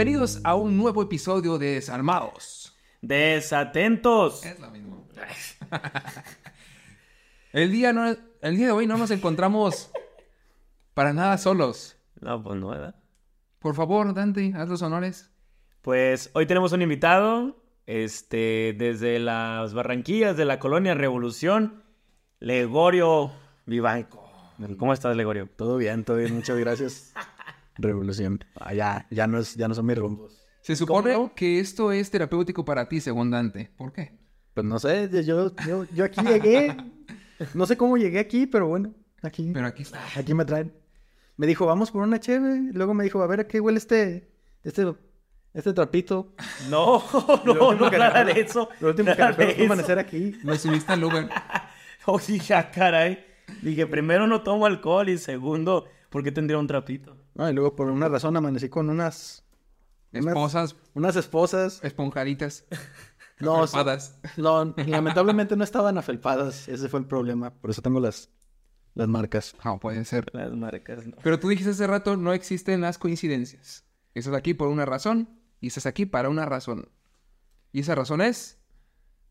Bienvenidos a un nuevo episodio de Desarmados. Desatentos. Es lo mismo. el, día no, el día de hoy no nos encontramos para nada solos. No, pues no, ¿verdad? Por favor, Dante, haz los honores. Pues hoy tenemos un invitado, este, desde las Barranquillas de la colonia Revolución, Legorio Vivanco. ¿Cómo estás, Legorio? Todo bien, todo bien, muchas gracias. Revolución. Ah, ya, ya no, es, ya no son mis rumbos. Se supone que esto es terapéutico para ti, según Dante. ¿Por qué? Pues no sé, yo, yo, yo aquí llegué. No sé cómo llegué aquí, pero bueno, aquí. Pero aquí está. Aquí me traen. Me dijo, vamos por una cheve. Luego me dijo, a ver, ¿a qué huele este, este, este trapito? No, no, no, nada recuerdo- de eso. Lo último que recuerdo fue amanecer aquí. Me subiste al Uber. Oh, sí, ya, caray. Dije, primero no tomo alcohol y segundo, ¿por qué tendría un trapito? No, y luego por una razón amanecí con unas, Esposas, unas esposas. esponjaditas, No, afelpadas. no, lamentablemente no estaban afelpadas. Ese fue el problema. Por eso tengo las, las marcas. No, puede ser. Las marcas, no. Pero tú dijiste hace rato, no existen las coincidencias. Estás aquí por una razón y estás aquí para una razón. Y esa razón es...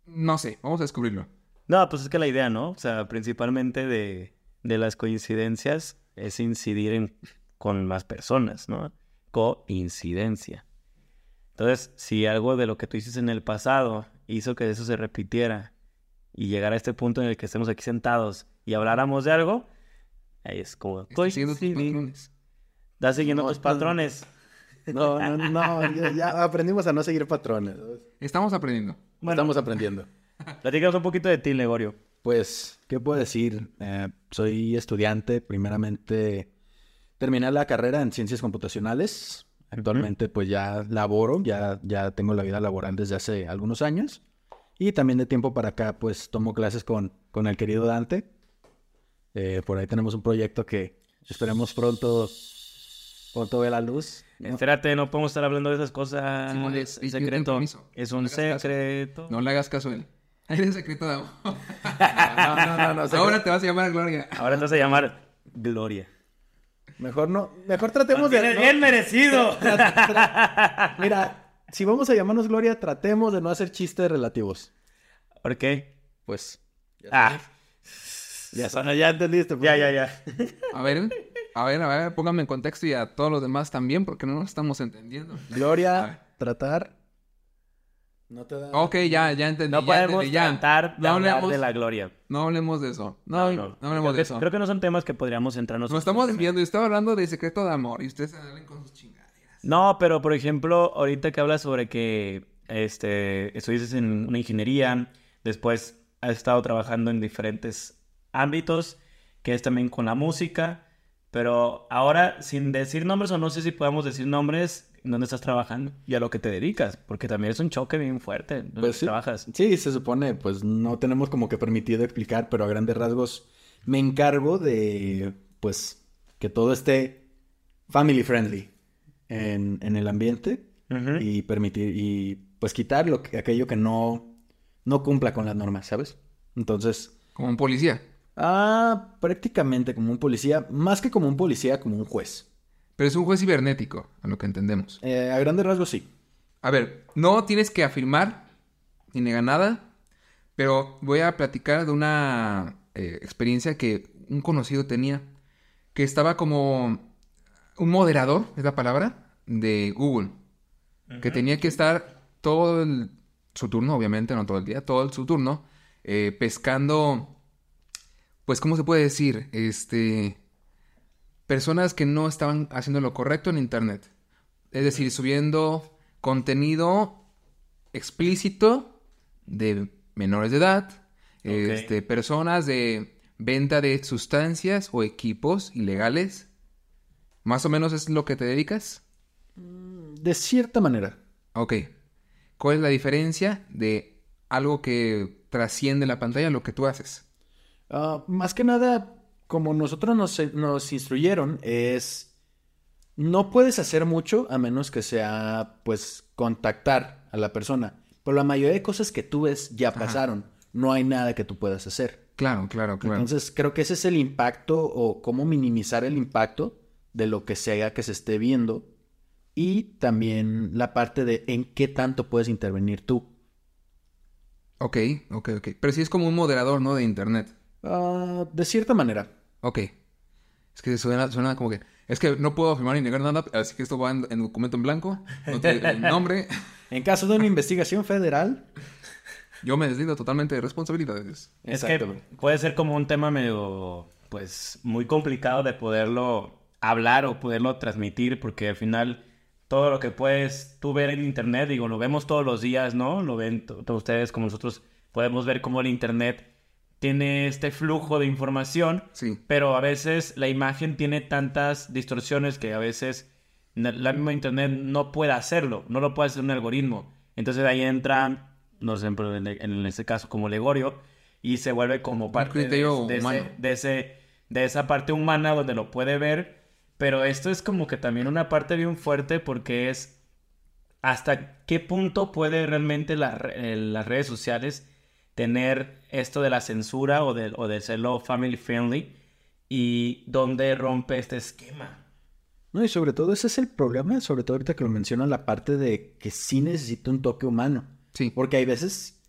No sé, vamos a descubrirlo. No, pues es que la idea, ¿no? O sea, principalmente de, de las coincidencias es incidir en, con más personas, ¿no? Coincidencia. Entonces, si algo de lo que tú hiciste en el pasado hizo que eso se repitiera y llegara a este punto en el que estemos aquí sentados y habláramos de algo, ahí es como Estás siguiendo tus patrones. Estás siguiendo No, tus no. patrones. No, no, no. ya, ya aprendimos a no seguir patrones. Estamos aprendiendo. Estamos aprendiendo. Platícanos un poquito de ti, Legorio. Pues, ¿qué puedo decir? Eh, soy estudiante, primeramente terminé la carrera en ciencias computacionales. Actualmente pues ya laboro, ya, ya tengo la vida laboral desde hace algunos años. Y también de tiempo para acá pues tomo clases con, con el querido Dante. Eh, por ahí tenemos un proyecto que esperemos pronto, pronto vea la luz. Espérate, no podemos estar hablando de esas cosas. Simón, es secreto. No un caso. secreto. No le hagas caso a él. Eres secreto de amor. No, no, no, no, Ahora te vas a llamar Gloria. Ahora te vas a llamar Gloria. Mejor no, mejor tratemos de... no- bien merecido. Mira, si vamos a llamarnos Gloria, tratemos de no hacer chistes relativos. ¿Por qué? Pues, Ah, ya, son- ya entendiste. pues. ya, ya, ya. A ver, a ver, a ver, póngame en contexto y a todos los demás también, porque no nos estamos entendiendo. Gloria, tratar. No te da. Ok, ya, ya entendí. No ya podemos entendí, ya. de No hablar hablemos, de la gloria. no hablemos de eso. No, no, hablemos creo de que, eso. Creo que no son temas que podríamos centrarnos. Nos estamos desviando. Yo estaba hablando de secreto de amor y ustedes salen con sus chingaderas. No, pero por ejemplo, ahorita que hablas sobre que este, estudias en una ingeniería, después has estado trabajando en diferentes ámbitos, que es también con la música, pero ahora, sin decir nombres, o no sé si podemos decir nombres, ¿en dónde estás trabajando y a lo que te dedicas? Porque también es un choque bien fuerte. ¿Dónde Pues sí. trabajas? Sí, se supone, pues no tenemos como que permitido explicar, pero a grandes rasgos me encargo de, pues, que todo esté family friendly en, en el ambiente y permitir, y pues quitar lo que, aquello que no, no cumpla con las normas, ¿sabes? Entonces, Como un policía. ah, prácticamente como un policía, más que como un policía, como un juez. Pero es un juez cibernético, a lo que entendemos. Eh, a grandes rasgos sí. A ver, no tienes que afirmar ni negar nada, pero voy a platicar de una eh, experiencia que un conocido tenía, que estaba como un moderador, es la palabra, de Google, que tenía que estar todo el- su turno, obviamente, no todo el día, todo el- su turno, eh, pescando, pues, ¿cómo se puede decir? Este, personas que no estaban haciendo lo correcto en Internet. Es decir, subiendo contenido explícito de menores de edad, este, personas de venta de sustancias o equipos ilegales. Más o menos es lo que te dedicas. De cierta manera. Ok. ¿Cuál es la diferencia de algo que trasciende la pantalla a lo que tú haces? Ah, más que nada, como nosotros nos, nos instruyeron, es no puedes hacer mucho a menos que sea, pues, contactar a la persona. Pero la mayoría de cosas que tú ves ya pasaron. No hay nada que tú puedas hacer. Claro, claro, claro. Entonces, creo que ese es el impacto o cómo minimizar el impacto de lo que sea que se esté viendo y también la parte de en qué tanto puedes intervenir tú. Ok, ok, ok. Pero sí es como un moderador, ¿no? De internet. Ah, de cierta manera. Ok. Es que suena, suena como que... Es que no puedo firmar ni negar nada, así que esto va en, en documento en blanco. No te el nombre. En caso de una investigación federal, Yo me deslindo totalmente de responsabilidades. Es Exacto. que puede ser como un tema medio, pues, muy complicado de poderlo hablar o poderlo transmitir, porque al final todo lo que puedes tú ver en internet, digo, lo vemos todos los días, ¿no? Lo ven to- todos ustedes como nosotros podemos ver cómo el internet tiene este flujo de información, Sí. pero a veces la imagen tiene tantas distorsiones que a veces la misma internet no puede hacerlo, no lo puede hacer un algoritmo. Entonces ahí entra, no sé, en, este caso como Legorio, y se vuelve como parte de, ese, de, ese- de esa parte humana donde lo puede ver, pero esto es como que también una parte bien fuerte porque es hasta qué punto puede realmente la eh, las redes sociales tener esto de la censura o de, o de serlo family friendly y dónde rompe este esquema. No, y sobre todo ese es el problema, sobre todo ahorita que lo mencionan, la parte de que sí necesita un toque humano. Sí. Porque hay veces,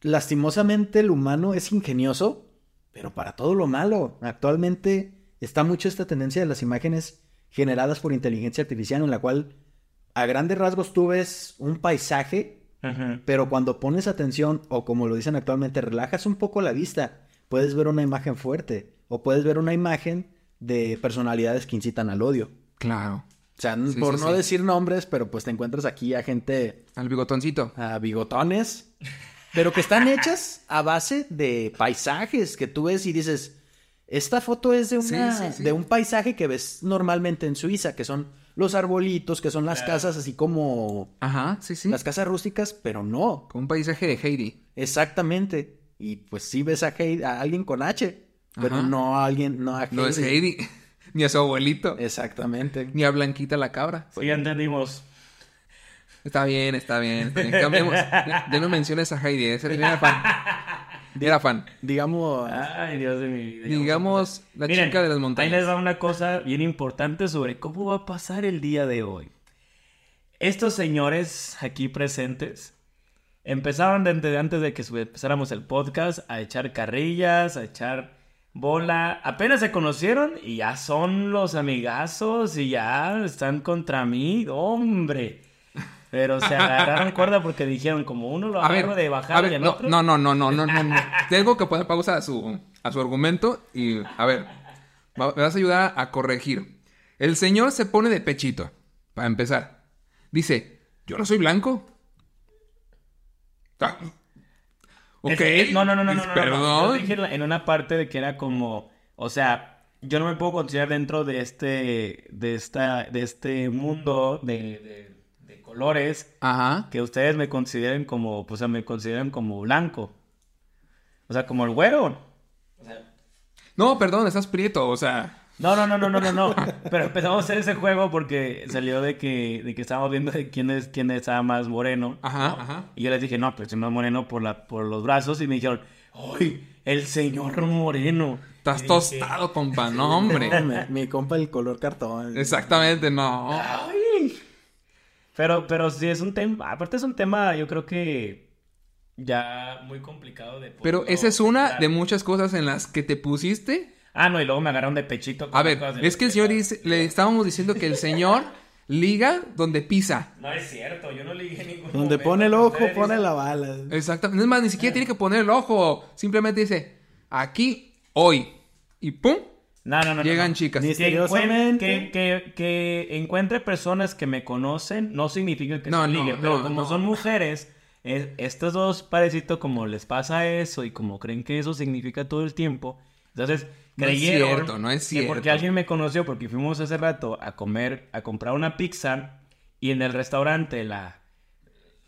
lastimosamente, el humano es ingenioso, pero para todo lo malo. Actualmente está mucho esta tendencia de las imágenes generadas por inteligencia artificial, en la cual a grandes rasgos tú ves un paisaje, pero cuando pones atención, o como lo dicen actualmente, relajas un poco la vista, puedes ver una imagen fuerte, o puedes ver una imagen de personalidades que incitan al odio. Claro. O sea, Sí, por sí, no sí. decir nombres, pero pues te encuentras aquí a gente, Al bigotoncito. a bigotones, pero que están hechas a base de paisajes que tú ves y dices, esta foto es una, de un paisaje que ves normalmente en Suiza, que son los arbolitos, que son las casas así como Ajá, sí, sí. las casas rústicas, pero no, Como un paisaje de Heidi. exactamente. Y pues sí ves a, Heidi- a alguien con H, pero Ajá. no a alguien, no a Heidi. No es Heidi. Ni a su abuelito. Exactamente. Ni a Blanquita la cabra. Sí, ya entendimos. Está bien, está bien. está bien. Cambiemos. Ya, ya no menciones a Heidi. Ese era fan. Era fan. Digamos, Ay, Dios de mi vida. Digamos, la Miren, chica de las Ahí les montañas. da una cosa bien importante sobre cómo va a pasar el día de hoy. Estos señores aquí presentes empezaron desde antes de que empezáramos el podcast a echar carrillas, a echar bola. Apenas se conocieron y ya son los amigazos y ya están contra mí. ¡Hombre! Pero se agarraron cuerda porque dijeron, como uno lo agarra de a bajar y el no, otro. no, no, no, no, no, no, no. Tengo que poner pausa a su, a su argumento y, a ver, me vas a ayudar a corregir. El señor se pone de pechito, para empezar. Dice, yo no soy blanco. Ah, ok. Es- no, no, no, no, no, no, no, no. Perdón. Yo dije en una parte de que era como, o sea, yo no me puedo considerar dentro de este, de esta, de este mundo de colores Ajá. que ustedes me consideren como, pues, o sea, me consideran como blanco. O sea, como el güero. No, perdón, estás prieto, o sea. No, no, no, no, no, no, no. Pero empezamos a hacer ese juego porque salió de que, de que estábamos viendo de quién es, quién estaba más moreno. Ajá, ajá. Y yo les dije, no, pues soy más moreno por, la, por los brazos. Y me dijeron, ¡ay, el señor moreno! Estás tostado, compa, no, hombre. mi, mi compa el color cartón. Exactamente, no. ¡Ay! Pero, pero sí es un tema, aparte es un tema, yo creo que ya muy complicado de Pero esa es una de muchas cosas en las que te pusiste. Ah, no, y luego me agarraron de pechito. con A ver, cosas es que el señor dice, le estábamos diciendo que el señor liga donde pisa. No es cierto, yo no dije ningún Donde momento, pone el ojo, ustedes pone dicen- la bala. Exactamente. Es más, ni siquiera tiene que poner el ojo. Simplemente dice, aquí, hoy. Y pum, No, no, no. no, llegan no. chicas. Ni- Que, Misteriosamente. que, que, que encuentre personas que me conocen no significa que No, se no, ligue, pero no, como no. son mujeres, es- estos dos parecitos como les pasa eso y como creen que eso significa todo el tiempo, entonces No es creyeron cierto, no es que porque cierto. alguien me conoció porque fuimos hace rato a comer, a comprar una pizza y en el restaurante la...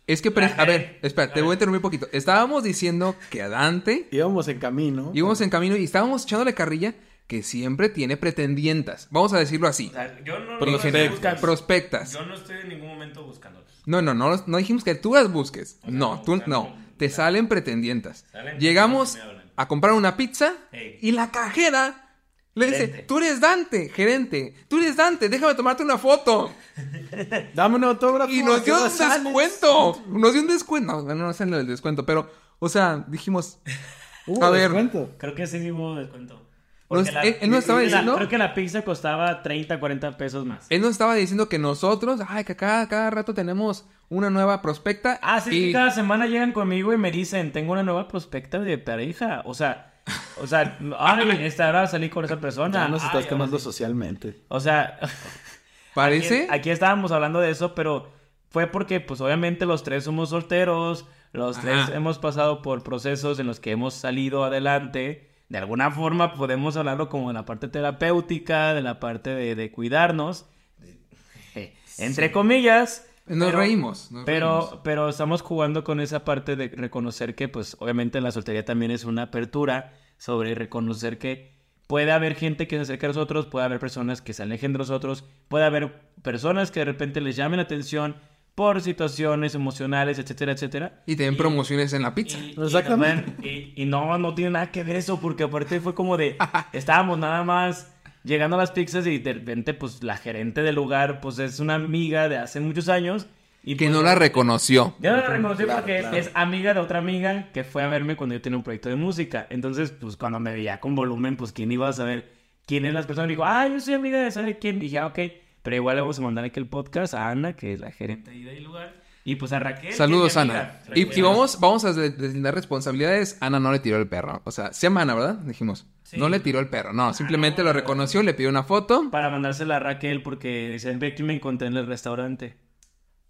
Es que, a ver, espera, A te voy a ver. interrumpir un poquito. Estábamos diciendo que a Dante Íbamos en camino. íbamos en camino y estábamos echándole carrilla que siempre tiene pretendientas. Vamos a decirlo así. o sea, yo no, Prospectas. no estoy buscando- Prospectas. Yo no estoy en ningún momento buscándolos. No, no, no, no dijimos que tú las busques. sea, No, no, tú no. no. Te salen pretendientas. Salen- Llegamos a comprar una pizza Ey. y la cajera Le dice, Gerente. tú eres Dante, gerente. Tú eres Dante, déjame tomarte una foto. Dame un autógrafo. Y nos dio un no sales. descuento. Nos dio un descuento. No, bueno, no sé del descuento, pero, o sea, dijimos, A ver. descuento. Creo que sí hubo descuento. No, él- él no estaba la- diciendo- Creo que la pizza costaba 30, 40 pesos más. él nos estaba diciendo que nosotros, ay, que cada, cada rato tenemos una nueva prospecta. Ah, sí, y que cada semana llegan conmigo y me dicen, tengo una nueva prospecta de pareja. O sea, o sea, ay, esta hora salí con esa persona. Ya nos estás Ay, quemando sí. socialmente. O sea, parece. Aquí, aquí estábamos hablando de eso, pero fue porque, pues, obviamente los tres somos solteros, los Ajá. tres hemos pasado por procesos en los que hemos salido adelante. De alguna forma podemos hablarlo como de la parte terapéutica, de la parte de, de cuidarnos, entre comillas. Nos pero- reímos. nos reímos. Pero, pero estamos jugando con esa parte de reconocer que, pues, obviamente la soltería también es una apertura sobre reconocer que puede haber gente que se acerque a nosotros, puede haber personas que se alejen de nosotros, puede haber personas que de repente les llamen la atención por situaciones emocionales, etcétera, etcétera. Y también promociones en la pizza. Y, y Exactamente. también- Y, y no, no tiene nada que ver eso, porque aparte fue como de, estábamos nada más llegando a las pizzas y de repente, pues, la gerente del lugar, pues, es una amiga de hace muchos años. Y que pues, no la reconoció. yo no la reconocí Claro, porque claro. es amiga de otra amiga que fue a verme cuando yo tenía un proyecto de música. Entonces, pues cuando me veía con volumen, pues quién iba a saber quién es las personas. Me dijo, ah, yo soy amiga de saber quién. dije, ah, ok. Pero igual le vamos a mandar aquí el podcast a Ana, que es la gerente ahí del lugar. Y pues a Raquel. que Saludos, Ana. amiga. Y, vamos, vamos a des- deslindar responsabilidades. Ana no le tiró el perro. O sea, se llama Ana, ¿verdad? Dijimos. Sí. No le tiró el perro. No, simplemente no, lo no. reconoció, le pidió una foto. Para mandársela a Raquel porque dice, ve que me encontré en el restaurante.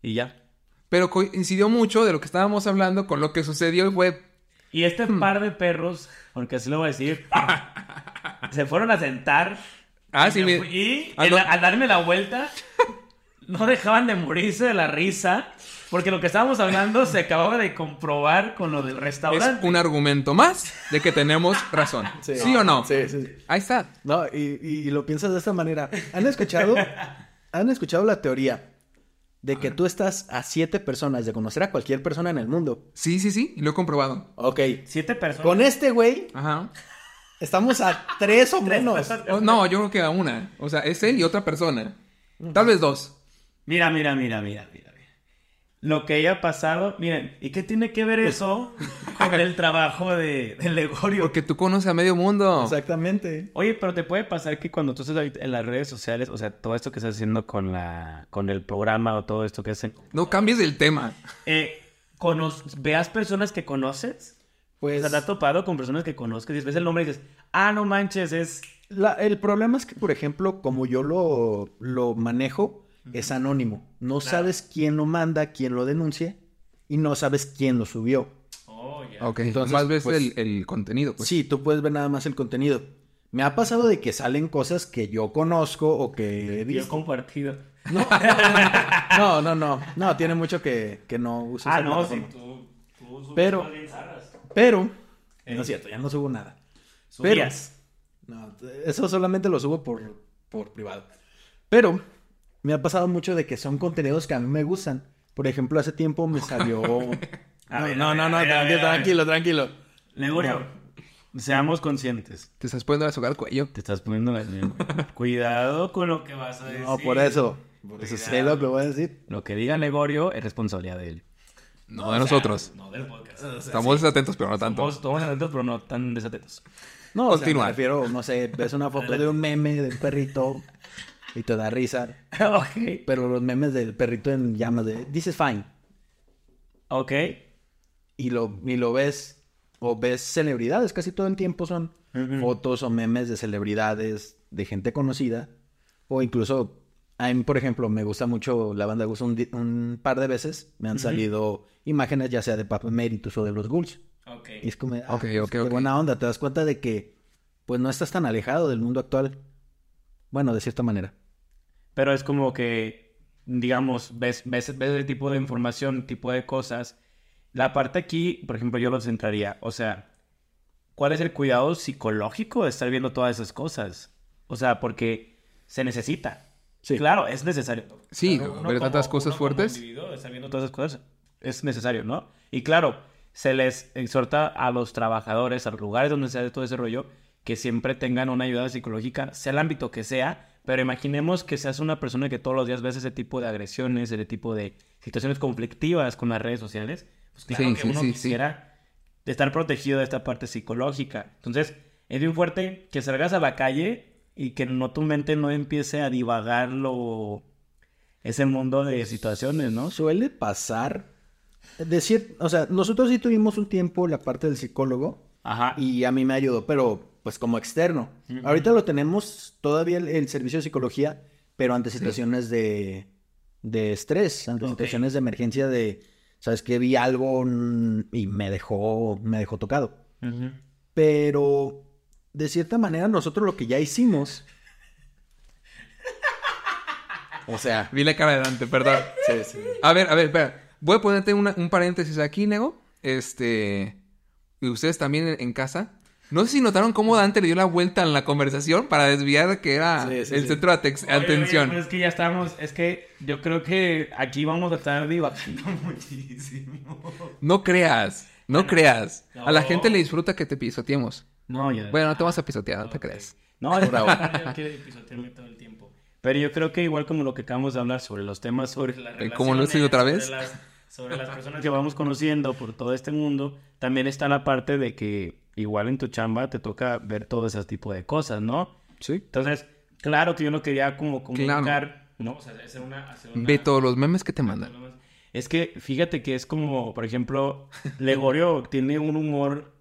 Y ya. Pero coincidió mucho de lo que estábamos hablando con lo que sucedió y fue. Y este Hmm. par de perros, porque así lo voy a decir, se fueron a sentar Ah, Y sí, me Y Ah, al darme la vuelta, no dejaban de morirse de la risa. Porque lo que estábamos hablando se acababa de comprobar con lo del Es restaurante. un argumento más de que tenemos razón. ¿Sí, o no? Sí, sí. Ahí está. No, y, y- y lo piensas de esta manera. ¿Han escuchado? ¿Han escuchado la teoría de que tú estás a siete personas de conocer a cualquier persona en el mundo? Sí, sí, sí. y Lo he comprobado. Ok. Siete personas. Con este güey Ajá. Estamos a tres o menos. Oh, no, yo creo que a una. O sea, es él y otra persona. Tal vez dos. Mira, mira, mira, mira, mira. mira. Lo que haya pasado, miren, ¿y qué tiene que ver eso con el trabajo de, de Legorio? Porque tú conoces a medio mundo. Exactamente. Oye, pero te puede pasar que cuando tú estás en las redes sociales, o sea, todo esto que estás haciendo con la, con el programa o todo esto que hacen, No cambies el tema. eh, veas personas que conoces. O Pues sea, te has topado con personas que conozcas y ves el nombre y dices, ah, no manches, es... la- el problema es que, por ejemplo, como yo lo, lo manejo, es anónimo. No sabes quién lo manda, quién lo denuncia y no sabes quién lo subió. Oh, ya. Ok, Entonces, más ves pues- el, el contenido. Pues. Sí, tú puedes ver nada más el contenido. Me ha pasado de que salen cosas que yo conozco o que he Yo he visto. compartido. No, no, no. No, tiene mucho que, que no uso Ah, no, sí, tú, tú subes Pero- bien. Pero, Eh. no es cierto, ya no subo nada. Subías. No, eso solamente lo subo por, por privado. Pero me ha pasado mucho de que son contenidos que a mí me gustan. Por ejemplo, hace tiempo me salió. A no, ver, no, no, tranquilo, tranquilo, tranquilo. Legorio, seamos conscientes. Te estás poniendo a sogar el cuello. Te estás poniendo la... Cuidado con lo que vas a decir. No, por eso. Por eso sé lo que voy a decir. Lo que diga Legorio es responsabilidad de él. No, O de sea, nosotros. No del podcast. Estamos atentos, pero no tanto. Somos, somos atentos, pero no tan desatentos. No, o sea, Continúa. me refiero, no sé, ves una foto de un meme de un perrito y te da risa. ok. Pero los memes del perrito en llamas de This is fine. Ok. Y lo, y lo ves, o ves celebridades, casi todo el tiempo son fotos o memes de celebridades, de gente conocida. O incluso, a mí, por ejemplo, me gusta mucho la banda Gus un, par de veces. Me han salido imágenes ya sea de Papa Emeritus o de los Ghouls. Ok. Y es como, ah, Ok, ok, qué ok. buena onda. Te das cuenta de que, pues, no estás tan alejado del mundo actual. Bueno, de cierta manera. Pero es como que, digamos, ves, ves, ves el tipo de información, tipo de cosas. La parte aquí, por ejemplo, yo lo centraría. O sea, ¿cuál es el cuidado psicológico de estar viendo todas esas cosas? O sea, porque se necesita. Sí. Claro, es necesario. Sí, Claro, ver tantas como- cosas fuertes. viendo todas esas cosas es necesario, ¿no? Y claro, se les exhorta a los trabajadores, a los lugares donde se hace todo ese rollo, que siempre tengan una ayuda psicológica, sea el ámbito que sea, pero imaginemos que seas una persona que todos los días ves ese tipo de agresiones, ese tipo de situaciones conflictivas con las redes sociales, pues claro Sí, que sí, uno sí, sí. quisiera estar protegido de esta parte psicológica. Entonces, es bien fuerte que salgas a la calle y que no tu mente no empiece a divagar lo ese mundo de situaciones, ¿no? Suele pasar. Decir, o sea, nosotros sí tuvimos un tiempo la parte del psicólogo Ajá. y a mí me ayudó, pero pues como externo. Ahorita lo tenemos todavía el, el servicio de psicología, pero ante situaciones de, de estrés, ante Ok. situaciones de emergencia de, sabes que vi algo mm, y me dejó, me dejó tocado. Ujú. Pero de cierta manera nosotros lo que ya hicimos. O sea, Vi la cara de Dante, perdón. A ver, a ver, espera. Voy a ponerte una- un paréntesis aquí, Nego. Este. Y ustedes también en, en casa. No sé si notaron cómo Dante le dio la vuelta en la conversación para desviar de que era Sí, sí, el sí. centro de atex- Oye, oye, atención. pues es que ya estamos, es que yo creo que aquí vamos a estar divagando muchísimo. No creas, no creas. A la gente le disfruta que te pisoteemos. No, ya. Bueno, no te vas a pisotear, no te Ok. creas. No, es bravo. quiere pisotearme todo el tiempo. Pero yo creo que igual como lo que acabamos de hablar sobre los temas sobre las Eh, ¿cómo lo estoy relaciones, otra sobre vez? las- Sobre las personas que vamos conociendo por todo este mundo, también está la parte de que igual en tu chamba te toca ver todo ese tipo de cosas, ¿no? sí. Entonces, claro que yo no quería como Claro. comunicar, ¿no? O sea, hacer una... Hacer una Ve todos los memes que te mandan. es que fíjate que es como, por ejemplo, Legorio tiene un humor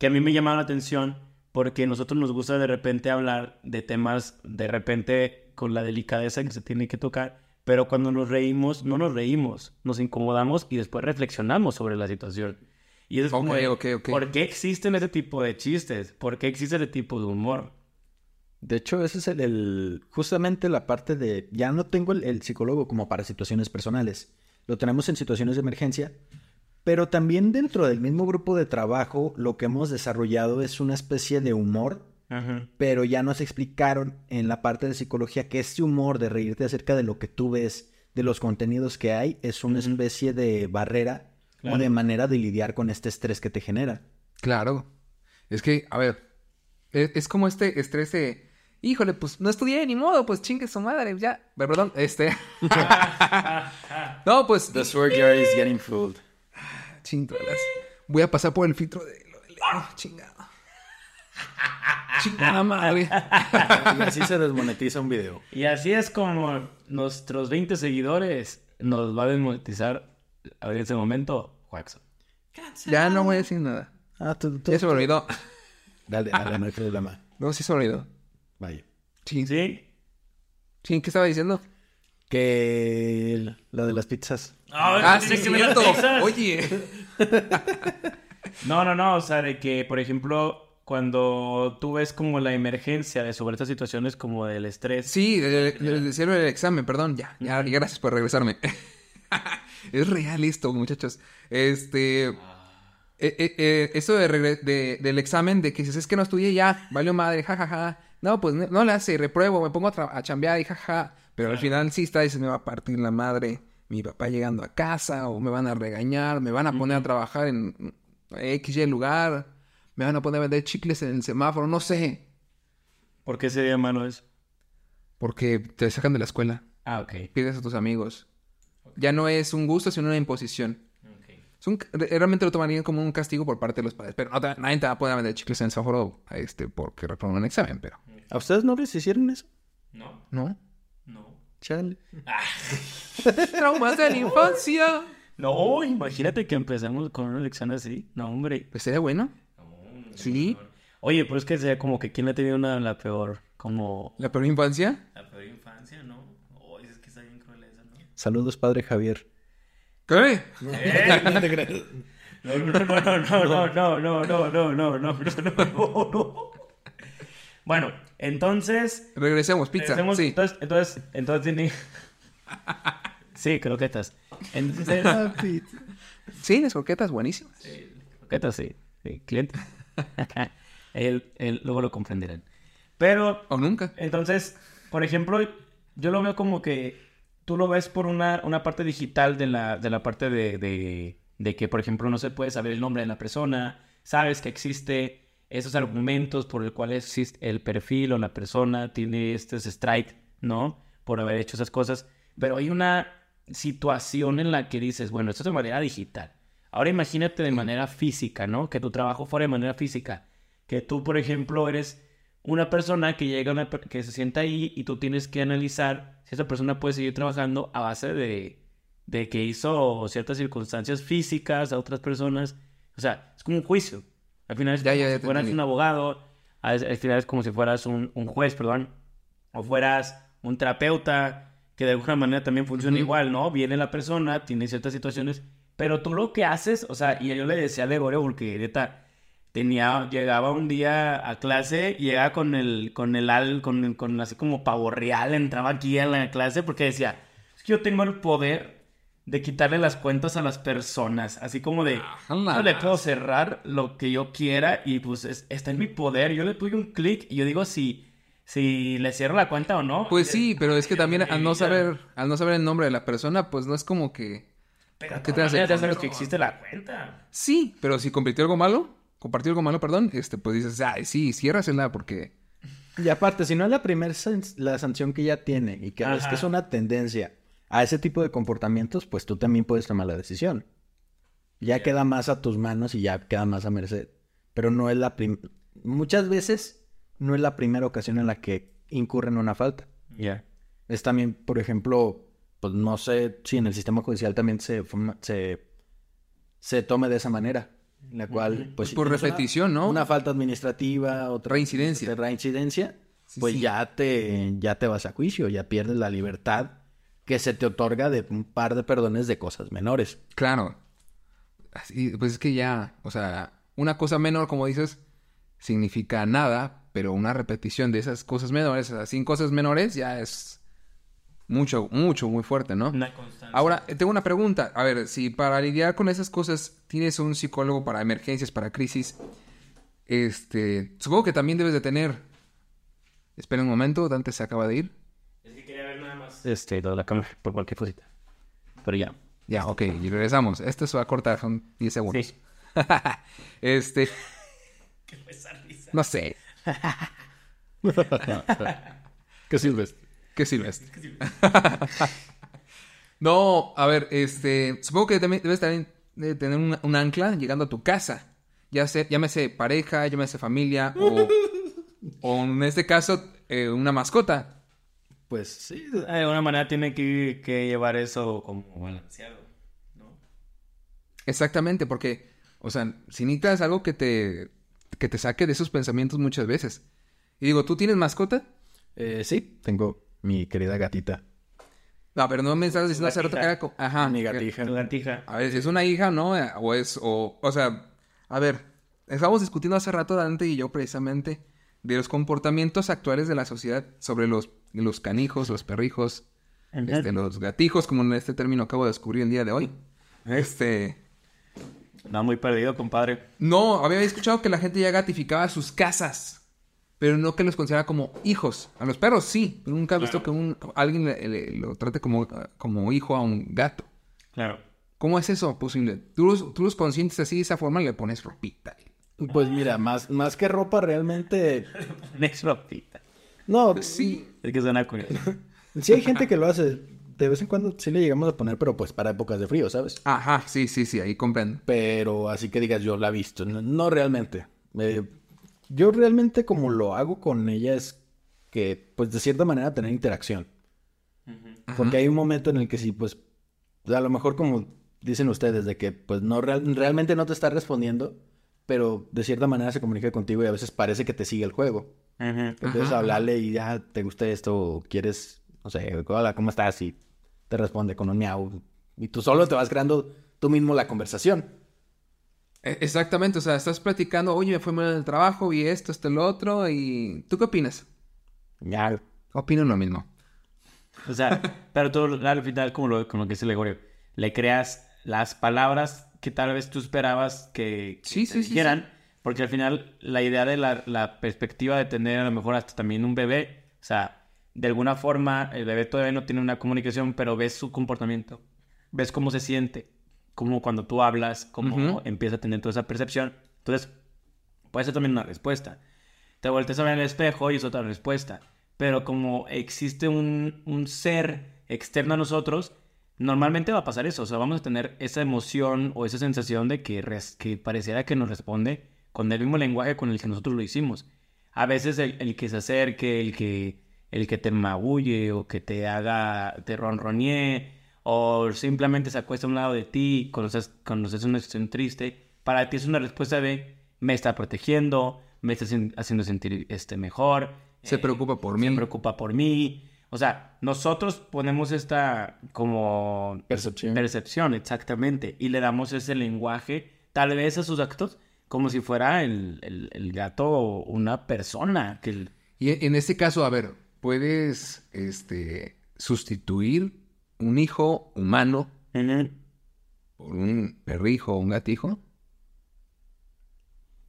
que a mí me llama la atención porque nosotros nos gusta de repente hablar de temas de repente con la delicadeza que se tiene que tocar, pero cuando nos reímos, no nos reímos, nos incomodamos y después reflexionamos sobre la situación. Y eso es como. ¿por qué existen ese tipo de chistes? ¿Por qué existe ese tipo de humor? De hecho, ese es el, el- justamente la parte de, ya no tengo el, el psicólogo como para situaciones personales, lo tenemos en situaciones de emergencia, pero también dentro del mismo grupo de trabajo lo que hemos desarrollado es una especie de humor, Ajá. pero ya nos explicaron en la parte de psicología que este humor de reírte acerca de lo que tú ves, de los contenidos que hay, es una especie de barrera Claro. o de manera de lidiar con este estrés que te genera. Claro. Es que, a ver, es, es como este estrés de, híjole, pues no estudié ni modo, pues chingue su madre, ya. Perdón, este. no, pues. The sword is getting Chingadas. Voy a pasar por el filtro de lo de Leo, chingado. Chingada madre. Y así se desmonetiza un video. Y así es como nuestros 20 seguidores nos va a desmonetizar en ese momento, Waxo. Ya no voy a decir nada. Ah, tú, tú- Ya se me olvidó. Dale, dale, no hay problema. No, sí se me olvidó. Vaya. Sí, ¿Sí? sí, ¿qué estaba diciendo? Que el- lo de las pizzas. Ah, sí, es cierto. Oye. No, no, no, o sea, de que, por ejemplo, cuando tú ves como la emergencia de sobre estas situaciones como del estrés. Sí, del cielo del examen, perdón. Ya, ya, y gracias por regresarme. es real esto, muchachos. Este. eh, eh, eh, eso de del examen, de que dices, es que no estudié ya, valió madre, jajaja. No, pues no, no le hace, repruebo, me pongo a, a chambear y jaja. Pero al final sí está, dices, me va a partir la madre mi papá llegando a casa, o me van a regañar, me van a poner a trabajar en X, Y lugar, me van a poner a vender chicles en el semáforo, no sé. ¿Por qué ese día malo es? Porque te sacan de la escuela. Ah, ok. pides a tus amigos. Ya no es un gusto, sino una imposición. Ok. Es un- re- realmente lo tomarían como un castigo por parte de los padres. Pero no te- nadie te va a poder vender chicles en el semáforo este, porque reprobaron un examen, pero... ¿A ustedes no les hicieron eso? No, ¿No? No. Chale. Traumas de la infancia. No, imagínate que empezamos con una lección así. No, hombre. Pues sería bueno. Sí. Oye, pero es que sea como que quién ha tenido una la peor, como... La peor infancia. La peor infancia, ¿no? Oye, es que está bien cruel eso, ¿no? Saludos, padre Javier. ¿Qué? No, no, no, no, no, no, no, no, no, no, no, no, no. Bueno, entonces... Regresemos, pizza. regresemos- Sí. Entonces, entonces, entonces tiene... Sí, croquetas. Entonces... Sí, las croquetas buenísimas. Croquetas, sí. Sí, cliente. él, él, luego lo comprenderán. Pero O nunca. Entonces, por ejemplo, yo lo veo como que tú lo ves por una, una parte digital de la, de la parte de, de, de que, por ejemplo, no se puede saber el nombre de la persona, sabes que existe, esos argumentos por el cual existe el perfil o la persona tiene este strike, ¿no? Por haber hecho esas cosas. Pero hay una situación en la que dices, bueno, esto es de manera digital. Ahora imagínate de manera física, ¿no? Que tu trabajo fuera de manera física. Que tú, por ejemplo, eres una persona que llega, una que se sienta ahí y tú tienes que analizar si esa persona puede seguir trabajando a base de, de que hizo ciertas circunstancias físicas a otras personas. O sea, es como un juicio. Al final es Ya, como ya, ya si fueras un abogado, al, al final es como si fueras un, un juez, perdón, o fueras un terapeuta, que de alguna manera también funciona Ujú. igual, ¿no? Viene la persona, tiene ciertas situaciones, pero tú lo que haces, o sea, y yo le decía a Gregorio porque neta, tenía, llegaba un día a clase y llegaba con el, con el, al, con, con así como pavo real, entraba aquí a la clase porque decía, es que yo tengo el poder de quitarle las cuentas a las personas, así como de, yo le puedo cerrar lo que yo quiera y pues es- está en mi poder, yo le doy un clic y yo digo si, si le cierro la cuenta o no. Pues sí, pero es que también al no saber, al no saber el nombre de la persona, pues no es como que... Pero ¿qué ¿qué te hace? Que existe la cuenta. Sí, pero si compartió algo malo, compartió algo malo, perdón, este, pues dices, ay, sí, ciérrasela porque... Y aparte, si no es la primera la sanción que ya tiene y que es que es una tendencia a ese tipo de comportamientos, pues tú también puedes tomar la decisión. Ya queda más a tus manos y ya queda más a merced. Pero no es la prim... Muchas veces no es la primera ocasión en la que incurren en una falta. Ya. Es también, por ejemplo, pues no sé si en el sistema judicial también se, forma- se, se tome de esa manera. En la cual, pues... Por una- repetición, ¿no? Una falta administrativa, otra... Reincidencia. de reincidencia, Sí, pues sí. ya te ya te vas a juicio, ya pierdes la libertad que se te otorga de un par de perdones de cosas menores. Claro. Así, pues es que ya, o sea, una cosa menor, como dices, significa nada, pero una repetición de esas cosas menores, o sea, sin cosas menores, ya es mucho, mucho, muy fuerte, ¿no? Una constancia. Ahora, eh, tengo una pregunta. A ver, si para lidiar con esas cosas tienes un psicólogo para emergencias, para crisis, este, supongo que también debes de tener... Espera un momento, Dante se acaba de ir. Es que quería ver nada más. Este, lo de la cámara por cualquier cosita. Pero ya. Ya, ok, y regresamos. Esto se va a cortar, son 10 segundos. Sí. este, ¿Qué fue esa risa? no sé, ¿Qué sirves? ¿qué sirve esto? no, a ver, este, supongo que también debes también de tener un, un ancla llegando a tu casa. Ya sea, llámese pareja, llámese familia, o, o en este caso, eh, una mascota. Pues sí, De alguna manera tiene que, que llevar eso como balanceado. ¿no? Exactamente, porque, o sea, si necesitas algo que te, que te saque de esos pensamientos muchas veces. Y digo, ¿tú tienes mascota? eh, sí, tengo mi querida gatita, No, pero no me estabas diciendo hace rato que era... Ajá. mi gatija. Tu gatija. A ver, si es una hija, ¿no? O es, o, o sea, a ver, estábamos discutiendo hace rato Dante y yo precisamente de los comportamientos actuales de la sociedad sobre los, los canijos, los perrijos, este, los gatijos, como en este término acabo de descubrir el día de hoy. Este, No, muy perdido, compadre. no, había escuchado que la gente ya gatificaba sus casas, pero no que los consideraba como hijos. A los perros sí, pero nunca he visto que un, alguien le- le- lo trate como, como hijo a un gato. Claro. ¿Cómo es eso posible? Tú los, tú los consientes así de esa forma, le pones ropita. Pues mira, más, más que ropa realmente... Next ropita. No, Sí. Es que suena curioso. sí hay gente que lo hace. De vez en cuando sí le llegamos a poner, pero pues para épocas de frío, ¿sabes? Ajá, sí, sí, sí, ahí comprendo. Pero así que digas, yo la he visto. No, no realmente. Eh, yo realmente como lo hago con ella es que, pues de cierta manera, tener interacción. Porque hay un momento en el que sí, pues, a lo mejor como dicen ustedes, de que pues no real- realmente no te está respondiendo, pero de cierta manera se comunica contigo y a veces parece que te sigue el juego. Entonces Ajá. hablarle y ya, ¿te gusta esto? o ¿Quieres, no sé, hola, ¿cómo estás? Y te responde con un miau. Y tú solo te vas creando tú mismo la conversación. E- Exactamente, o sea, estás platicando, oye, me fue mal en el trabajo, vi esto, esto, lo otro, y... ¿Tú qué opinas? Ya, Opino lo mismo. O sea, pero tú al final, como lo, como lo que dice Gregorio, le creas las palabras que tal vez tú esperabas que, que Sí, te sí, sí, dijeran, porque al final la idea de la, la perspectiva de tener a lo mejor hasta también un bebé, o sea, de alguna forma el bebé todavía no tiene una comunicación, pero ves su comportamiento, ves cómo se siente, como cuando tú hablas, cómo empieza a tener toda esa percepción. Entonces, Puede ser también una respuesta. Te volteas a ver en el espejo y es otra respuesta. Pero como existe un, un ser externo a nosotros, normalmente va a pasar eso. O sea, vamos a tener esa emoción o esa sensación de que, res- que pareciera que nos responde con el mismo lenguaje con el que nosotros lo hicimos. A veces el, el que se acerque, el que, el que te magulle o que te haga, te ronronee o simplemente se acuesta a un lado de ti cuando estás, cuando estás en una situación triste, para ti es una respuesta de me está protegiendo, me está haci- haciendo sentir este, mejor. Se eh, preocupa por se mí. preocupa por mí. O sea, nosotros ponemos esta como Percepción. percepción, exactamente, y le damos ese lenguaje, tal vez a sus actos, como si fuera el, el- el gato una persona. Que el- Y en- en este caso, a ver, puedes este, sustituir un hijo humano por un perrijo o un gatijo.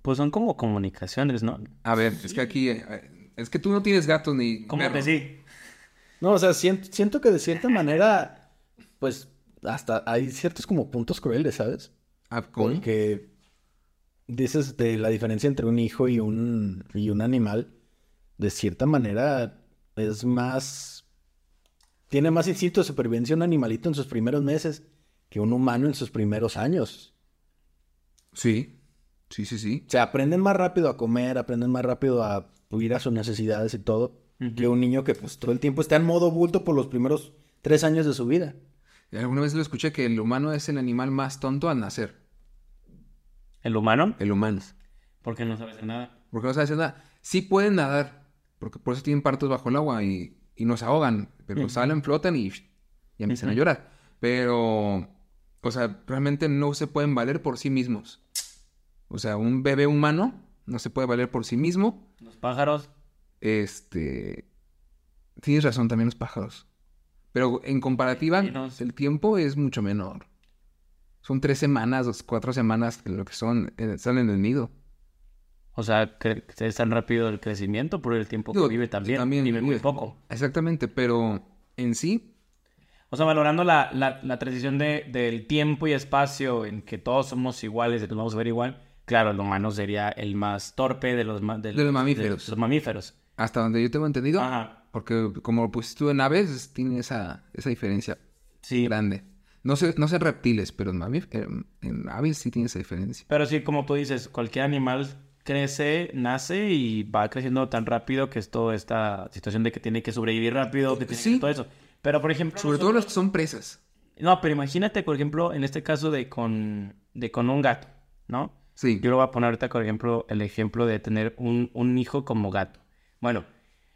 Pues son como comunicaciones, ¿no? A ver, es que aquí, eh, es que tú no tienes gatos ni Como que sí. No, o sea, siento, siento que de cierta manera, pues, hasta hay ciertos como puntos crueles, ¿sabes? Ah, ¿cómo? Porque dices de la diferencia entre un hijo y un, y un animal, de cierta manera es más... Tiene más instinto de supervivencia un animalito en sus primeros meses que un humano en sus primeros años. Sí, sí, sí, sí. O sea, aprenden más rápido a comer, aprenden más rápido a huir a sus necesidades y todo, que un niño que pues todo el tiempo está en modo bulto por los primeros tres años de su vida. Alguna vez lo escuché que el humano es el animal más tonto al nacer. ¿El humano? El humano. Porque no sabe hacer nada. Porque no sabe hacer nada. Sí pueden nadar, porque por eso tienen partos bajo el agua y, y no se ahogan. Pero salen, flotan y, y empiezan a Ujú. llorar. Pero, o sea, realmente no se pueden valer por sí mismos. O sea, un bebé humano no se puede valer por sí mismo. Los pájaros. Este. Tienes razón, también los pájaros. Pero en comparativa, el tiempo es mucho menor. Son tres semanas, dos, cuatro semanas lo que son, eh, salen del nido. O sea, que es tan rápido el crecimiento por el tiempo Digo, que vive también. vive muy poco. Exactamente, pero en sí, O sea, valorando la, la, la transición de, del tiempo y espacio en que todos somos iguales, de que nos vamos a ver igual, claro, el humano sería el más torpe de los, De los mamíferos. de los mamíferos. hasta donde yo tengo entendido, Ajá. porque como lo pusiste tú en aves, tiene esa, esa diferencia Sí. grande. No sé, no sé reptiles, pero en, mamíf- en, en aves sí tiene esa diferencia. Pero sí, como tú dices, cualquier animal crece, nace y va creciendo tan rápido que es toda esta situación de que tiene que sobrevivir rápido, que tiene Sí. todo eso. Pero, por ejemplo... Sobre todo los que son presas. No, pero imagínate, por ejemplo, en este caso de con, de con un gato, ¿no? Sí. Yo lo voy a poner ahorita, por ejemplo, el ejemplo de tener un, un hijo como gato. Bueno,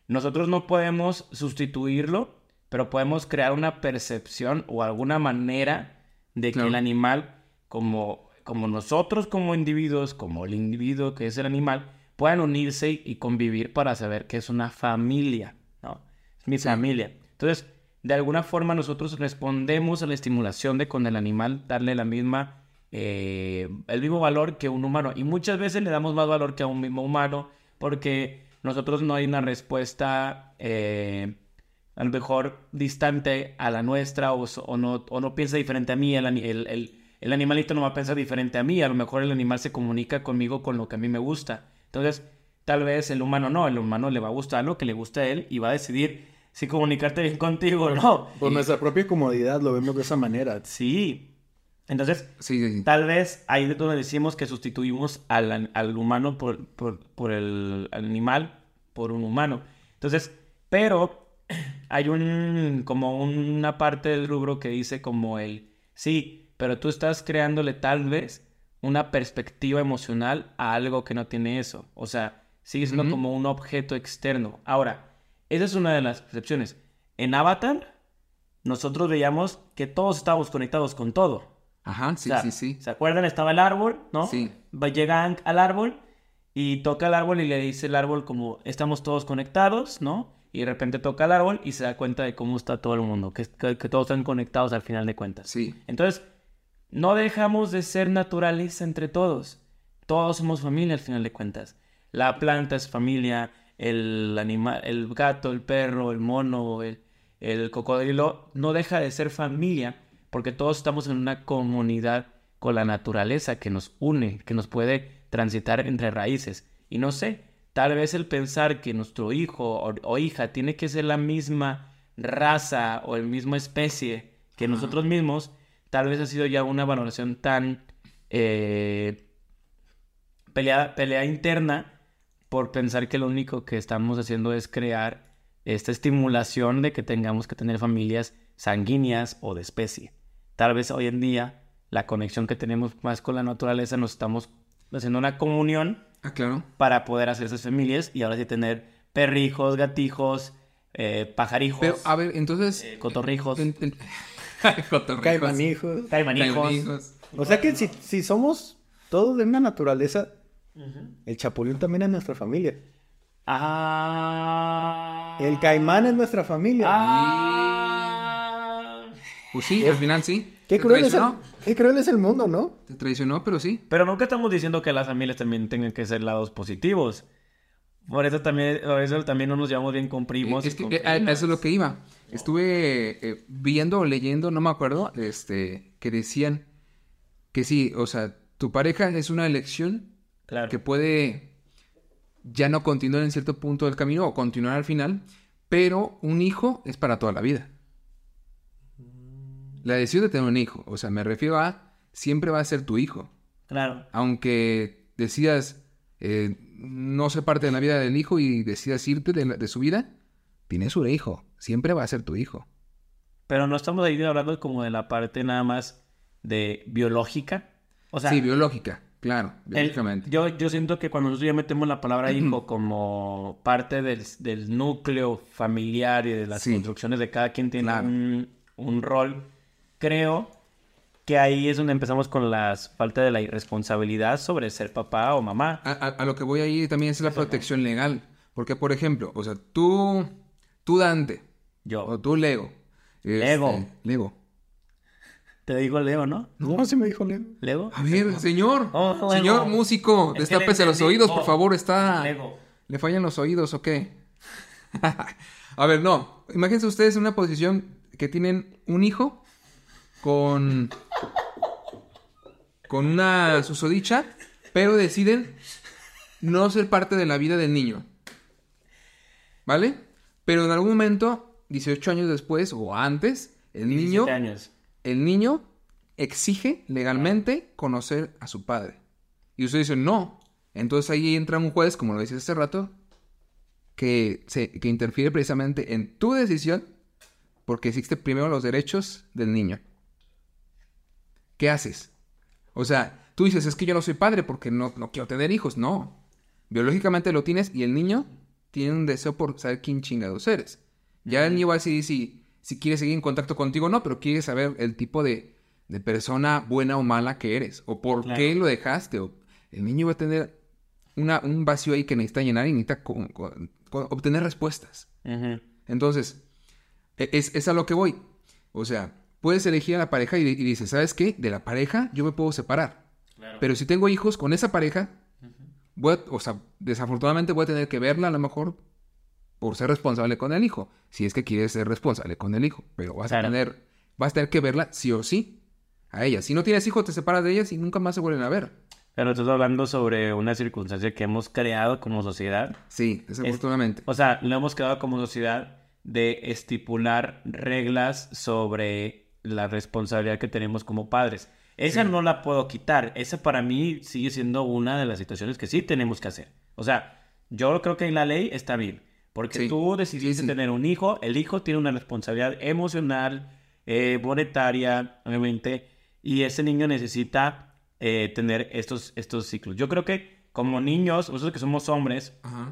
nosotros no podemos sustituirlo, pero podemos crear una percepción o alguna manera de que el animal, como, como nosotros como individuos, como el individuo que es el animal, puedan unirse y, y convivir para saber que es una familia, ¿no? Es mi Sí. familia. Entonces, de alguna forma nosotros respondemos a la estimulación de con el animal darle la misma, eh, el mismo valor que un humano. Y muchas veces le damos más valor que a un mismo humano porque nosotros no hay una respuesta eh, a lo mejor distante a la nuestra o, o no, o no piensa diferente a mí. El, el- el- el animalito no va a pensar diferente a mí. A lo mejor el animal se comunica conmigo con lo que a mí me gusta. Entonces, tal vez el humano no. El humano le va a gustar lo que le gusta a él y va a decidir si comunicarte bien contigo o no. Por nuestra propia comodidad lo vemos de esa manera. Sí. Entonces, Sí, sí, sí. Tal vez ahí es donde decimos que sustituimos al, an- al humano por, por, por el animal por un humano. Entonces, pero hay un como una parte del rubro que dice como el sí, pero tú estás creándole tal vez una perspectiva emocional a algo que no tiene eso. O sea, sigue siendo como un objeto externo. Ahora, esa es una de las percepciones. En Avatar, nosotros veíamos que todos estábamos conectados con todo. Ajá, sí, O sea, sí, sí. ¿Se acuerdan? Estaba el árbol, ¿no? Sí. Va, llega al árbol y toca el árbol y le dice el árbol como estamos todos conectados, ¿no? Y de repente toca el árbol y se da cuenta de cómo está todo el mundo, que, que, que todos están conectados al final de cuentas. Sí. Entonces, no dejamos de ser naturales entre todos. Todos somos familia al final de cuentas. La planta es familia, el animal, el gato, el perro, el mono, el, el cocodrilo, no deja de ser familia porque todos estamos en una comunidad con la naturaleza que nos une, que nos puede transitar entre raíces. Y no sé, tal vez el pensar que nuestro hijo o, o hija tiene que ser la misma raza o el mismo especie que nosotros mismos, tal vez ha sido ya una valoración tan eh, pelea, pelea interna por pensar que lo único que estamos haciendo es crear esta estimulación de que tengamos que tener familias sanguíneas o de especie. Tal vez hoy en día la conexión que tenemos más con la naturaleza nos estamos haciendo una comunión Ah, claro. para poder hacer esas familias y ahora sí tener perrijos, gatijos, eh, pajarijos, Pero, a ver, entonces... eh, cotorrijos, en- en- Cotorrijos. Caimanijos. caimanijos. Caimanijos. O sea que si, si somos todos de una naturaleza, el chapulín también es nuestra familia. Ah. El caimán es nuestra familia. Ah. Pues sí, al final sí. Qué cruel, es el, traicionó. qué cruel es el mundo, ¿no? Te traicionó, pero sí. Pero nunca estamos diciendo que las familias también tengan que ser lados positivos. Por eso también, por eso también no nos llevamos bien con primos. es y que con eh, a- a primas. eso es lo que iba. Estuve eh, viendo o leyendo, no me acuerdo, este, que decían que sí, o sea, tu pareja es una elección Claro. que puede ya no continuar en cierto punto del camino o continuar al final, pero un hijo es para toda la vida. La decisión de tener un hijo, o sea, me refiero a siempre va a ser tu hijo. Claro. Aunque decidas eh, no ser parte de la vida del hijo y decidas irte de, la- de su vida, tienes un hijo, siempre va a ser tu hijo. Pero no estamos ahí hablando como de la parte nada más de biológica. O sea, sí, biológica, claro, el- biológicamente. yo, yo siento que cuando nosotros ya metemos la palabra hijo como parte del, del núcleo familiar y de las Sí. construcciones de cada quien tiene Claro. un, un rol, creo que ahí es donde empezamos con la falta de la irresponsabilidad sobre ser papá o mamá. A, a- a lo que voy a ir también es la protección legal. Porque, por ejemplo, o sea, tú, tú Dante, Yo. o tú Lego. este, Lego. Lego. Te digo Leo, ¿no? No, sí me dijo Leo. Lego. A ver, señor. Oh, Lego. señor músico, destápese los oídos, por Oh, favor, está... Lego. ¿Le fallan los oídos o qué? a ver, no. Imagínense ustedes en una posición que tienen un hijo con. con una susodicha, pero deciden no ser parte de la vida del niño. ¿Vale? Pero en algún momento, 18 años después o antes, el niño, 17 años. el niño exige legalmente conocer a su padre. Y usted dice, no. Entonces ahí entra un juez, como lo decía hace rato, que, se, que interfiere precisamente en tu decisión porque existen primero los derechos del niño. ¿Qué haces? O sea, tú dices, es que yo no soy padre porque no, no quiero tener hijos. No. Biológicamente lo tienes y el niño tiene un deseo por saber quién chingados eres. Ya el niño va a decidir si, si quiere seguir en contacto contigo o no, pero quiere saber el tipo de, de persona buena o mala que eres. O por Claro. qué lo dejaste. O el niño va a tener una- un vacío ahí que necesita llenar y necesita obtener respuestas. Entonces, e- es, es a lo que voy. O sea, puedes elegir a la pareja y, y dices, ¿sabes qué? De la pareja yo me puedo separar. Pero si tengo hijos con esa pareja, voy a- o sea, desafortunadamente voy a tener que verla a lo mejor por ser responsable con el hijo. Si es que quieres ser responsable con el hijo. Pero vas Claro. a tener, vas a tener que verla sí o sí a ella. Si no tienes hijos, te separas de ellas y nunca más se vuelven a ver. Pero estás hablando sobre una circunstancia que hemos creado como sociedad. Sí, desafortunadamente. O sea, lo hemos creado como sociedad de estipular reglas sobre la responsabilidad que tenemos como padres. Esa no la puedo quitar. Esa para mí sigue siendo una de las situaciones que sí tenemos que hacer. O sea, yo creo que en la ley está bien. Porque Sí. tú decidiste Sí, sí. tener un hijo, el hijo tiene una responsabilidad emocional, eh, monetaria, obviamente, y ese niño necesita eh, tener estos, estos ciclos. Yo creo que como niños, nosotros que somos hombres, Ajá.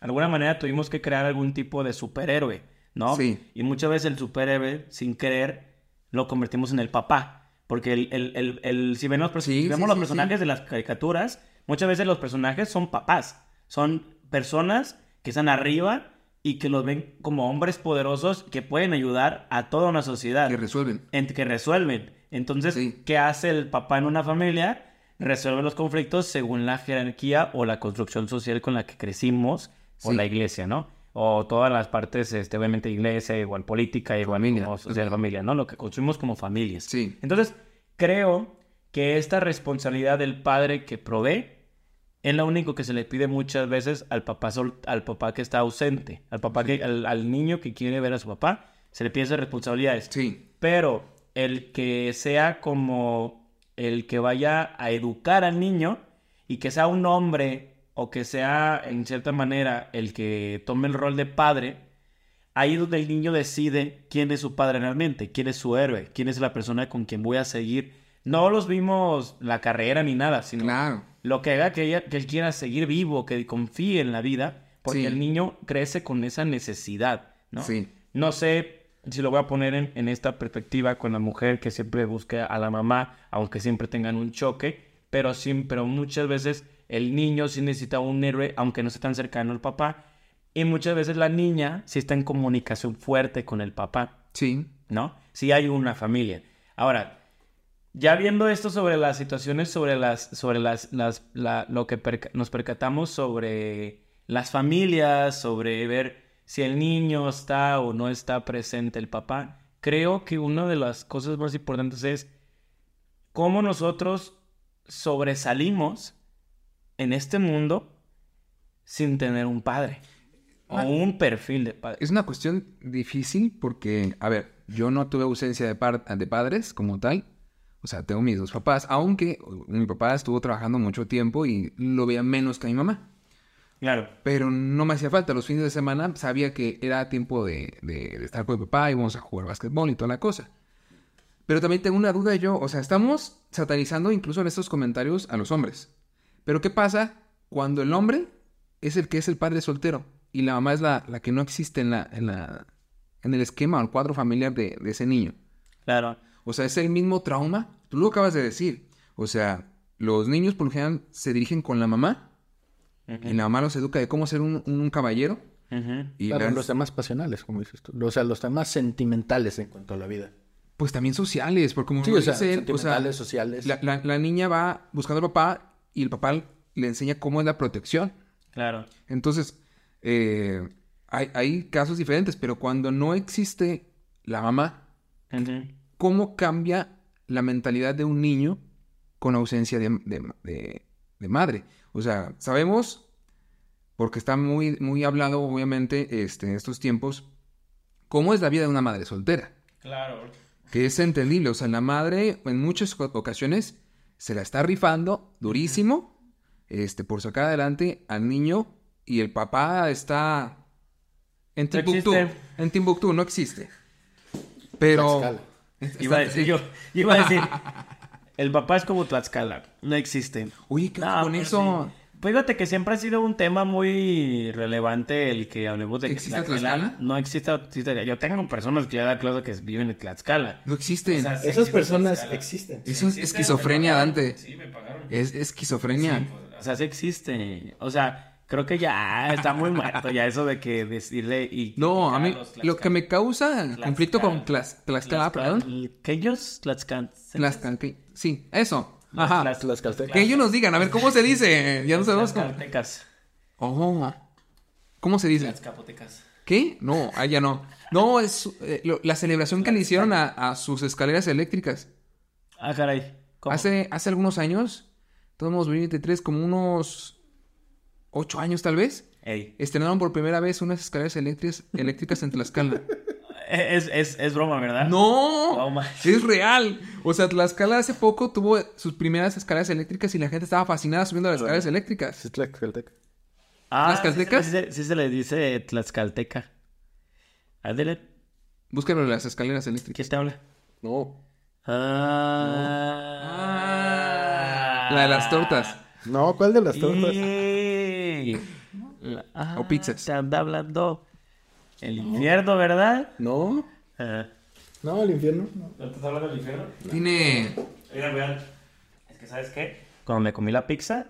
de alguna manera tuvimos que crear algún tipo de superhéroe, ¿no? Sí. Y muchas veces el superhéroe, sin querer, lo convertimos en el papá. Porque el, el, el, el- si vemos, los, Sí, si vemos sí, los sí, personajes de las caricaturas, muchas veces los personajes son papás. Son personas que están arriba y que los ven como hombres poderosos que pueden ayudar a toda una sociedad Que resuelven. en que resuelven. Entonces, Sí. ¿qué hace el papá en una familia? Resuelve los conflictos según la jerarquía o la construcción social con la que crecimos o la iglesia, ¿no? O todas las partes, este, obviamente, iglesia, igual política, igual Familia. como social, familia, ¿no? Lo que construimos como familias. Sí. Entonces, creo que esta responsabilidad del padre que provee es lo único que se le pide muchas veces al papá, sol- al papá que está ausente, al papá que, al, al niño que quiere ver a su papá, se le pide esas responsabilidades. Sí. Pero el que sea como el que vaya a educar al niño y que sea un hombre o que sea en cierta manera el que tome el rol de padre, ahí es donde el niño decide quién es su padre realmente, quién es su héroe, quién es la persona con quien voy a seguir. No los vimos la carrera ni nada, sino Claro. lo que haga que, ella- que él quiera seguir vivo, que confíe en la vida, porque Sí. el niño crece con esa necesidad, ¿no? Sí. No sé si lo voy a poner en, en esta perspectiva con la mujer que siempre busca a la mamá, aunque siempre tengan un choque, pero, sí, pero muchas veces el niño sí necesita un héroe, aunque no esté tan cercano al papá, y muchas veces la niña sí está en comunicación fuerte con el papá. Sí. ¿no? Sí hay una familia. Ahora, ya viendo esto sobre las situaciones, sobre las, sobre las, las, la- lo que perca- nos percatamos sobre las familias, sobre ver si el niño está o no está presente el papá, creo que una de las cosas más importantes es cómo nosotros sobresalimos en este mundo sin tener un padre o un perfil de padre. Es una cuestión difícil porque, a ver, yo no tuve ausencia de, par- de padres como tal. O sea, tengo mis dos papás, aunque mi papá estuvo trabajando mucho tiempo y lo veía menos que a mi mamá. Claro. Pero no me hacía falta. Los fines de semana sabía que era tiempo de, de- de estar con mi papá y vamos a jugar básquetbol y toda la cosa. Pero también tengo una duda yo. O sea, estamos satanizando incluso en estos comentarios a los hombres. Pero ¿qué pasa cuando el hombre es el que es el padre soltero y la mamá es la, la que no existe en, la, en, la, en el esquema o el cuadro familiar de, de ese niño? Claro. O sea, es el mismo trauma. Tú lo acabas de decir. O sea, los niños por lo general se dirigen con la mamá y la mamá los educa de cómo ser un, un caballero. Ujú. Y Claro, las- los temas pasionales, como dices tú. O sea, los temas sentimentales en cuanto a la vida. pues también sociales, porque como Sí, lo o sea, dice él, o sea, sentimentales, sociales. la, la- la niña va buscando al papá y el papá le enseña cómo es la protección. Claro. Entonces, eh, hay, hay casos diferentes, pero cuando no existe la mamá. ¿cómo cambia la mentalidad de un niño con ausencia de, de- de- de madre? O sea, sabemos, porque está muy, muy hablado, obviamente, este, en estos tiempos, cómo es la vida de una madre soltera. Claro. Que es entendible. O sea, la madre en muchas ocasiones se la está rifando durísimo este, por sacar adelante al niño y el papá está en No Timbuktu. existe. En Timbuktu no existe. Pero... Iba a decir yo, iba a decir, el papá es como Tlaxcala, no existe. Oye, ¿qué No, con eso? sí. Fíjate que siempre ha sido un tema muy relevante el que hablemos de que ¿Existe Tlaxcala? No existe, existe- Yo tengo personas que ya da clase que viven en Tlaxcala. No existen. O sea, sí Esas existe personas existen. Eso es esquizofrenia. Dante. Sí, me pagaron. Es esquizofrenia. O sea, sí existe. O sea, creo que ya está muy muerto ya eso de que decirle y... No, a mí lo que me causa Tlaxcala. conflicto con Tlax- Tlaxcala, perdón. ¿Que ellos? Tlaxcala. Tlaxcala, sí, eso. Ajá. Tlaxcalteca. Que ellos nos digan, a ver, ¿cómo se dice? Ya no sabemos cómo. Tlaxcaltecas. Oh, ¿Cómo se dice? Tlaxcapotecas. ¿Qué? No, ah, ya no. No, es eh, lo- la celebración que le hicieron a, a sus escaleras eléctricas. Ah, caray. ¿Cómo? Hace, hace algunos años, todos 2023, como unos ocho años tal vez, Ey. estrenaron por primera vez unas escaleras eléctricas, eléctricas en Tlaxcala. Es, es, es broma, ¿verdad? ¡No! Es real. O sea, Tlaxcala hace poco tuvo sus primeras escaleras eléctricas y la gente estaba fascinada subiendo las escaleras eléctricas. Es Tlaxcalteca. Ah, ¿Tlaxcaltecas? Sí, se- sí se- sí se le dice Tlaxcalteca. Adele, Búscalo en las escaleras eléctricas. ¿quién te habla? No. Ah. La de las tortas. No, ¿cuál de las tortas? Y- Ah, O pizzas. Te anda hablando el infierno, ¿verdad? No. Ah. No, el infierno. No. ¿No estás hablando del infierno? Tiene. Oigan, vean. Es que, ¿sabes qué? Cuando me comí la pizza,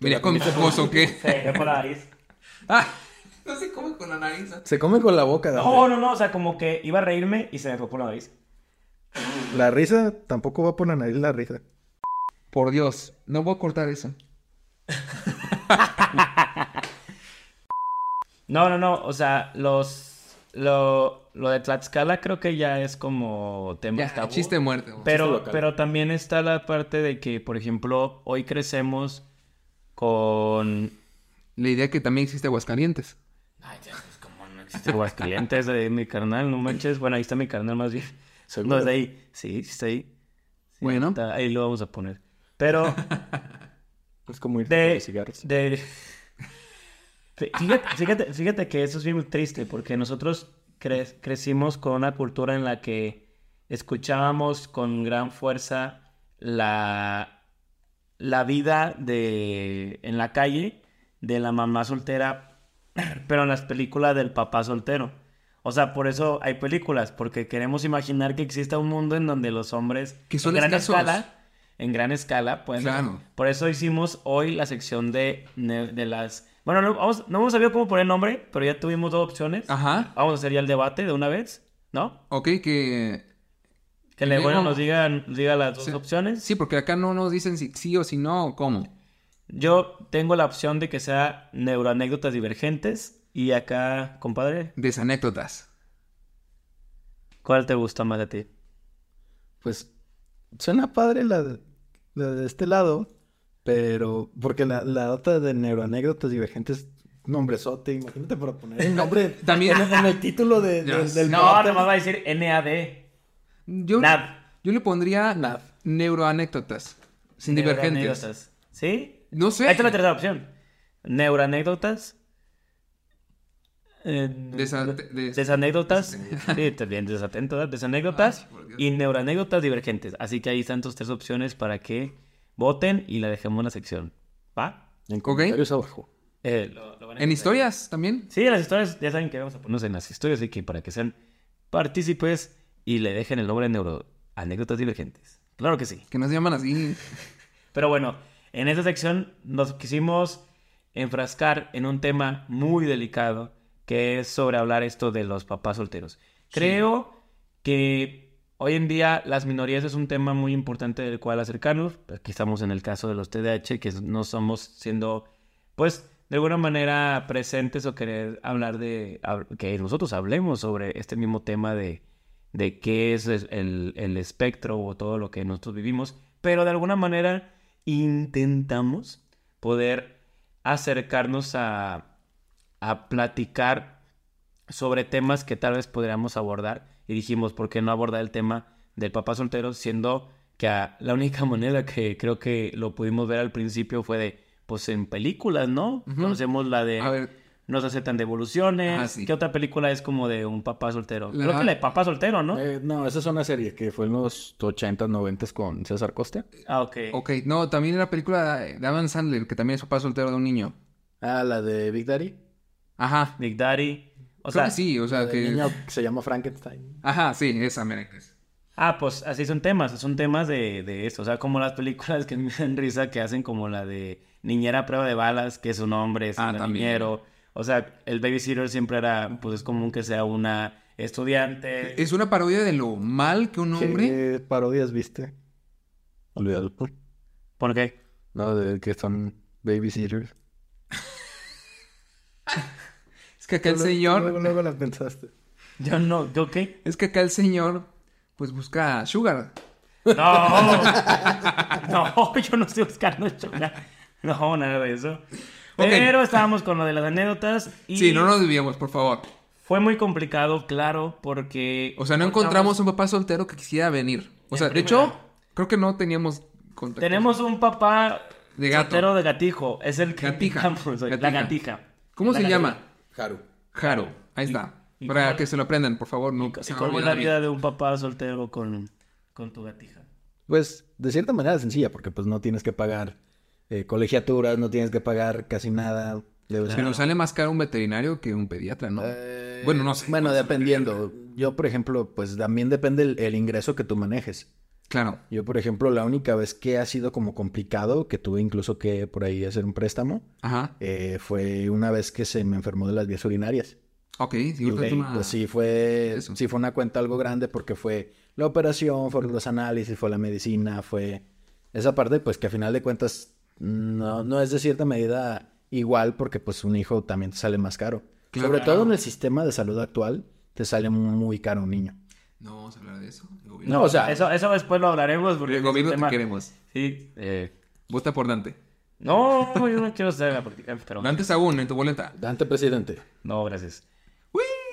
Mira, con o qué. se dejé por la nariz. Ah, no se come con la nariz. ¿no? Se come con la boca, Dante. No, no, no, o sea, como que iba a reírme y se me fue por la nariz. La risa tampoco va por la nariz la risa. Por Dios, no voy a cortar eso. No, no, no, o sea, los... Lo, lo de Tlaxcala creo que ya es como tema Ya, tabú. chiste muerto. Pero, pero también está la parte de que, por ejemplo, hoy crecemos con... La idea que también existe Aguascalientes. Ay, ya, pues como no existe Aguascalientes de mi carnal, no manches. Bueno, ahí está mi carnal más bien. ¿Seguro? No, es de ahí. Sí, sí está ahí. Sí, Bueno. está- ahí lo vamos a poner. Pero Es como ir de... de cigarros. de... Fíjate, fíjate, fíjate que eso es bien triste porque nosotros cre- crecimos con una cultura en la que escuchábamos con gran fuerza la, la vida de, en la calle de la mamá soltera, pero en las películas del papá soltero. O sea, por eso hay películas, porque queremos imaginar que exista un mundo en donde los hombres Que son en gran escasos. escala, en gran escala, pues. Claro. Por eso hicimos hoy la sección de, de las... Bueno, no, vamos, no hemos sabido cómo poner nombre, pero ya tuvimos dos opciones. Ajá. Vamos a hacer ya el debate de una vez, ¿no? Ok, que... Que el bueno nos diga, nos diga las dos Sí. opciones. Sí, porque acá no nos dicen si sí o si no o cómo. Yo tengo la opción de que sea neuroanécdotas divergentes. Y acá, compadre, Desanécdotas. ¿cuál te gusta más de ti? Pues suena padre la de, la de este lado, pero porque la, la otra de neuroanécdotas divergentes, nombrezote, imagínate para poner el nombre También- en, en el título de, del No, podcast. nomás va a decir NAD. Yo, NAD. yo le pondría Nav. neuroanécdotas. Sin divergentes. Neuroanécdotas. ¿Sí? No sé. Ahí está la tercera opción. Neuroanécdotas. Eh, Desa- de- des- desanécdotas. Sí, también desatento, ¿eh? Desanécdotas Ay, y neuroanécdotas divergentes. Así que ahí están tus tres opciones para que voten y la dejemos en la sección. ¿Va? En comentarios abajo. Eh, lo- lo van a En historias también. Sí, las historias, ya saben que vamos a ponernos en las historias, así que para que sean partícipes y le dejen el nombre de neuroanécdotas divergentes. Claro que sí. Que nos llaman así. Pero bueno, en esta sección nos quisimos enfrascar en un tema muy delicado, que es sobre hablar esto de los papás solteros. Creo que hoy en día las minorías es un tema muy importante del cual acercarnos. Aquí estamos en el caso de los TDAH, que no somos siendo, pues, de alguna manera presentes o querer hablar de, que nosotros hablemos sobre este mismo tema de, de qué es- el, el espectro o todo lo que nosotros vivimos, pero de alguna manera intentamos poder acercarnos a, a platicar sobre temas que tal vez podríamos abordar y dijimos, ¿por qué no abordar el tema del papá soltero? Siendo que a- la única manera que creo que lo pudimos ver al principio fue de, pues en películas, ¿no? Conocemos la de A ver, No se aceptan devoluciones. Ah, sí. ¿Qué otra película es como de un papá soltero? La- Creo que la de papá soltero, ¿no? Eh, no, esa es una serie que fue en los 80, 90 con César Costa. Ah, ok. ok. No, también la película de Adam Sandler, que también es papá soltero de un niño. Ah, la de Big Daddy. Ajá. Big Daddy. O Creo sea, que sí, o sea que... niño que se llama Frankenstein. Ajá, sí, esa, mira. Ah, pues así son temas, son temas de, de esto, o sea, como las películas que me dan risa que hacen como la de Niñera a prueba de balas, que su nombre es Ah, un también. niñero, o sea, el babysitter siempre era, pues es común que sea una estudiante. Es una parodia de lo mal que un hombre... ¿Qué parodias viste? Olvídalo. ¿Por qué? No, de que son babysitters. Es que acá el señor... Luego, luego la pensaste. Yo no, ¿yo qué? Es que acá el señor... Pues busca sugar. No, no, yo no estoy buscando chocar. No, nada de eso. Pero estábamos con lo de las anécdotas y Sí, no nos desviamos, por favor. fue muy complicado, claro, porque... O sea, no encontramos un papá soltero que quisiera venir. O sea, de hecho, creo que no teníamos contacto. Tenemos un papá De gato. soltero de gatijo. Es el que Gatija. digamos, la Gatija. gatija. ¿Cómo La se gatija. llama? Haru. Jaro. Ahí está. y Para cuál- que se lo aprendan, por favor. Nunca se ¿Y cómo es la vida de un papá soltero con, con tu gatija? Pues de cierta manera sencilla, porque pues no tienes que pagar eh, colegiaturas, no tienes que pagar casi nada. Debes- Pero sale más caro un veterinario que un pediatra, ¿no? Eh, Bueno, no sé. Bueno, dependiendo. Yo, por ejemplo, pues también depende el, el ingreso que tú manejes. Claro. Yo, por ejemplo, la única vez que ha sido como complicado, que tuve incluso que por ahí hacer un préstamo, Ajá. eh, fue una vez que se me enfermó de las vías urinarias. Ok, sí, Y, ahorita es una- pues sí fue, Eso. sí fue una cuenta algo grande porque fue la operación, fueron los análisis, fue la medicina, fue esa parte, pues que a final de cuentas no, no es de cierta medida igual porque pues un hijo también te sale más caro. Claro. Sobre todo en el sistema de salud actual, te sale muy caro un niño. No vamos a hablar de eso. El gobierno, No, o sea, Eso, eso después lo hablaremos. Porque el gobierno un te tema- queremos. Sí, eh, Vota por Dante. No, yo no quiero ser la política, pero... Dante Sagún en tu boleta. Dante presidente. No, gracias.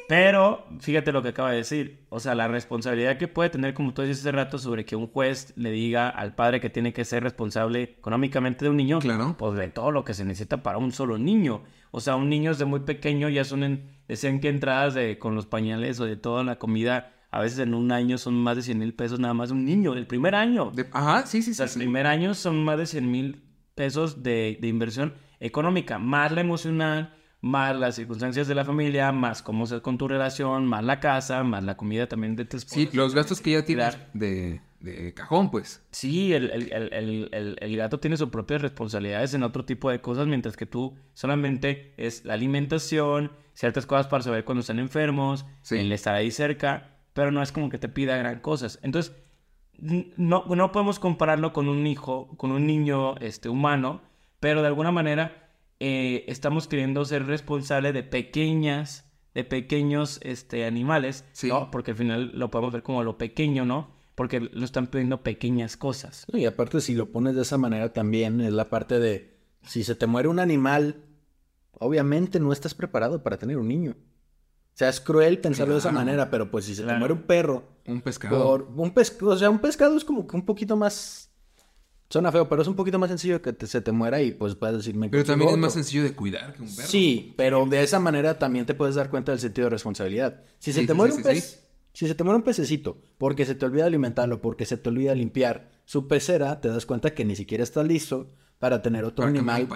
Pero fíjate lo que acaba de decir. O sea, la responsabilidad que puede tener, como tú dices hace rato, sobre que un juez le diga al padre que tiene que ser responsable económicamente de un niño. Claro. Pues de todo lo que se necesita para un solo niño. O sea, un niño desde muy pequeño ya son, en, decían que entradas de, con los pañales o de toda la comida, a veces en un año son más de 100 mil pesos nada más un niño, el primer año. De- Ajá, sí, sí, sí. el sí. primer año son más de 100 mil pesos de, de inversión económica, más la emocional, más las circunstancias de la familia, más cómo ser con tu relación, más la casa, más la comida también de tu esposa. Sí, los gastos que ya tienes de, de cajón, pues. Sí, el, el- el- el- el- el gato tiene sus propias responsabilidades en otro tipo de cosas, mientras que tú solamente es la alimentación, ciertas cosas para saber cuando están enfermos, Sí. el estar ahí cerca, pero no es como que te pida gran cosas. Entonces, no, no podemos compararlo con un hijo, con un niño este, humano, pero de alguna manera eh, estamos queriendo ser responsables de pequeñas, de pequeños este, animales, Sí. ¿no? Porque al final lo podemos ver como lo pequeño, ¿no? Porque lo están pidiendo pequeñas cosas. Y aparte, si lo pones de esa manera también, es la parte de si se te muere un animal, obviamente no estás preparado para tener un niño. O sea, es cruel pensarlo de esa manera, pero pues si se te muere un perro, Un pescado. por un pescado, o sea, un pescado es como que un poquito más. Suena feo, pero es un poquito más sencillo que te- se te muera y pues puedes decirme. Pero también es más sencillo de cuidar que un perro. Sí, pero de esa manera también te puedes dar cuenta del sentido de responsabilidad. Si se Sí, te sí, muere sí, un pez, si se te muere un pececito, porque se te olvida alimentarlo, porque se te olvida limpiar su pecera, te das cuenta que ni siquiera estás listo para tener otro Para animal.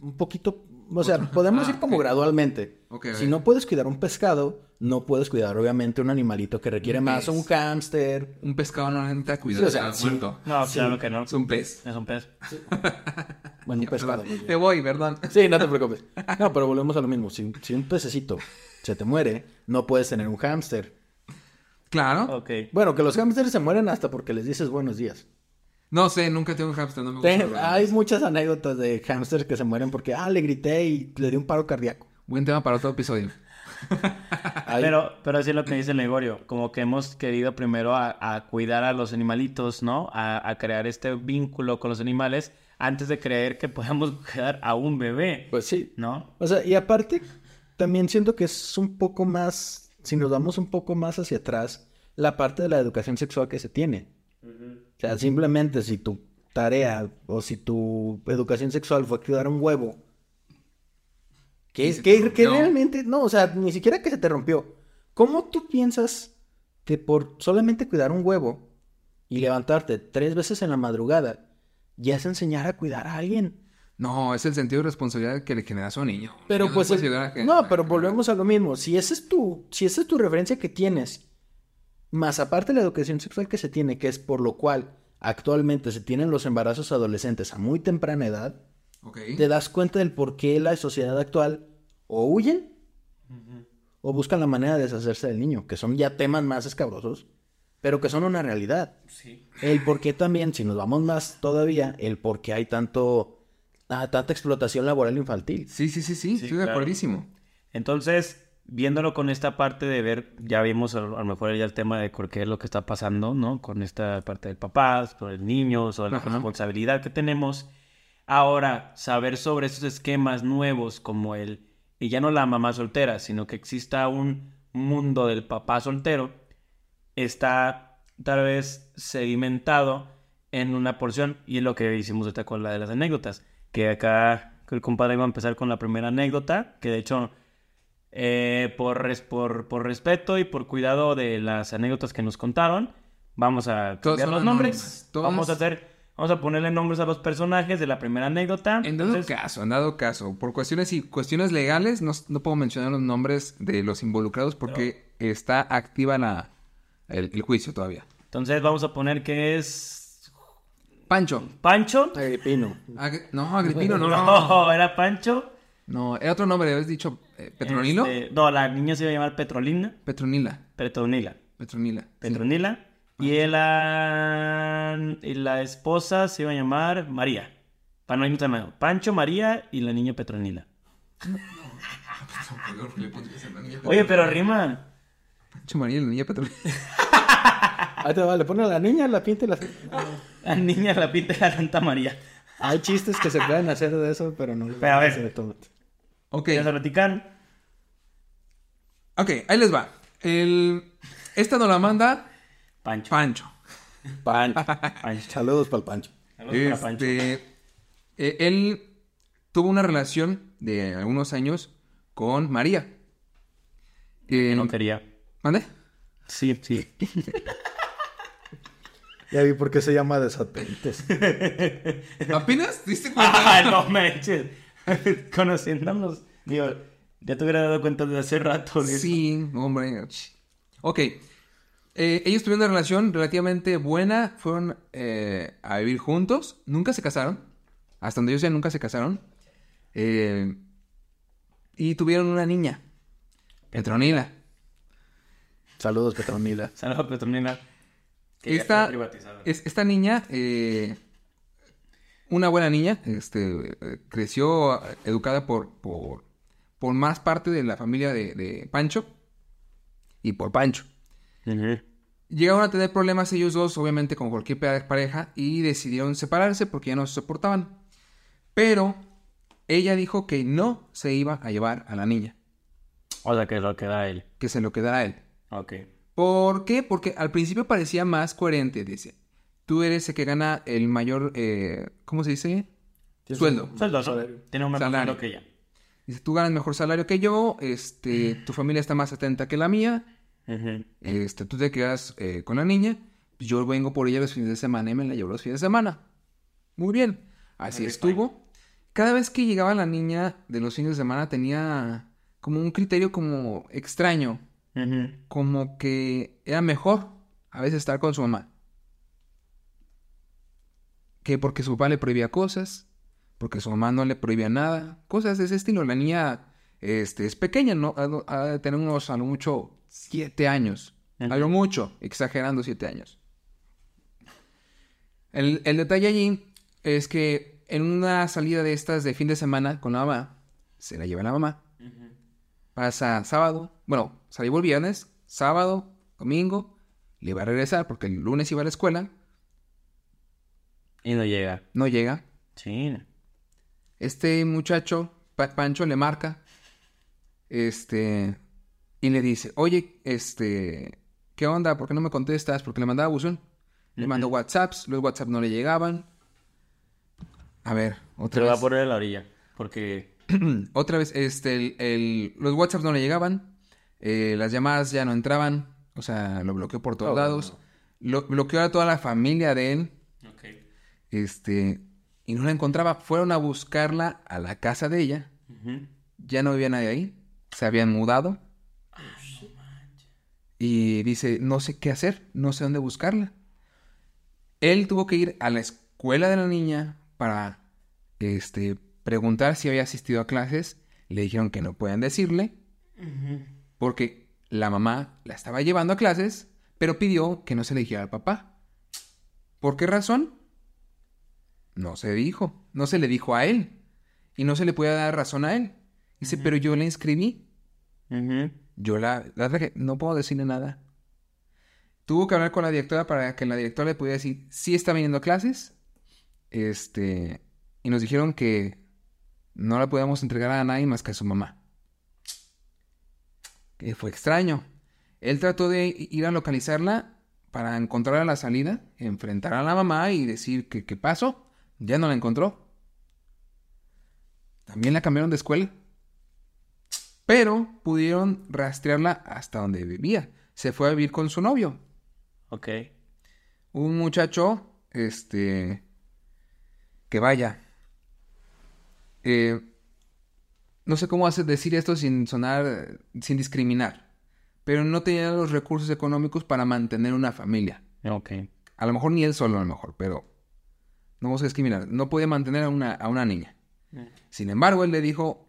Un poquito, o sea, podemos Ah, ir como gradualmente. Si no puedes cuidar un pescado, no puedes cuidar obviamente un animalito que requiere Un más, pez. un hámster. Un pescado no necesita cuidar. Sí, o sea, está sí. muerto. No, Sí. claro que no. Es un pez. Es un pez. Bueno, un pescado. Me voy, perdón. Sí, no te preocupes. No, pero volvemos a lo mismo. Si, si un pececito se te muere, no puedes tener un hámster. Claro. Ok. Bueno, que los hámsters se mueren hasta porque les dices buenos días. No sé, nunca tengo un hamster, no me gusta. hay muchas anécdotas de hámsters que se mueren porque, ah, le grité y le di un paro cardíaco. Buen tema para otro episodio. Pero, pero así es lo que dice el Legorio, como que hemos querido primero a, a cuidar a los animalitos, ¿no? A, a crear este vínculo con los animales antes de creer que podamos cuidar a un bebé, Pues sí. ¿no? O sea, y aparte, también siento que es un poco más, si nos vamos un poco más hacia atrás, la parte de la educación sexual que se tiene. Sea, simplemente si tu tarea o si tu educación sexual fue cuidar un huevo, que, se que, realmente, no, o sea, ni siquiera que se te rompió. ¿Cómo tú piensas que por solamente cuidar un huevo y levantarte tres veces en la madrugada ya es enseñar a cuidar a alguien? No, es el sentido de responsabilidad que le generas a un niño. Pero No pues el- que- no, pero volvemos a lo mismo. Si esa es tu, si esa es tu referencia que tienes, más aparte la educación sexual que se tiene, que es por lo cual actualmente se tienen los embarazos adolescentes a muy temprana edad, te das cuenta del por qué la sociedad actual o huyen o buscan la manera de deshacerse del niño, que son ya temas más escabrosos, pero que son una realidad. Sí. El por qué también, si nos vamos más todavía, el por qué hay tanto, ah, tanta explotación laboral infantil. Sí, sí, sí, sí, Sí, estoy de acuerdísimo. Entonces, viéndolo con esta parte de ver, ya vimos a lo mejor ya el tema de qué es lo que está pasando, ¿no? Con esta parte del papá, sobre el niño, sobre la Ajá. responsabilidad que tenemos. Ahora, saber sobre esos esquemas nuevos como el, y ya no la mamá soltera, sino que exista un mundo del papá soltero, está tal vez sedimentado en una porción, y es lo que hicimos ahorita con la de las anécdotas, que acá el compadre iba a empezar con la primera anécdota, que de hecho, eh, por, res- por, por respeto y por cuidado de las anécdotas que nos contaron, vamos a cambiar los nombres, todas- vamos a hacer, vamos a ponerle nombres a los personajes de la primera anécdota. En dado Entonces, caso, en dado caso, por cuestiones y cuestiones legales, no, no puedo mencionar los nombres de los involucrados porque está activa la, el, el juicio todavía. entonces vamos a poner que es Pancho. Pancho. Agripino. Agri- no, Agripino, no, no. No, era Pancho. No, era otro nombre, habías dicho eh, Petronilo. Este, no, la niña se iba a llamar Petrolina. Petronila. Petronila. Petronila. sí. Petronila. Y, el, ah, y la esposa se iba a llamar María. Para no irnos tan lejos. Pancho, María y la niña Petronila. Oye, pero rima. Pancho María, la niña Petronila. Ahí te va, le pone a la niña, la pinta y la... La niña la pinta de la Santa María. Hay chistes que se pueden hacer de eso, pero no. Pero a ver. Ok, ¿Quieres platicar? ok, ahí les va. El... Esta nos la manda Pancho. Pancho. Pancho. Pancho. Saludos para el Pancho. Saludos para Pancho. Este, eh, él tuvo una relación de algunos años con María. Eh, No quería. ¿Mande? Sí, sí. Ya vi por qué se llama Desatentos. ¿Apenas? ¿Te ¿Diste cuenta? Ah, no manches. Conociéndonos, digo, ya te hubiera dado cuenta de hace rato. de eso. Sí, hombre. Ok. Eh, ellos tuvieron una relación relativamente buena. Fueron eh, a vivir juntos. Nunca se casaron. Hasta donde yo sé, nunca se casaron. Eh, y tuvieron una niña. Petronila. Saludos, Petronila. Saludos, Petronila. Que Esta, es- esta niña, eh, una buena niña, este, eh, creció eh, educada por, por, por más parte de la familia de, de Pancho y por Pancho. Llegaron a tener problemas ellos dos, obviamente, con cualquier pa- pareja, y decidieron separarse porque ya no se soportaban. Pero ella dijo que no se iba a llevar a la niña, O sea, que lo queda él. que se lo quedara a él. Ok. ¿Por qué? Porque al principio parecía más coherente, dice. Tú eres el que gana el mayor, eh, ¿cómo se dice? Sueldo. Sueldo, ¿no? Tiene un mejor Salario. que ella. Dice, tú ganas mejor salario que yo, este, tu familia está más atenta que la mía, este, tú te quedas eh, con la niña, pues yo vengo por ella los fines de semana y me la llevo los fines de semana. Muy bien, así estuvo. Cada vez que llegaba la niña de los fines de semana tenía como un criterio como extraño, como que era mejor a veces estar con su mamá. Que porque su papá le prohibía cosas, porque su mamá no le prohibía nada, cosas de ese estilo. La niña este, es pequeña, ¿no? Ha, de tener unos a lo mucho siete años. A lo mucho, exagerando siete años. El, el detalle allí es que en una salida de estas de fin de semana con la mamá, se la lleva la mamá. Pasa sábado, bueno, llevó el viernes, sábado, domingo, le va a regresar porque el lunes iba a la escuela, Y no llega. no llega. Sí. Este muchacho, Pa- Pancho, le marca, este, y le dice, oye, este, ¿qué onda? ¿Por qué no me contestas? Porque le mandaba buzón. Le mandó WhatsApps, los WhatsApp no le llegaban. A ver, Te otra lo va a vez. poner a la orilla. Porque. Otra vez, este, el, el- los WhatsApps no le llegaban, eh, las llamadas ya no entraban, o sea, lo bloqueó por todos Oh, lados, lo, bloqueó a toda la familia de él, Ok. Este, y no la encontraba. Fueron a buscarla a la casa de ella, ya no había nadie ahí, se habían mudado. Y dice, no sé qué hacer, no sé dónde buscarla. Él tuvo que ir a la escuela de la niña para este, preguntar si había asistido a clases. Le dijeron que no pueden decirle porque la mamá la estaba llevando a clases, pero pidió que no se le dijera al papá. ¿Por qué razón? No se dijo, no se le dijo a él y no se le puede dar razón a él. Dice, pero yo la inscribí. Yo la, la traje, no puedo decirle nada. Tuvo que hablar con la directora para que la directora le pudiera decir si está viniendo a clases. Este, y nos dijeron que no la podíamos entregar a nadie más que a su mamá. Que fue extraño. Él trató de ir a localizarla para encontrar a la salida, enfrentar a la mamá y decir que qué pasó. Ya no la encontró. También la cambiaron de escuela. Pero pudieron rastrearla hasta donde vivía. Se fue a vivir con su novio. Ok. Un muchacho, este, que vaya. eh, no sé cómo hacer decir esto sin sonar, sin discriminar. Pero no tenía los recursos económicos para mantener una familia. Ok. A lo mejor ni él solo, a lo mejor, pero no vamos a discriminar. No podía mantener a una, a una niña. Sin embargo, él le dijo,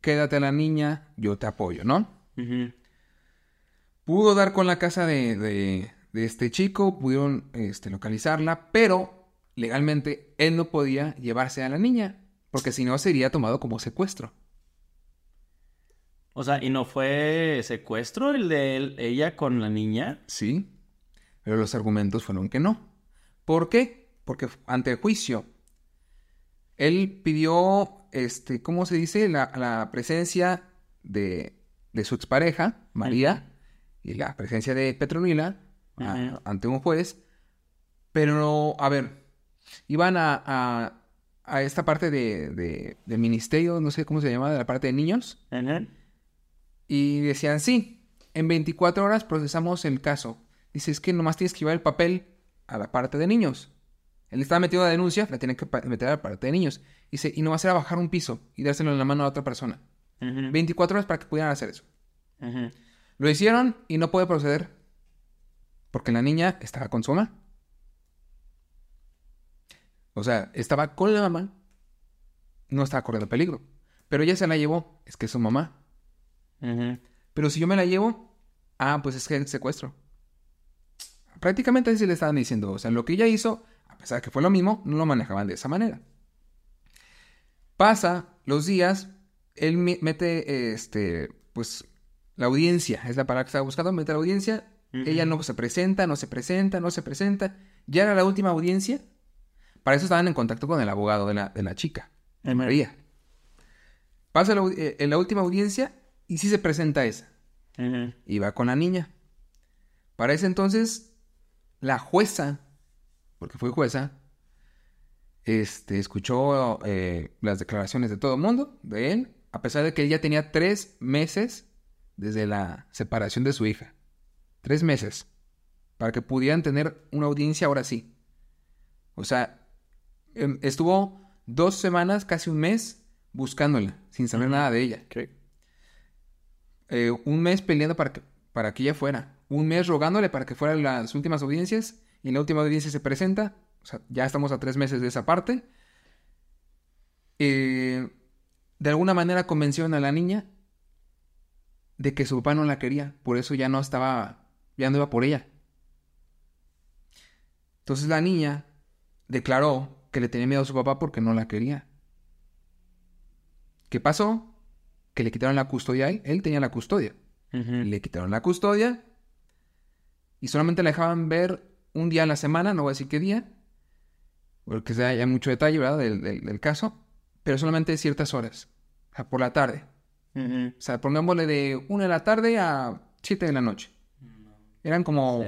quédate a la niña, yo te apoyo, ¿no? Pudo dar con la casa de, de- de este chico, pudieron este, localizarla, pero legalmente él no podía llevarse a la niña, porque si no sería tomado como secuestro. O sea, ¿y no fue secuestro el de él- ella con la niña? Sí, pero los argumentos fueron que no. ¿Por qué? Porque ante el juicio, él pidió, este, ¿cómo se dice? La, la presencia de, de su expareja, María, y la presencia de Petronila a- ante un juez. Pero, a ver, iban a, a, a esta parte de, de- del ministerio, no sé cómo se llama, de la parte de niños, y decían, sí, en 24 horas procesamos el caso. Dice, es que nomás tienes que llevar el papel a la parte de niños. Él estaba metiendo la denuncia, la tiene que meter a la parte de niños. Dice, y no va a ser a bajar un piso y dárselo en la mano a otra persona. Ujú. 24 horas para que pudieran hacer eso. Lo hicieron y no puede proceder. Porque la niña estaba con su mamá. O sea, estaba con la mamá. No estaba corriendo peligro. Pero ella se la llevó. Es que es su mamá. Pero si yo me la llevo, ah, pues es que es secuestro. Prácticamente así le estaban diciendo. O sea, lo que ella hizo, a pesar de que fue lo mismo, no lo manejaban de esa manera. Pasa los días, él mete, este, pues, la audiencia, es la palabra que estaba buscando, mete la audiencia, ella no se presenta, no se presenta, no se presenta. Ya era la última audiencia. Para eso estaban en contacto con el abogado de la, de la chica, de María. Pasa la eh, en la última audiencia y sí se presenta esa. Y va con la niña. Para ese entonces, la jueza, porque fue jueza, este, escuchó eh, las declaraciones de todo el mundo, de él, a pesar de que ella tenía tres meses desde la separación de su hija. Tres meses. Para que pudieran tener una audiencia ahora sí. O sea, em, estuvo dos semanas, casi un mes, buscándola, sin saber nada de ella. Eh, un mes peleando para que, para que ella fuera. Un mes rogándole para que fuera a las últimas audiencias. Y en la última audiencia se presenta. O sea, ya estamos a tres meses de esa parte. Eh, de alguna manera convencieron a la niña de que su papá no la quería. Por eso ya no estaba, ya no iba por ella. Entonces la niña declaró que le tenía miedo a su papá porque no la quería. ¿Qué pasó? Que le quitaron la custodia a él. Él tenía la custodia. Le quitaron la custodia y solamente la dejaban ver un día a la semana, no voy a decir qué día, porque sea ya mucho detalle, ¿verdad? Del, del- del caso, pero solamente ciertas horas, o sea, por la tarde. O sea, pongámosle de una de la tarde a 7 de la noche. Eran como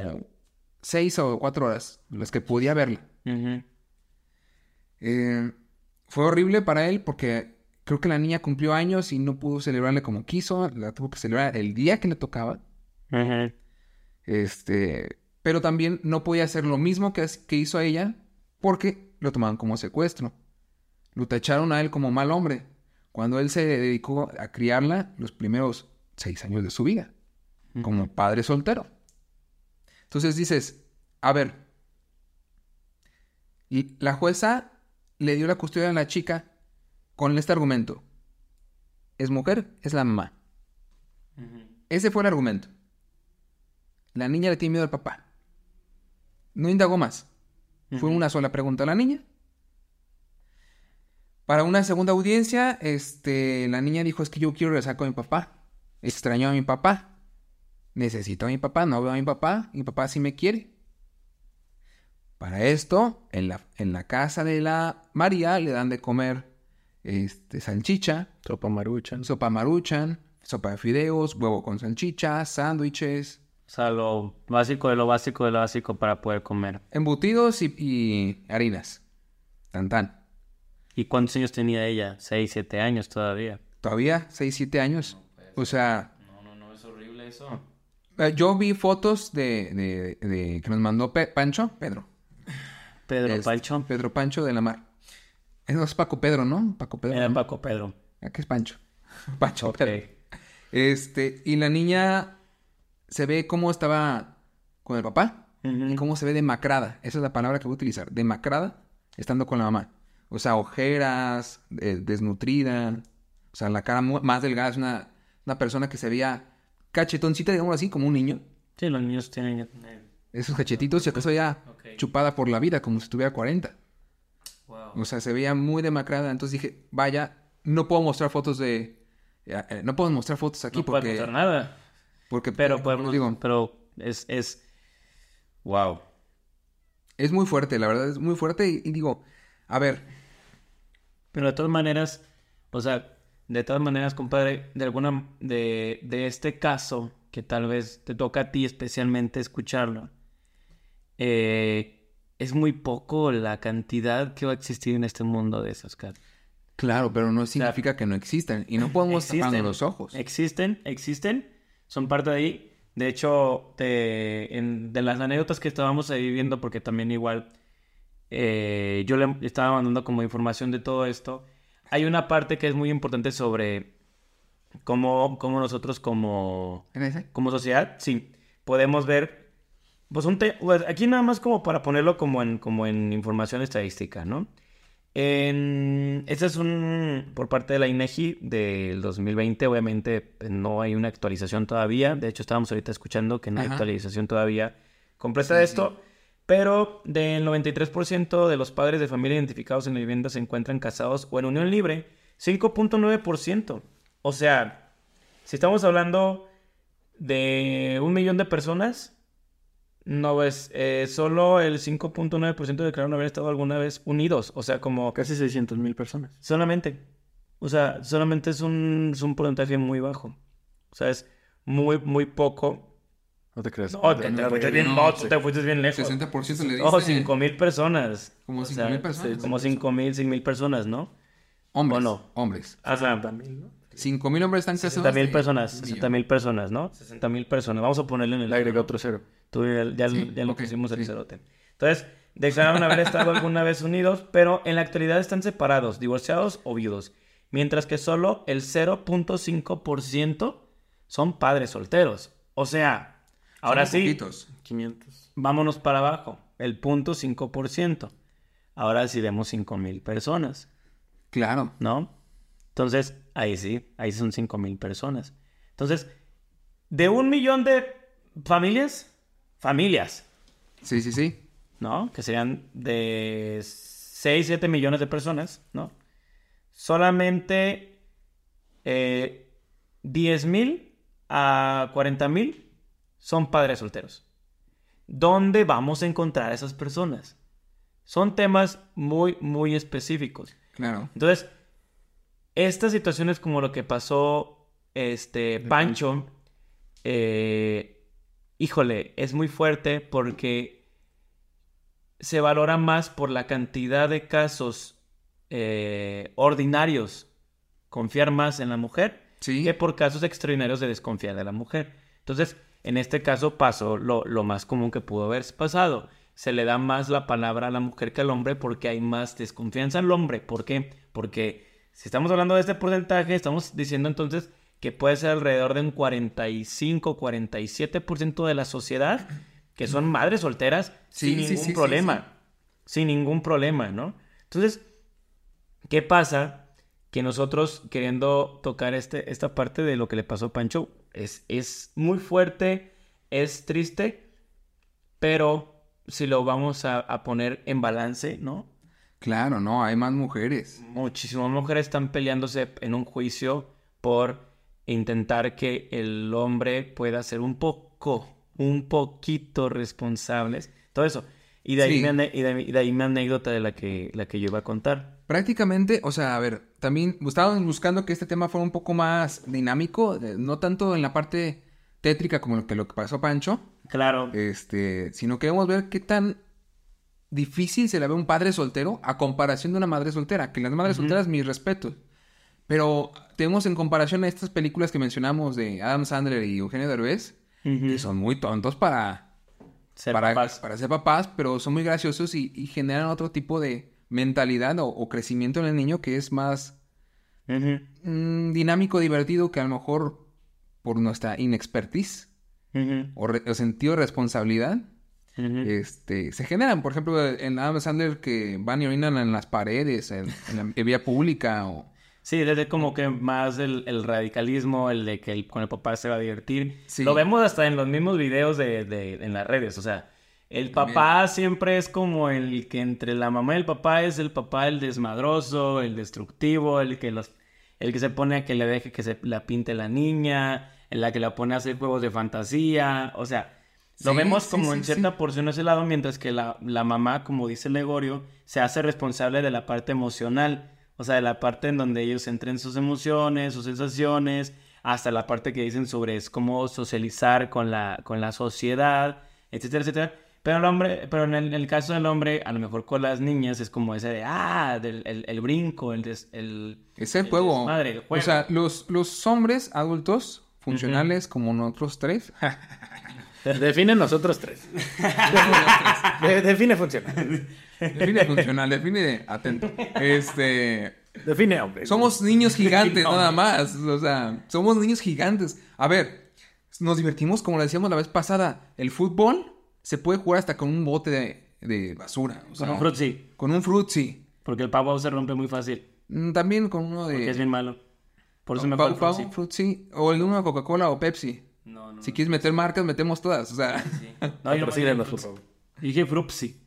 seis o cuatro horas las que podía verla. Eh, fue horrible para él porque creo que la niña cumplió años y no pudo celebrarle como quiso. La tuvo que celebrar el día que le tocaba. Este, pero también no podía hacer lo mismo que, que hizo a ella porque lo tomaban como secuestro. Lo tacharon a él como mal hombre cuando él se dedicó a criarla los primeros seis años de su vida como padre soltero. Entonces dices, a ver, y la jueza le dio la custodia a la chica con este argumento. Es mujer, es la mamá. Ese fue el argumento. La niña le tiene miedo al papá. No indagó más. Fue una sola pregunta a la niña. Para una segunda audiencia, este, la niña dijo, es que yo quiero regresar con mi papá. Extraño a mi papá. Necesito a mi papá, no veo a mi papá. Mi papá sí me quiere. Para esto, en la, en la casa de la María le dan de comer este, salchicha, Sopa maruchan. sopa maruchan, sopa de fideos, huevo con salchicha, sándwiches, O sea, lo básico de lo básico de lo básico para poder comer. embutidos y, y harinas. Tan tan. ¿Y cuántos años tenía ella? Seis, siete años todavía. Todavía 6, 7 años. O sea, No, no, no, es horrible eso. eh, yo vi fotos de, de- de- que nos mandó Pe- Pancho, Pedro. Pedro Este, Pancho. Pedro Pancho de la Mar. No es Paco Pedro, ¿no? Paco Pedro. Era ¿no? Paco Pedro. Aquí es Pancho. Pancho. Pedro. Este, y la niña se ve cómo estaba con el papá y cómo se ve demacrada. Esa es la palabra que voy a utilizar. Demacrada estando con la mamá. O sea, ojeras, eh, desnutrida. O sea, la cara más delgada. Es una, una persona que se veía cachetoncita, digamos así, como un niño. Sí, los niños tienen que tener. Esos cachetitos, y acaso ya chupada por la vida, como si tuviera 40. Wow. O sea, se veía muy demacrada. Entonces dije, vaya, no puedo mostrar fotos de... eh, eh, no puedo mostrar fotos aquí no puede porque... contar nada. Porque Pero podemos. digo, Pero es. es... Wow. es muy fuerte, la verdad es muy fuerte. Y, y digo, a ver, Pero de todas maneras, o sea, de todas maneras, compadre, de alguna, de, de este caso, que tal vez te toca a ti especialmente escucharlo, eh, es muy poco la cantidad que va a existir en este mundo de esas casos. Claro, pero no significa que no existan. Y no podemos taparnos los ojos. Existen, existen, son parte de ahí. De hecho, de, en- de las anécdotas que estábamos ahí viendo, porque también igual eh, yo le estaba mandando como información de todo esto, hay una parte que es muy importante sobre cómo, cómo nosotros como, como sociedad, sí, podemos ver, pues un te- pues, aquí nada más como para ponerlo como en, como en información estadística, ¿no? En, este es un, por parte de la INEGI del 2020, obviamente pues, no hay una actualización todavía, de hecho estábamos ahorita escuchando que no hay actualización todavía completa Sí, de sí. esto, pero del 93% de los padres de familia identificados en la vivienda se encuentran casados o en unión libre, 5.9%. O sea, si estamos hablando de un millón de personas, no es eh, solo el 5.9% declararon haber estado alguna vez unidos. O sea, como Casi 600 mil personas. solamente. O sea, solamente es un, es un porcentaje muy bajo. O sea, es muy, muy poco. No te creas. No, te, te no, fuiste no, bien, no, no, te fuiste bien lejos. 60% le diste. Oh, 5 mil personas. Como O 5,000 sea, personas. Como 5 mil, 6 mil personas, ¿no? Hombres. ¿O no? Hombres. O sea, 5 mil hombres están casados. 60 mil personas, un 60 millón. mil personas, ¿no? 60 mil personas. Vamos a ponerle en el... Le agregué otro cero. Tú ya, ya- Sí, ya lo ok, pusimos el sí. cerote. Entonces, declararon haber estado alguna vez unidos, pero en la actualidad están separados, divorciados o viudos. Mientras que solo el 0.5% son padres solteros. O sea, ahora sí, poquitos. 500. vámonos para abajo. El punto 5%. Ahora sí vemos 5 mil personas. Claro. ¿no? Entonces, ahí sí, ahí son 5 mil personas. Entonces, de un millón de familias, familias, Sí, sí, sí. ¿no? Que serían de 6, 7 millones de personas, ¿no? Solamente eh, 10 mil a 40 mil son padres solteros. ¿Dónde vamos a encontrar a esas personas? Son temas muy, muy específicos. Claro. Entonces, estas situaciones como lo que pasó este Pancho, eh, híjole, es muy fuerte porque se valora más por la cantidad de casos eh, ordinarios confiar más en la mujer Sí. que por casos extraordinarios de desconfiar de la mujer. Entonces, en este caso pasó lo, lo más común que pudo haber pasado. Se le da más la palabra a la mujer que al hombre porque hay más desconfianza al hombre. ¿Por qué? Porque si estamos hablando de este porcentaje, estamos diciendo entonces que puede ser alrededor de un 45, 47% de la sociedad que son madres solteras Sí, sin ningún sí, sí, problema. Sin ningún problema, ¿no? Entonces, ¿qué pasa? Que nosotros queriendo tocar este, esta parte de lo que le pasó a Pancho es, es muy fuerte, es triste, pero si lo vamos a, a poner en balance, ¿no? Claro, no, hay más mujeres. Muchísimas mujeres están peleándose en un juicio por intentar que el hombre pueda ser un poco, un poquito responsables. Todo eso. Y de ahí, Sí. mi, y de, y de ahí mi anécdota de la que, la que yo iba a contar. Prácticamente, o sea, a ver, también estábamos buscando que este tema fuera un poco más dinámico, no tanto en la parte tétrica como lo que, lo que pasó a Pancho, Claro. este, sino queremos ver qué tan difícil se le ve a un padre soltero a comparación de una madre soltera, que las madres solteras, mis respetos. Pero tenemos en comparación a estas películas que mencionamos de Adam Sandler y Eugenio Derbez, que son muy tontos para, Ser para, papás. para ser papás, pero son muy graciosos y, y generan otro tipo de mentalidad o, o crecimiento en el niño que es más mm, dinámico, divertido, que a lo mejor por nuestra inexpertise o, re- o sentido de responsabilidad, este, se generan. Por ejemplo, en Adam Sandler que van y orinan en las paredes, en, en la en vía pública o... Sí, desde como que más el, el radicalismo, el de que el- con el papá se va a divertir. Sí. Lo vemos hasta en los mismos videos de, de- en las redes. O sea, el También. papá siempre es como el que entre la mamá y el papá es el papá el desmadroso, el destructivo, el que los, el que se pone a que le deje que se la pinte la niña, en la que la pone a hacer juegos de fantasía. O sea, lo Sí, vemos como sí, en sí. cierta porción de ese lado, mientras que la, la mamá, como dice Legorio, se hace responsable de la parte emocional. O sea, de la parte en donde ellos entren sus emociones, sus sensaciones, hasta la parte que dicen sobre es cómo socializar con la, con la sociedad, etcétera, etcétera. Pero el hombre, pero en el, en el caso del hombre, a lo mejor con las niñas es como ese de, ah, del, el, el brinco, el, des- el, Es el juego. desmadre, el O juego. sea, los, los hombres adultos, funcionales como nosotros tres, Define nosotros tres. De- define funcional. Define funcional, define atento. Este. Define hombre. Somos niños gigantes, nada más. O sea, somos niños gigantes. A ver, nos divertimos, como lo decíamos la vez pasada. El fútbol se puede jugar hasta con un bote de, de basura. o sea, con un frutzi, Con un frutzi. porque el pavo se rompe muy fácil, Mm, También con uno porque es de. bien malo. Por eso me el Pau, frutzi. frutzi. O el de uno de Coca-Cola o Pepsi. No, no, Si no. quieres meter marcas, metemos todas. O sea. No, yo no decir por frutzi. favor. Dije frupsi.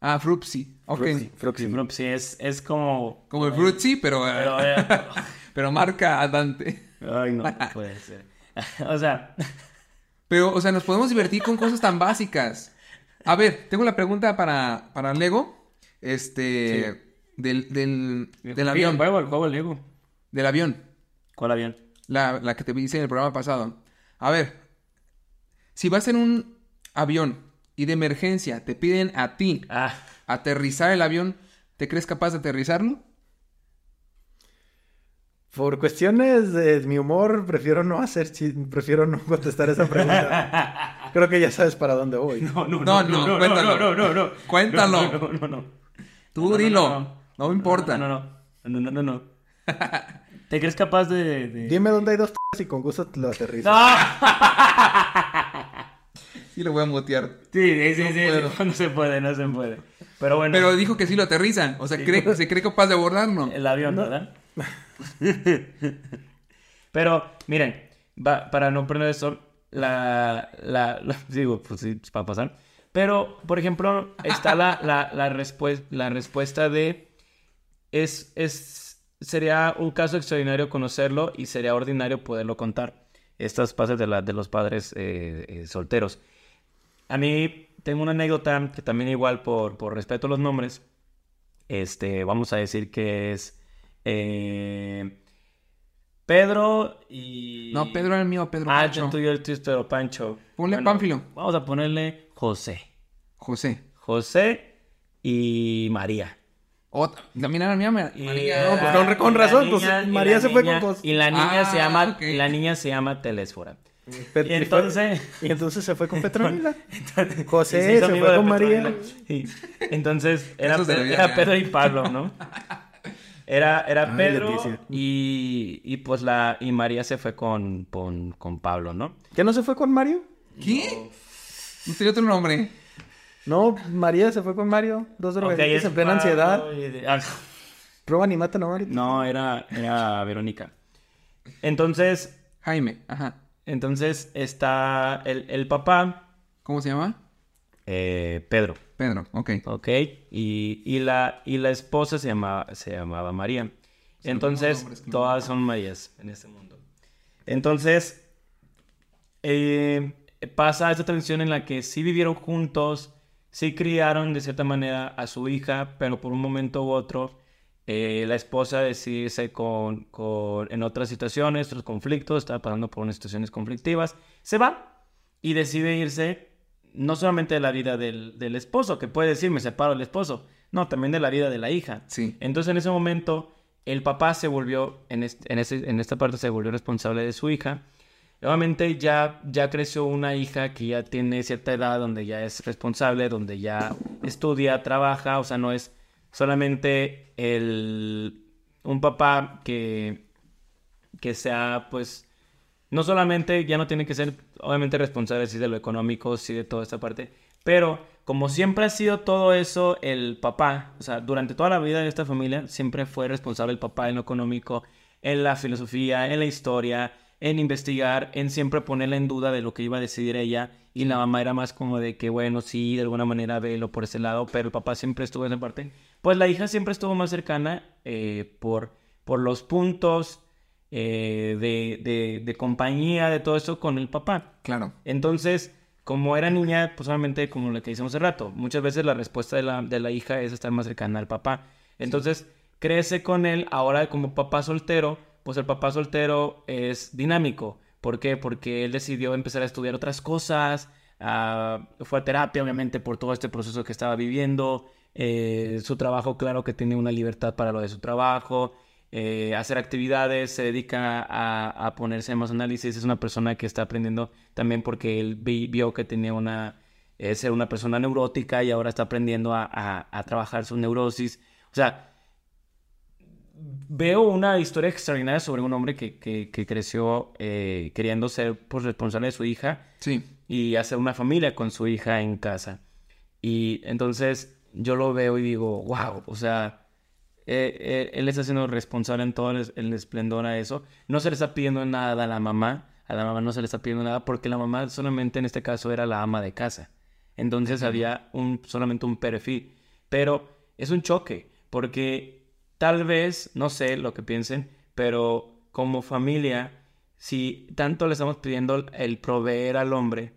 Ah, frutzi. Ok. Fruxi, Fruxi. Sí, frupsi es, es como... Como el frutzi, pero. eh, Pero, Pero, eh, marca Dante. Ay, no, puede ser. o sea, Pero, o sea, nos podemos divertir con cosas tan básicas. A ver, tengo la pregunta para, para Lego. Este. Del, del, del avión. Juego, el juego, el Lego. Del avión. ¿Cuál avión? La, la que te hice en el programa pasado. A ver. Si vas en un avión y de emergencia te piden a ti Ah, aterrizar el avión, ¿te crees capaz de aterrizarlo? Por cuestiones de mi humor, prefiero no hacer, prefiero no contestar esa pregunta. Creo que ya sabes para dónde voy. no, no, No, no, cuéntalo. No, no, no, no. Cuéntalo. No, no, no, no. Tú No, no, dilo. no, No, no. me importa. No, no, no. No, no, no, no. ¿Te crees capaz de...? de... Dime dónde hay dos t- y con gusto te lo aterrizo. Sí, lo voy a mutear. Sí, sí, sí, sí, no, se puede, no se puede. Pero bueno, Pero dijo que sí lo aterrizan. O sea, cree- se cree capaz de abordarlo. el avión, ¿verdad? Pero, miren, va- para no perder eso, la, la, la- digo, pues sí, va a pasar. Pero, por ejemplo, está la, la, la, respues- la respuesta de, es, es, sería un caso extraordinario conocerlo y sería ordinario poderlo contar. Estas pases de, la, de los padres eh, eh, solteros. A mí tengo una anécdota que también igual por, por respeto a los nombres, este, vamos a decir que es eh, Pedro y... No, Pedro era el mío, Pedro. Ah, Pancho. el tuyo, el tuyo es Pedro Pancho. Ponle Pánfilo. Vamos a ponerle José. José. José y María. Otra. También era mía, Y- María. No, pues, con- razón, pues, niña- María se fue con José. Y la niña se Ah, llama, ok. y la niña se llama Telésfora. Y entonces... Y entonces se fue con Petronila. Entonces- José y se fue con María. Sí. Entonces era, Casos de la Pe- vida era. Pedro y Pablo, ¿no? Era, era Ay, Pedro Leticia. y, y pues la y María se fue con, con, con Pablo, ¿no? ¿Qué no se fue con Mario? ¿Qué? No tenía otro nombre. No, María se fue con Mario. Dos Ok, drogadictos es en plena Pablo ansiedad. y de- ah, Prueban y matan a Mario. no, era, era Verónica. Entonces, Jaime. Ajá. Entonces está el, el papá, ¿Cómo se llama? eh, Pedro. Pedro. Ok. Ok, y, y la, y la esposa se llamaba, se llamaba María. Entonces, no- todas son Marías en este mundo. Entonces, eh, pasa esta transición en la que sí vivieron juntos, sí criaron de cierta manera a su hija, pero por un momento u otro, eh, la esposa decide irse con, con, en otras situaciones, otros conflictos, estaba pasando por unas situaciones conflictivas, se va y decide irse no solamente de la vida del, del esposo, que puede decir me separo del esposo, no, también de la vida de la hija. Sí. Entonces en ese momento el papá se volvió, en, este- en, ese- en esta parte se volvió responsable de su hija. Nuevamente ya, ya creció una hija que ya tiene cierta edad donde ya es responsable, donde ya estudia, trabaja, o sea, no es solamente el, un papá que, que sea pues no solamente ya no tiene que ser obviamente responsable sí de lo económico, sí de toda esta parte, pero como siempre ha sido todo eso el papá, o sea, durante toda la vida de esta familia siempre fue responsable el papá en lo económico, en la filosofía, en la historia, en investigar, en siempre ponerla en duda de lo que iba a decidir ella y la mamá era más como de que bueno, sí, de alguna manera velo por ese lado, pero el papá siempre estuvo en esa parte. Pues la hija siempre estuvo más cercana eh, por, por los puntos eh, de, de, de compañía, de todo eso con el papá. Claro. Entonces, como era niña, pues solamente como lo que hicimos hace rato, muchas veces la respuesta de la, de la hija es estar más cercana al papá. Entonces, crece con él, ahora como papá soltero, pues el papá soltero es dinámico. ¿Por qué? Porque él decidió empezar a estudiar otras cosas, ah, fue a terapia obviamente por todo este proceso que estaba viviendo, eh, su trabajo claro que tiene una libertad para lo de su trabajo, eh, hacer actividades, se dedica a, ponerse en más análisis, es una persona que está aprendiendo también porque él vio que tenía una, eh, ser una persona neurótica y ahora está aprendiendo a, a, trabajar su neurosis. O sea, veo una historia extraordinaria sobre un hombre que, que, creció eh, queriendo ser pues, responsable de su hija sí. y hacer una familia con su hija en casa. Y entonces yo lo veo y digo, wow, o sea, eh, eh, él está siendo responsable en todo el, esplendor a eso. No se le está pidiendo nada a la mamá. A la mamá no se le está pidiendo nada porque la mamá solamente en este caso era la ama de casa. Entonces había un, solamente un perfil. Pero es un choque porque tal vez, no sé lo que piensen, pero como familia, si tanto le estamos pidiendo el proveer al hombre,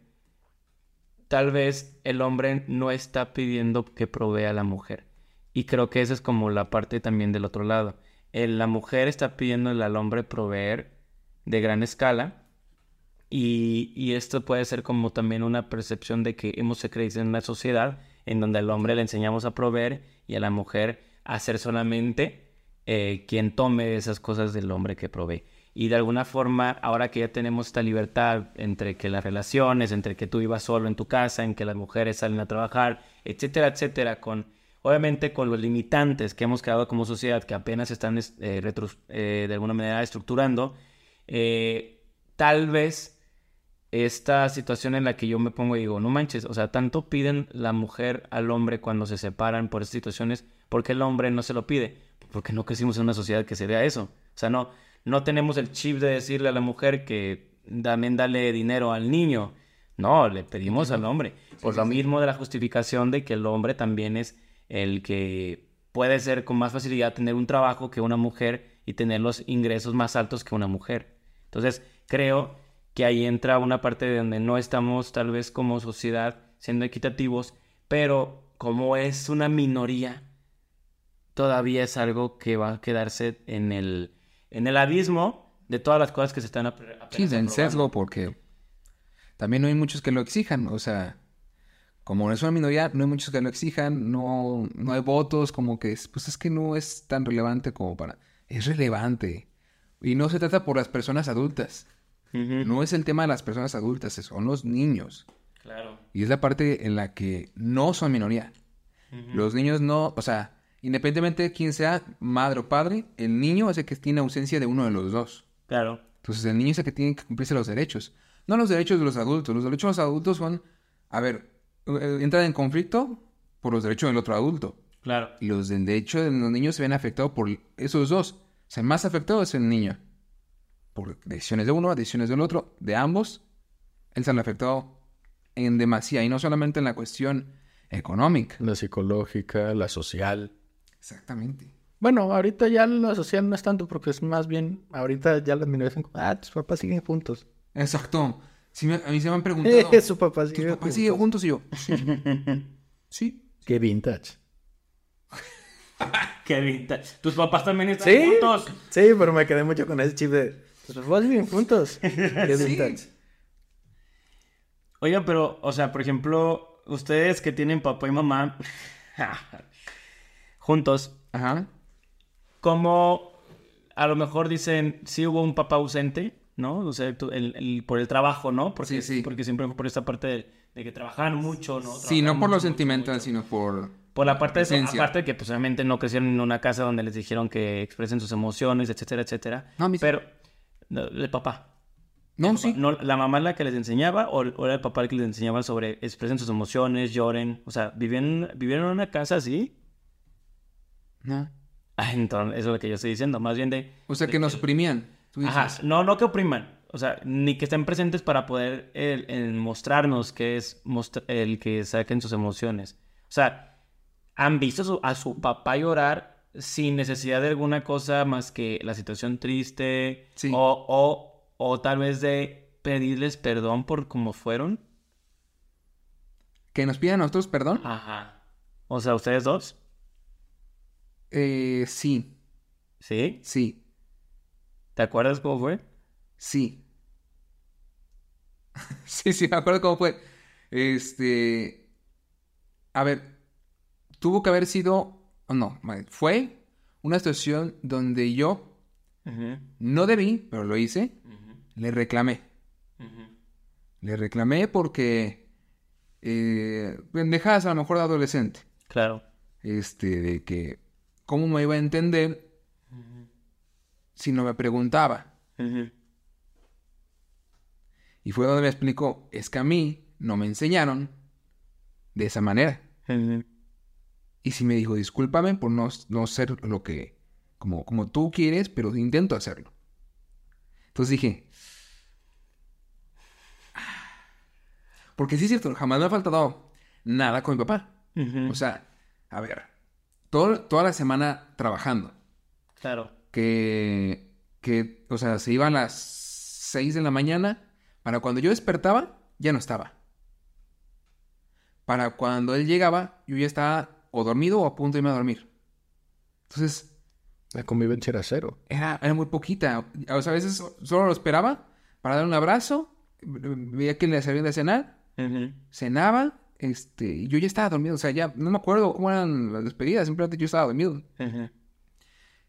tal vez el hombre no está pidiendo que provea a la mujer. Y creo que esa es como la parte también del otro lado. la mujer está pidiéndole al hombre proveer de gran escala. Y, esto puede ser como también una percepción de que hemos crecido en una sociedad en donde al hombre le enseñamos a proveer y a la mujer a ser solamente eh, quien tome esas cosas del hombre que provee. Y de alguna forma, ahora que ya tenemos esta libertad entre que las relaciones, entre que tú ibas solo en tu casa, en que las mujeres salen a trabajar, etcétera, etcétera, con Obviamente con los limitantes que hemos creado como sociedad, que apenas están eh, eh, de alguna manera estructurando, tal vez esta situación en la que yo me pongo y digo, no manches, o sea, tanto piden la mujer al hombre cuando se separan por estas situaciones, ¿por qué el hombre no se lo pide? Porque no crecimos en una sociedad que se vea eso. O sea, no, no tenemos el chip de decirle a la mujer que también dale dinero al niño. No, le pedimos al hombre. Por lo mismo de la justificación de que el hombre también es el que puede ser con más facilidad tener un trabajo que una mujer y tener los ingresos más altos que una mujer. Entonces, creo que ahí entra una parte de donde no estamos tal vez como sociedad siendo equitativos, pero como es una minoría, todavía es algo que va a quedarse en el, en el abismo de todas las cosas que se están aprendiendo. Sí, sesgo porque también no hay muchos que lo exijan, o sea, como no es una minoría, no hay muchos que lo exijan, no, no hay votos, como que pues es que no es tan relevante como para... Es relevante. Y no se trata por las personas adultas. No es el tema de las personas adultas, son los niños. Claro. Y es la parte en la que no son minoría. Los niños no, o sea, independientemente de quién sea, madre o padre, el niño es el que tiene ausencia de uno de los dos. Claro. Entonces el niño es el que tiene que cumplirse los derechos. No los derechos de los adultos. Los derechos de los adultos son, a ver, eh, entran en conflicto por los derechos del otro adulto. Claro. Y los derechos de los niños se ven afectados por esos dos. O sea, el más afectado es el niño. Por decisiones de uno, decisiones del otro, de ambos. Él se han afectado en demasía. Y no solamente en la cuestión económica. La psicológica, la social. Exactamente. Bueno, ahorita ya la social no es tanto porque es más bien, ahorita ya las minorías son como, ah, tus papás siguen juntos. Exacto a mí se me han preguntado. Eh, su papá sigue, papá sigue juntos y yo. Sí. Qué vintage. Qué vintage. Tus papás también están juntos. Sí, pero me quedé mucho con ese chip de. Tus papás siguen juntos. Qué vintage. Oiga, pero, o sea, por ejemplo, ustedes que tienen papá y mamá juntos. Ajá. Como a lo mejor dicen, sí hubo un papá ausente ¿no? O sea, el, por el trabajo, ¿no? Porque, sí, sí. porque siempre por esta parte de, que trabajan mucho, ¿no? sí, no por lo sentimental, sino por... Por la parte de eso, aparte de que pues obviamente no crecieron en una casa donde les dijeron que expresen sus emociones, etcétera, etcétera. No, Pero, el papá. No, sí. No, ¿La mamá es la que les enseñaba o, era el papá el que les enseñaba sobre expresen sus emociones, lloren? O sea, ¿vivieron, ¿vivieron en una casa así? No. Ah, entonces, eso es lo que yo estoy diciendo. Más bien de... O sea, que nos oprimían. Ajá, no, no que opriman, o sea, ni que estén presentes para poder el, mostrarnos que es el que saquen sus emociones. O sea, han visto a su papá llorar sin necesidad de alguna cosa más que la situación triste o, o, o tal vez de pedirles perdón por cómo fueron. ¿Que nos pidan a nosotros perdón? Ajá. O sea, ¿ustedes dos? Eh, sí. ¿Sí? Sí, ¿Te acuerdas cómo fue? sí. sí, sí, me acuerdo cómo fue. Este. A ver, tuvo que haber sido. no, fue una situación donde yo no debí, pero lo hice. Le reclamé. Le reclamé porque. Eh, pendejadas a lo mejor de adolescente. Claro. Este, de que. ¿Cómo me iba a entender si no me preguntaba? Y fue donde me explicó, es que a mí no me enseñaron de esa manera. Y sí me dijo, discúlpame por no, no ser lo que, como, como tú quieres, pero intento hacerlo. Entonces dije, "Ah". porque sí es cierto, jamás me ha faltado nada con mi papá. O sea, a ver, todo- toda la semana trabajando, Claro. que, que, o sea, se iba a las 6 de la mañana, para cuando yo despertaba, ya no estaba. Para cuando él llegaba, yo ya estaba o dormido o a punto de irme a dormir. Entonces, La convivencia era cero. era, era muy poquita. O sea, a veces solo lo esperaba para dar un abrazo, veía que le servían de cenar, cenaba, este, yo ya estaba dormido. O sea, ya no me acuerdo cómo eran las despedidas, simplemente yo estaba dormido.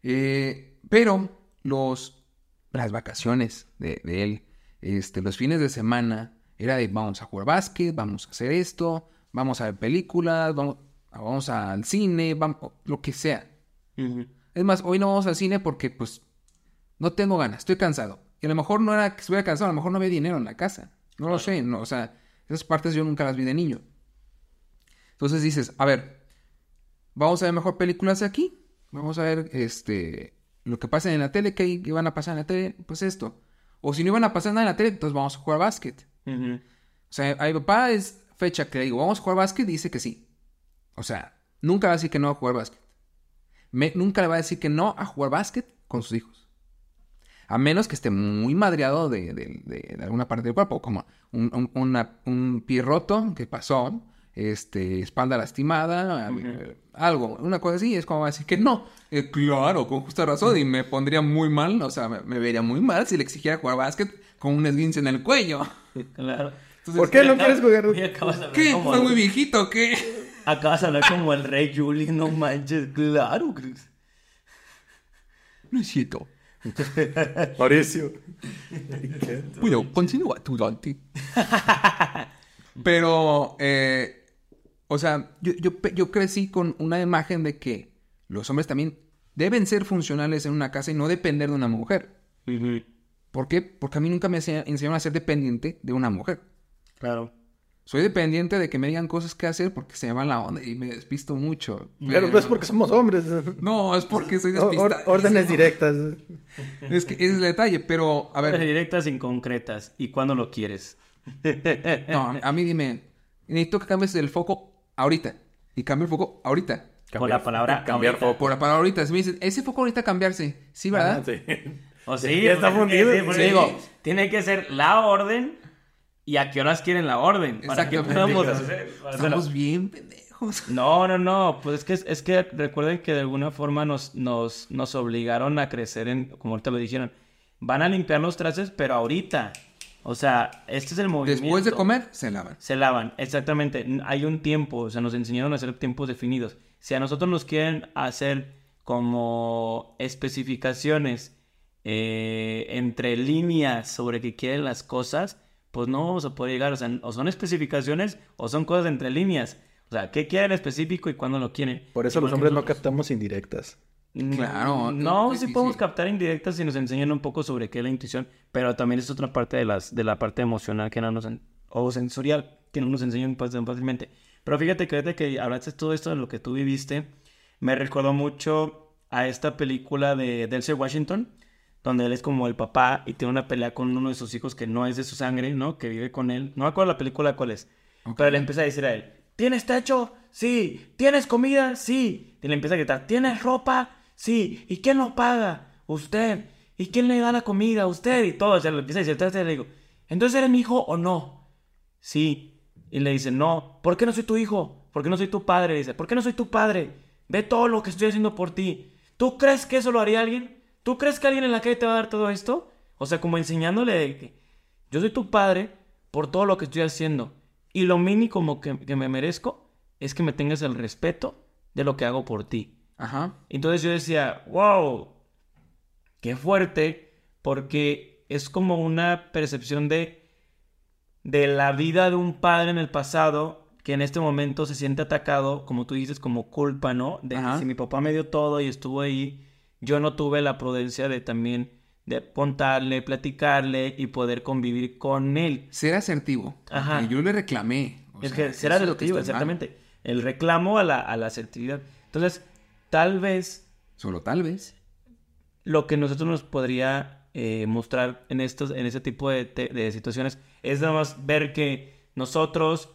Eh, pero los, las vacaciones de, de él, este, los fines de semana, era de vamos a jugar básquet, vamos a hacer esto, vamos a ver películas, vamos, vamos al cine, vamos, lo que sea. Es más, hoy no vamos al cine porque pues no tengo ganas, estoy cansado. Y a lo mejor no era que estuviera cansado, a lo mejor no había dinero en la casa. No lo sé, no, o sea, esas partes yo nunca las vi de niño. Entonces dices, a ver, vamos a ver mejor películas aquí, vamos a ver este lo que pasa en la tele, que iban a pasar en la tele, pues esto. O si no iban a pasar nada en la tele, entonces vamos a jugar básquet. O sea, a mi papá es fecha que le digo, vamos a jugar básquet, dice que sí. O sea, nunca va a decir que no a jugar básquet. Me- nunca le va a decir que no a jugar básquet con sus hijos. A menos que esté muy madreado de, de- de- de alguna parte del cuerpo, como un, un, una- un pie roto que pasó, este, espalda lastimada, eh, algo, una cosa así, es como decir que no. Eh, claro, con justa razón, y me pondría muy mal, o sea, me, me vería muy mal si le exigiera jugar básquet con un esguince en el cuello. Claro. Entonces, ¿Por qué no quieres jugar? ¿Qué? ¿Fue muy viejito qué? Acabas de hablar como el rey Julie, no manches. Claro, Chris. No es cierto. Mauricio. Bueno, continúa tu Dante. Pero, eh, o sea, yo, yo, yo crecí con una imagen de que los hombres también deben ser funcionales en una casa y no depender de una mujer. ¿Por qué? Porque a mí nunca me ense- enseñaron a ser dependiente de una mujer. Claro. Soy dependiente de que me digan cosas que hacer porque se me va la onda y me despisto mucho. Pero no es porque somos hombres. No, es porque soy despistado. or- órdenes directas. Es que ese es el detalle, pero, a ver... Directas inconcretas. ¿Y cuándo lo quieres? No, a mí dime, necesito que cambies el foco ahorita. Y cambio el foco ahorita. Con la palabra cambiar ahorita. foco. Por la palabra ahorita. Si me dicen, ese foco ahorita cambiarse. Sí, ¿verdad? Ah, sí. O sí, Ya está fundido. sí, porque Sí. digo, tiene que ser la orden y a qué horas quieren la orden. Para que podamos hacer. para hacerlo. Estamos bien pendejos. No, no, no, pues es que, es que recuerden que de alguna forma nos, nos, nos obligaron a crecer en, como ahorita lo dijeron, van a limpiar los trastes, pero ahorita. O sea, este es el movimiento. Después de comer, se lavan. Se lavan, exactamente. Hay un tiempo, o sea, nos enseñaron a hacer tiempos definidos. Si a nosotros nos quieren hacer como especificaciones eh, entre líneas sobre qué quieren las cosas, pues no vamos a poder llegar. O sea, o son especificaciones o son cosas entre líneas. O sea, ¿qué quieren específico y cuándo lo quieren? Por eso Igual los hombres no captamos indirectas. Claro, No, es sí difícil. podemos captar indirectas si nos enseñan un poco sobre qué es la intuición, pero también es otra parte de las de la parte emocional que no nos o sensorial que no nos enseñan pues, fácilmente. Pero fíjate que ahorita que hablaste todo esto de lo que tú viviste, me recordó mucho a esta película de Denzel Washington, donde él es como el papá y tiene una pelea con uno de sus hijos que no es de su sangre, ¿no? Que vive con él. No me acuerdo la película cuál es. Pero le empieza a decir a él, ¿tienes techo? Sí. ¿Tienes comida? Sí. Y le empieza a gritar, ¿tienes ropa? Sí. ¿Y quién lo paga? Usted. ¿Y quién le da la comida? Usted. Y todo. O sea, le empieza a decir, entonces le digo, ¿entonces eres mi hijo o no? Sí. Y le dice, no. ¿Por qué no soy tu hijo? ¿Por qué no soy tu padre? Dice, ¿por qué no soy tu padre? Ve todo lo que estoy haciendo por ti. ¿Tú crees que eso lo haría alguien? ¿Tú crees que alguien en la calle te va a dar todo esto? O sea, como enseñándole de que yo soy tu padre por todo lo que estoy haciendo. Y lo mínimo que, que me merezco es que me tengas el respeto de lo que hago por ti. Ajá. Entonces yo decía, wow, qué fuerte, porque es como una percepción de, de la vida de un padre en el pasado que en este momento se siente atacado, como tú dices, como culpa, ¿no? De Ajá. si mi papá me dio todo y estuvo ahí, yo no tuve la prudencia de también de contarle, platicarle y poder convivir con él. Ser asertivo. Ajá. Y yo le reclamé. o Es sea, que que digo, está mal. exactamente. El reclamo a la, a la asertividad. Entonces, tal vez Solo tal vez. lo que nosotros nos podría eh, mostrar en estos, en ese tipo de, de situaciones es nada más ver que nosotros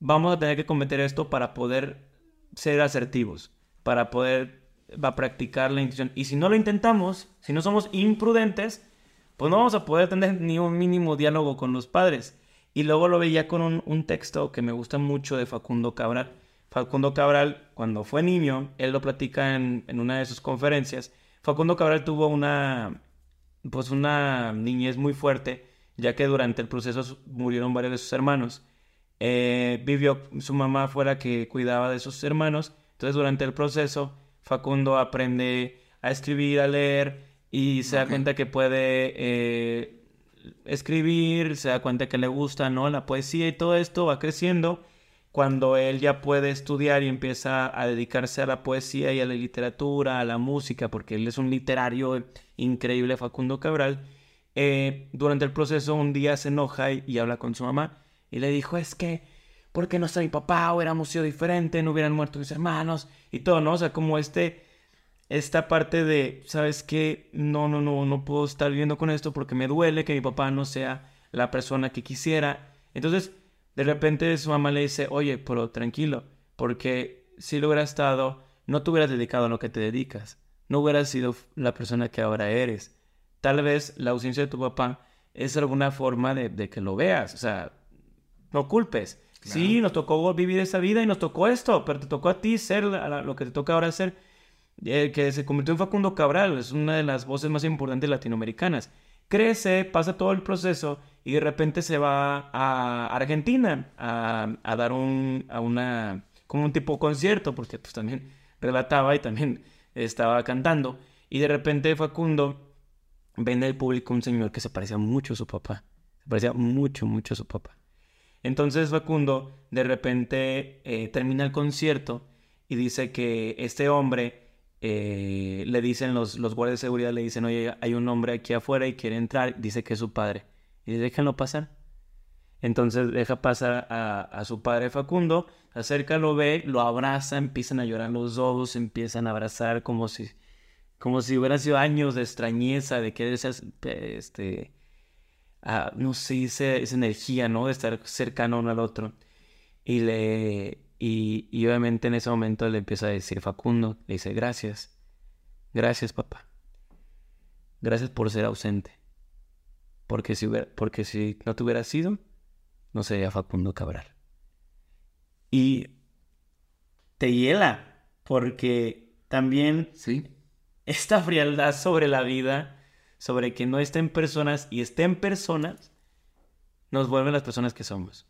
vamos a tener que cometer esto para poder ser asertivos, para poder va practicar la intuición. Y si no lo intentamos, si no somos imprudentes, pues no vamos a poder tener ni un mínimo diálogo con los padres. Y luego lo veía con un, un texto que me gusta mucho de Facundo Cabral. Facundo Cabral, cuando fue niño, él lo platica en, en una de sus conferencias. Facundo Cabral tuvo una, pues una niñez muy fuerte, ya que durante el proceso murieron varios de sus hermanos. Eh, vivió, su mamá fue la que cuidaba de sus hermanos. Entonces, durante el proceso, Facundo aprende a escribir, a leer y se da cuenta que puede eh, escribir, se da cuenta que le gusta, ¿no? La poesía y todo esto va creciendo. Cuando él ya puede estudiar y empieza a dedicarse a la poesía y a la literatura, a la música, porque él es un literario increíble, Facundo Cabral, eh, durante el proceso un día se enoja y, habla con su mamá y le dijo, es que, ¿por qué no está mi papá? Hubiéramos sido diferente, no hubieran muerto mis hermanos y todo, ¿no? O sea, como este, esta parte de, ¿sabes qué? No, no, no, no puedo estar viviendo con esto porque me duele que mi papá no sea la persona que quisiera. Entonces, de repente su mamá le dice, oye, pero tranquilo, porque si lo hubieras estado, no te hubieras dedicado a lo que te dedicas, no hubieras sido la persona que ahora eres. Tal vez la ausencia de tu papá es alguna forma de, de que lo veas, o sea, no culpes. Claro. Sí, nos tocó vivir esa vida y nos tocó esto, pero te tocó a ti ser la- la- lo que te toca ahora ser. El que se convirtió en Facundo Cabral, es una de las voces más importantes latinoamericanas. Crece, pasa todo el proceso y de repente se va a Argentina a, dar un, a una, como un tipo concierto, porque pues también relataba y también estaba cantando. Y de repente Facundo ve en el público un señor que se parecía mucho a su papá. Se parecía mucho, mucho a su papá. Entonces Facundo de repente eh, termina el concierto y dice que este hombre, eh, le dicen los, los guardias de seguridad, le dicen, oye, hay un hombre aquí afuera y quiere entrar, dice que es su padre. Y dice, déjenlo pasar. Entonces deja pasar a, a su padre Facundo, acerca, lo ve, lo abraza, empiezan a llorar los dos, empiezan a abrazar como si, como si hubieran sido años de extrañeza, de ser, este, ah, no sé, ese- esa energía, ¿no? De estar cercano uno al otro. Y le, y, y obviamente en ese momento le empieza a decir Facundo, le dice, gracias, gracias papá, gracias por ser ausente, porque si, hubiera- porque si no te hubiera sido, no sería Facundo Cabral. Y te hiela, porque también Sí. esta frialdad sobre la vida, sobre que no estén personas y estén personas, nos vuelven las personas que somos.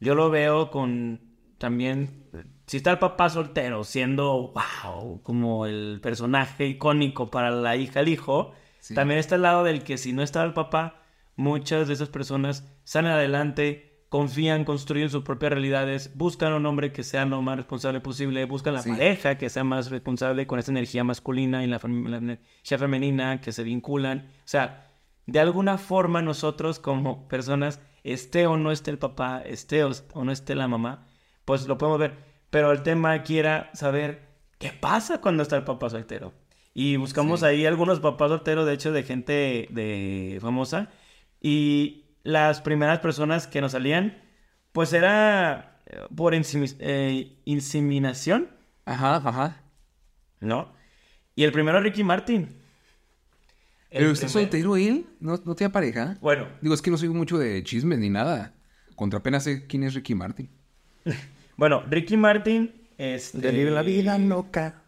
Yo lo veo con también, si está el papá soltero siendo, wow, como el personaje icónico para la hija, el hijo, Sí. también está el lado del que si no está el papá, muchas de esas personas salen adelante, confían, construyen sus propias realidades, buscan un hombre que sea lo más responsable posible, buscan la Sí. pareja que sea más responsable con esa energía masculina y la, la energía femenina que se vinculan. O sea, de alguna forma nosotros como personas, esté o no esté el papá, esté o no esté la mamá, pues lo podemos ver. Pero el tema aquí era saber qué pasa cuando está el papá soltero. Y buscamos Sí. ahí algunos papás solteros, de hecho, de gente de famosa. Y las primeras personas que nos salían, pues era eh, por eh, inseminación, Ajá, ajá. ¿no? Y el primero Ricky Martin. El Pero está primer- soltero él, ¿No, no tiene pareja. Bueno, Digo, es que no soy mucho de chismes ni nada. Contra apenas sé quién es Ricky Martin. bueno, Ricky Martin este, De vive la vida loca.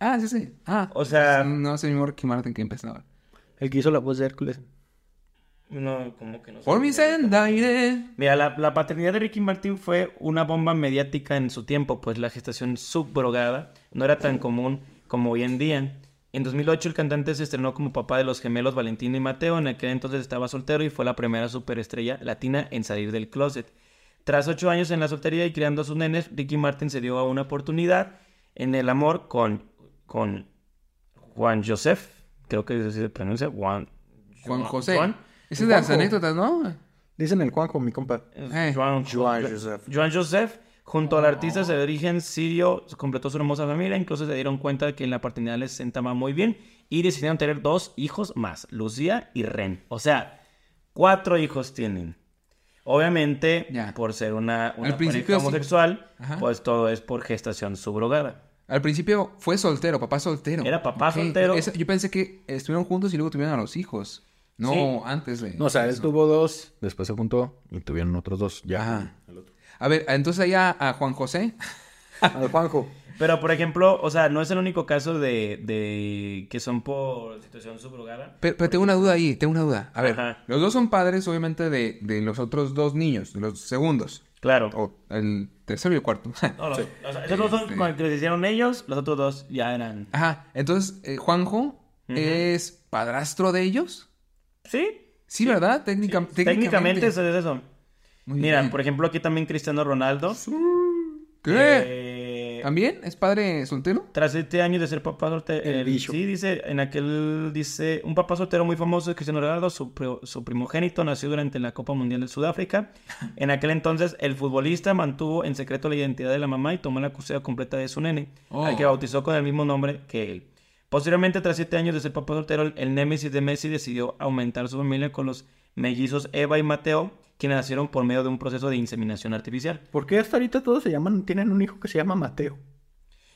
Ah, sí, sí. Ah. O sea- No sé mi mismo Ricky Martin que empezaba. El que hizo la voz de Hércules. No, como que no. sé. Por mi senda iré. Mira, la, la paternidad de Ricky Martin fue una bomba mediática en su tiempo, pues la gestación subrogada no era tan común como hoy en día. En 2008 el cantante se estrenó como papá de los gemelos Valentino y Mateo, en aquel entonces estaba soltero y fue la primera superestrella latina en salir del closet. Tras ocho años en la soltería y criando a sus nenes, Ricky Martin se dio a una oportunidad en el amor con, con Juan Joseph, creo que así se pronuncia, Juan, Juan José. Juan, Ese es de las anécdotas, ¿no? Dicen el Juanjo, mi compa. Eh. Juan, Joan Joseph. Joan Joseph, junto al artista de origen sirio, completó su hermosa familia. Incluso se dieron cuenta de que la paternidad les sentaba muy bien y decidieron tener dos hijos más, Lucía y Ren. O sea, cuatro hijos tienen. Obviamente, Ya. por ser una, una Al principio sí. homosexual, pues todo es por gestación subrogada. Al principio fue soltero, papá soltero. Era papá soltero. Yo pensé que estuvieron juntos y luego tuvieron a los hijos. No, Sí. antes de. No, o sea, él eso. tuvo dos, después se juntó y tuvieron otros dos. Ya. Ajá. A ver, entonces allá a Juan José. Al Juanjo. Pero, por ejemplo, o sea, no es el único caso de, de que son por situación subrogada. Pero, pero tengo una duda ahí, tengo una duda. A ver, Ajá. los dos son padres, obviamente, de, de los otros dos niños, de los segundos. Claro. O el tercero y el cuarto. No, los- o sea, esos dos son con que hicieron ellos, los otros dos ya eran. Ajá. Entonces, eh, Juanjo es padrastro de ellos. Sí, Sí, ¿verdad? Técnica- técnicamente eso es eso. Muy Mira, bien. por ejemplo, aquí también Cristiano Ronaldo. ¿Qué? eh, ¿También? ¿Es padre soltero? tras siete años de ser papá soltero, El sí, dice, en aquel, dice, un papá soltero muy famoso es Cristiano Ronaldo, su, pri- su primogénito nació durante la Copa Mundial de Sudáfrica. En aquel entonces, el futbolista mantuvo en secreto la identidad de la mamá y tomó la custodia completa de su nene, Oh. al que bautizó con el mismo nombre que él. Posteriormente, tras siete años de ser papá soltero, el némesis de Messi decidió aumentar su familia con los mellizos Eva y Mateo, quienes nacieron por medio de un proceso de inseminación artificial. ¿Por qué hasta ahorita todos se llaman, tienen un hijo que se llama Mateo?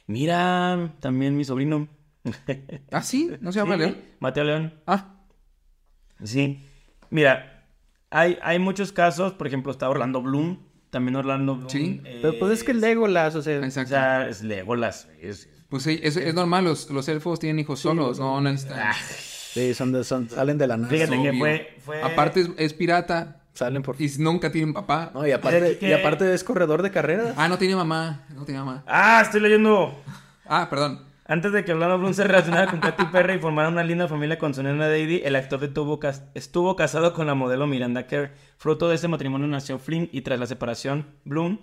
Mira, también mi sobrino. ¿Ah, sí? ¿No se llama Sí, León? Mateo León. Ah, Sí. Mira, hay, hay muchos casos, por ejemplo, está Orlando Bloom. También Orlando Bloom. Sí. Pero pues es que Legolas, o sea, O exacto. sea, es Legolas. Es, Pues sí, es, es normal, los, los elfos tienen hijos solos, no necesitan. sí, son de- son- salen de la nada. Fíjate que fue, fue... Aparte es, es pirata Salen por... y nunca tienen papá. No, y aparte, y aparte es corredor de carreras. Ah, no tiene mamá, no tiene mamá. Ah, estoy leyendo. Ah, perdón. Antes de que Orlando Bloom se relacionara con Katy Perry y formara una linda familia con su nena Daddy, el actor detuvo estuvo casado con la modelo Miranda Kerr. Fruto de ese matrimonio nació Flynn y tras la separación, Bloom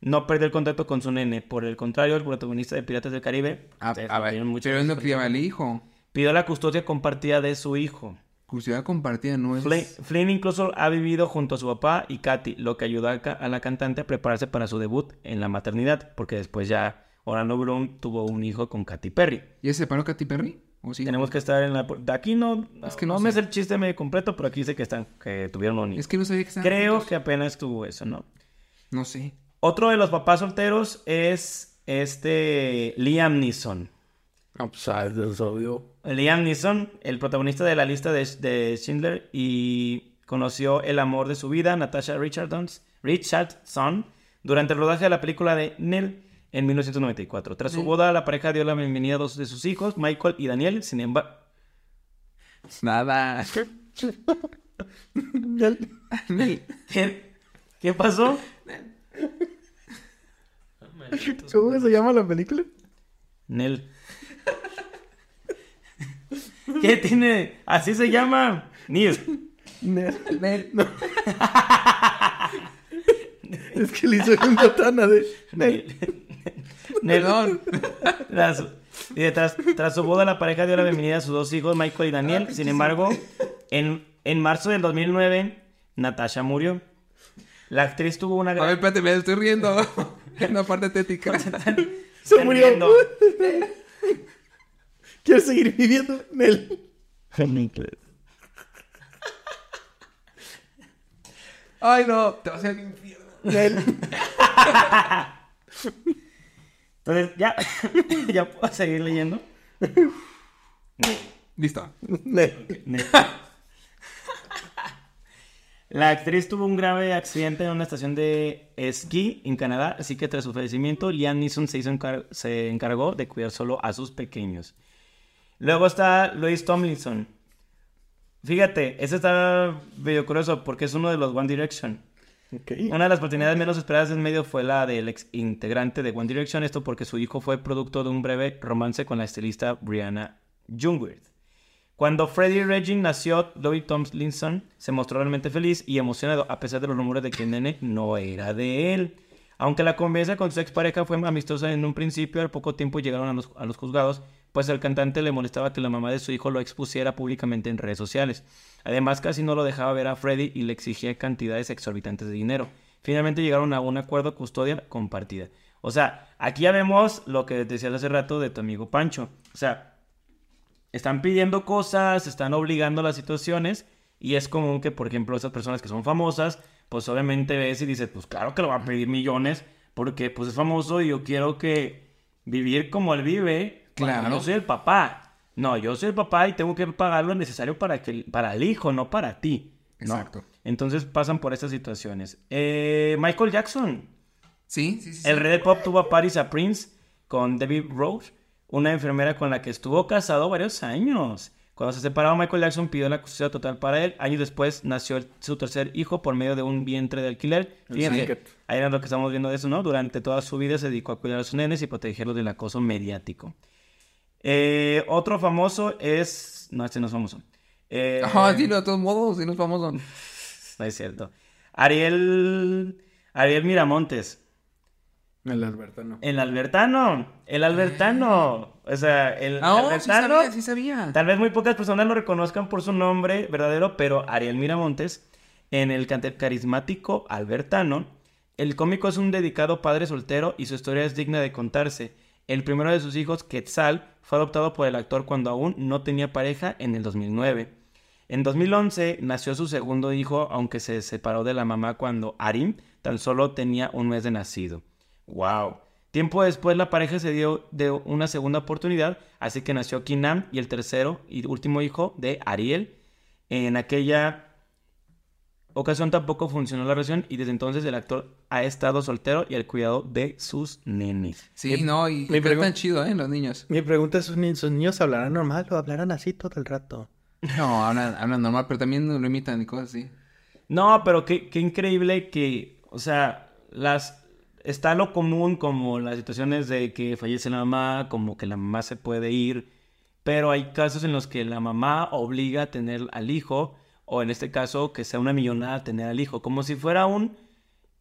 no perdió el contacto con su nene. Por el contrario, el protagonista de Piratas del Caribe Ah, ustedes a ver, pero él no criaba al hijo. pidió la custodia compartida de su hijo. Custodia compartida no es... Flynn, Flynn incluso ha vivido junto a su papá y Katy, lo que ayudó a, la cantante a prepararse para su debut en la maternidad, porque después ya Orlando Bloom tuvo un hijo con Katy Perry. ¿Ya se separó Katy Perry? ¿O sí? Tenemos que estar en la... De aquí no... Es que no, no me sé. es el chiste medio completo, pero aquí dice que están, que tuvieron un hijo. Es que no sabía que estaban Creo juntos. que apenas tuvo eso, ¿no? No sé. Otro de los papás solteros es este Liam Neeson. No, pues ah, es obvio. Liam Neeson, el protagonista de la lista de, de Schindler y conoció el amor de su vida, Natasha Richardson, Richardson, durante el rodaje de la película de Nell en 1994. Tras su boda, la pareja dio la bienvenida a dos de sus hijos, Michael y Daniel. Sin embargo, Nada. ¿qué, qué pasó? ¿Cómo se llama la película? Nell. ¿Qué tiene? Así se llama. Neil. No. es que le hizo una botana de... Perdón. Tras, dice, tras, tras su boda, la pareja dio la bienvenida a sus dos hijos, Michael y Daniel. Sin embargo, en, en marzo del 2009, Natasha murió. La actriz tuvo una A ver, gran... espérate, me estoy riendo. en la parte tética. Se murió. Quiero seguir viviendo en él. Ay, no. Te vas a ir al infierno. Entonces, ya, ya puedo seguir leyendo. Listo. Nel. La actriz tuvo un grave accidente en una estación de esquí en Canadá, así que tras su fallecimiento, Liam Neeson se, hizo encar- se encargó de cuidar solo a sus pequeños. Luego está Louis Tomlinson. Fíjate, ese está medio curioso porque es uno de los One Direction. Una de las oportunidades menos esperadas en medio fue la del ex integrante de One Direction, esto porque su hijo fue producto de un breve romance con la estilista Brianna Jungwirth. Cuando Freddie Regin nació, Louis Tomlinson se mostró realmente feliz y emocionado, a pesar de los rumores de que el nene no era de él. Aunque la convivencia con su expareja fue amistosa en un principio, al poco tiempo llegaron a los, a los juzgados, pues al cantante le molestaba que la mamá de su hijo lo expusiera públicamente en redes sociales. Además, casi no lo dejaba ver a Freddie y le exigía cantidades exorbitantes de dinero. Finalmente llegaron a un acuerdo custodia compartida. O sea, aquí ya vemos lo que decías hace rato de tu amigo Pancho. O sea, están pidiendo cosas, están obligando las situaciones y es común que, por ejemplo, esas personas que son famosas, pues obviamente ves y dices, pues claro que lo va a pedir millones porque pues es famoso y yo quiero que vivir como él vive. Claro. Yo soy el papá. No, yo soy el papá y tengo que pagar lo necesario para, que, para el hijo, no para ti. ¿no? Exacto. Entonces pasan por estas situaciones. Eh, Michael Jackson. Sí, sí, sí. El rey del pop tuvo a Paris a Prince con Debbie Rose, una enfermera con la que estuvo casado varios años. Cuando se separaron, Michael Jackson pidió la custodia total para él. Años después nació su tercer hijo por medio de un vientre de alquiler. Fíjense, ahí era lo que estamos viendo de eso, ¿no? Durante toda su vida se dedicó a cuidar a sus nenes y protegerlos del acoso mediático. Eh, otro famoso es... No, este no es famoso. Eh, Ajá, dilo de todos modos, si no es famoso. no es cierto. Ariel... Ariel Miramontes. El Albertano. El Albertano, el Albertano. O sea, el Ah, oh, sí Albertano. sabía, sí sabía. Tal vez muy pocas personas lo reconozcan por su nombre verdadero, pero Ariel Miramontes, en el cante carismático Albertano, el cómico es un dedicado padre soltero y su historia es digna de contarse. El primero de sus hijos, Quetzal, fue adoptado por el actor cuando aún no tenía pareja en el 2009. En 2011 nació su segundo hijo, aunque se separó de la mamá cuando Arim tan solo tenía un mes de nacido. ¡Wow! Tiempo después la pareja se dio de una segunda oportunidad, así que nació Kinam y el tercero y último hijo de Ariel. En aquella ocasión tampoco funcionó la relación y desde entonces el actor ha estado soltero y al cuidado de sus nenes. Sí, no, y pregun- chido, ¿eh? Los niños. Mi pregunta es, ¿sus ni- sus niños hablarán normal o hablarán así todo el rato? No, hablan, hablan normal, pero también lo imitan y cosas así. No, pero qué, qué increíble que, o sea, las está lo común como las situaciones de que fallece la mamá, como que la mamá se puede ir, pero hay casos en los que la mamá obliga a tener al hijo, o en este caso que sea una millonada tener al hijo, como si fuera un,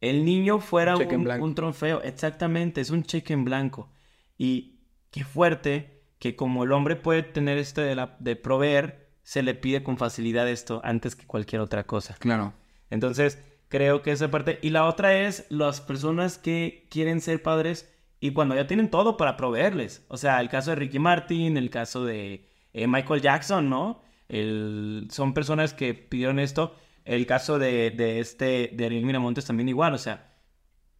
el niño fuera un, un trofeo, exactamente, es un cheque en blanco. Y qué fuerte que como el hombre puede tener esto de, la, de proveer, se le pide con facilidad esto antes que cualquier otra cosa. Claro. Entonces, creo que esa parte. Y la otra es las personas que quieren ser padres y cuando ya tienen todo para proveerles. O sea, el caso de Ricky Martin, el caso de eh, Michael Jackson, ¿no? El- son personas que pidieron esto. El caso de, de este, de Ariel Miramontes también igual. O sea,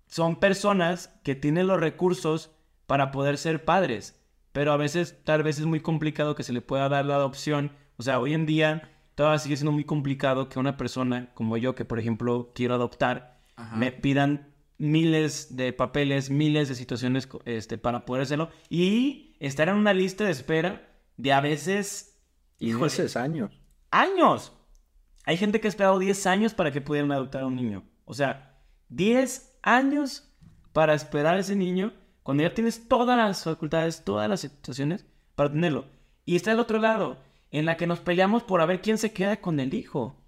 son personas que tienen los recursos para poder ser padres. Pero a veces, tal vez es muy complicado que se le pueda dar la adopción. O sea, hoy en día todavía sigue siendo muy complicado que una persona como yo, que por ejemplo quiero adoptar, Ajá. me pidan miles de papeles, miles de situaciones este, para poder hacerlo. Y estar en una lista de espera de a veces, híjole, Meses, años. años. Hay gente que ha esperado 10 años para que pudieran adoptar a un niño. O sea, 10 años para esperar a ese niño cuando ya tienes todas las facultades, todas las situaciones para tenerlo. Y está el otro lado, en la que nos peleamos por a ver quién se queda con el hijo.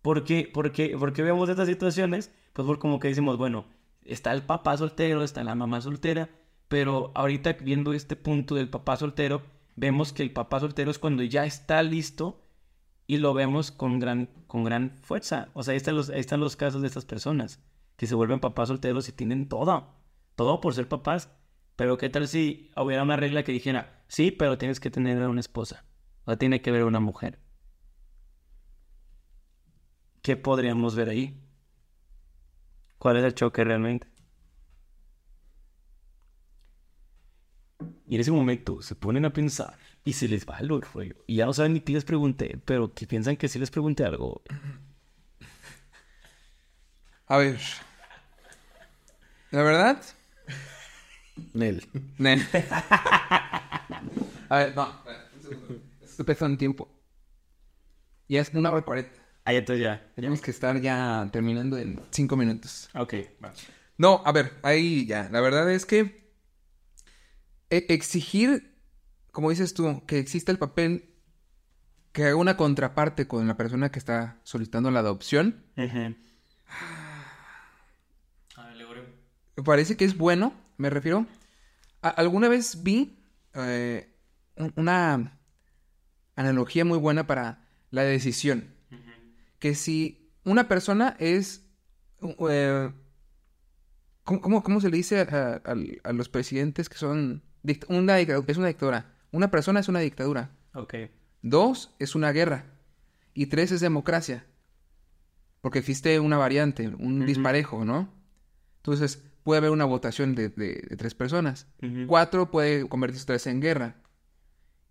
¿Por qué? Porque, porque vemos estas situaciones, pues por como que decimos, bueno, está el papá soltero, está la mamá soltera, pero ahorita viendo este punto del papá soltero, vemos que el papá soltero es cuando ya está listo y lo vemos con gran, con gran fuerza. O sea, ahí están, los, ahí están los casos de estas personas que se vuelven papás solteros y tienen todo, todo por ser papás. Pero qué tal si hubiera una regla que dijera, sí, pero tienes que tener una esposa, o tiene que ver una mujer. ¿Qué podríamos ver ahí? ¿Cuál es el choque realmente? Y en ese momento se ponen a pensar y se les va el rollo. Y ya no saben ni qué les pregunté, pero que piensan que sí les pregunté algo. A ver. La verdad, Nel. Nen. A ver, no. Estoy pensando en tiempo. Ya es una hora cuarenta. Ahí entonces ya. Tenemos que estar ya terminando en cinco minutos. Ok, va. No, a ver, ahí ya. La verdad es que e- exigir, como dices tú, que exista el papel que haga una contraparte con la persona que está solicitando la adopción, me parece que es bueno, me refiero. a- alguna vez vi eh, un- una analogía muy buena para la decisión. Que si una persona es... uh, eh, ¿cómo, cómo- cómo se le dice a, a- a los presidentes que son... dict- Una, es una dictadura. Una persona es una dictadura. Ok. Dos es una guerra. Y tres es democracia. Porque existe una variante, un disparejo, ¿no? Entonces, puede haber una votación de, de- de tres personas. Cuatro puede convertirse vez en guerra.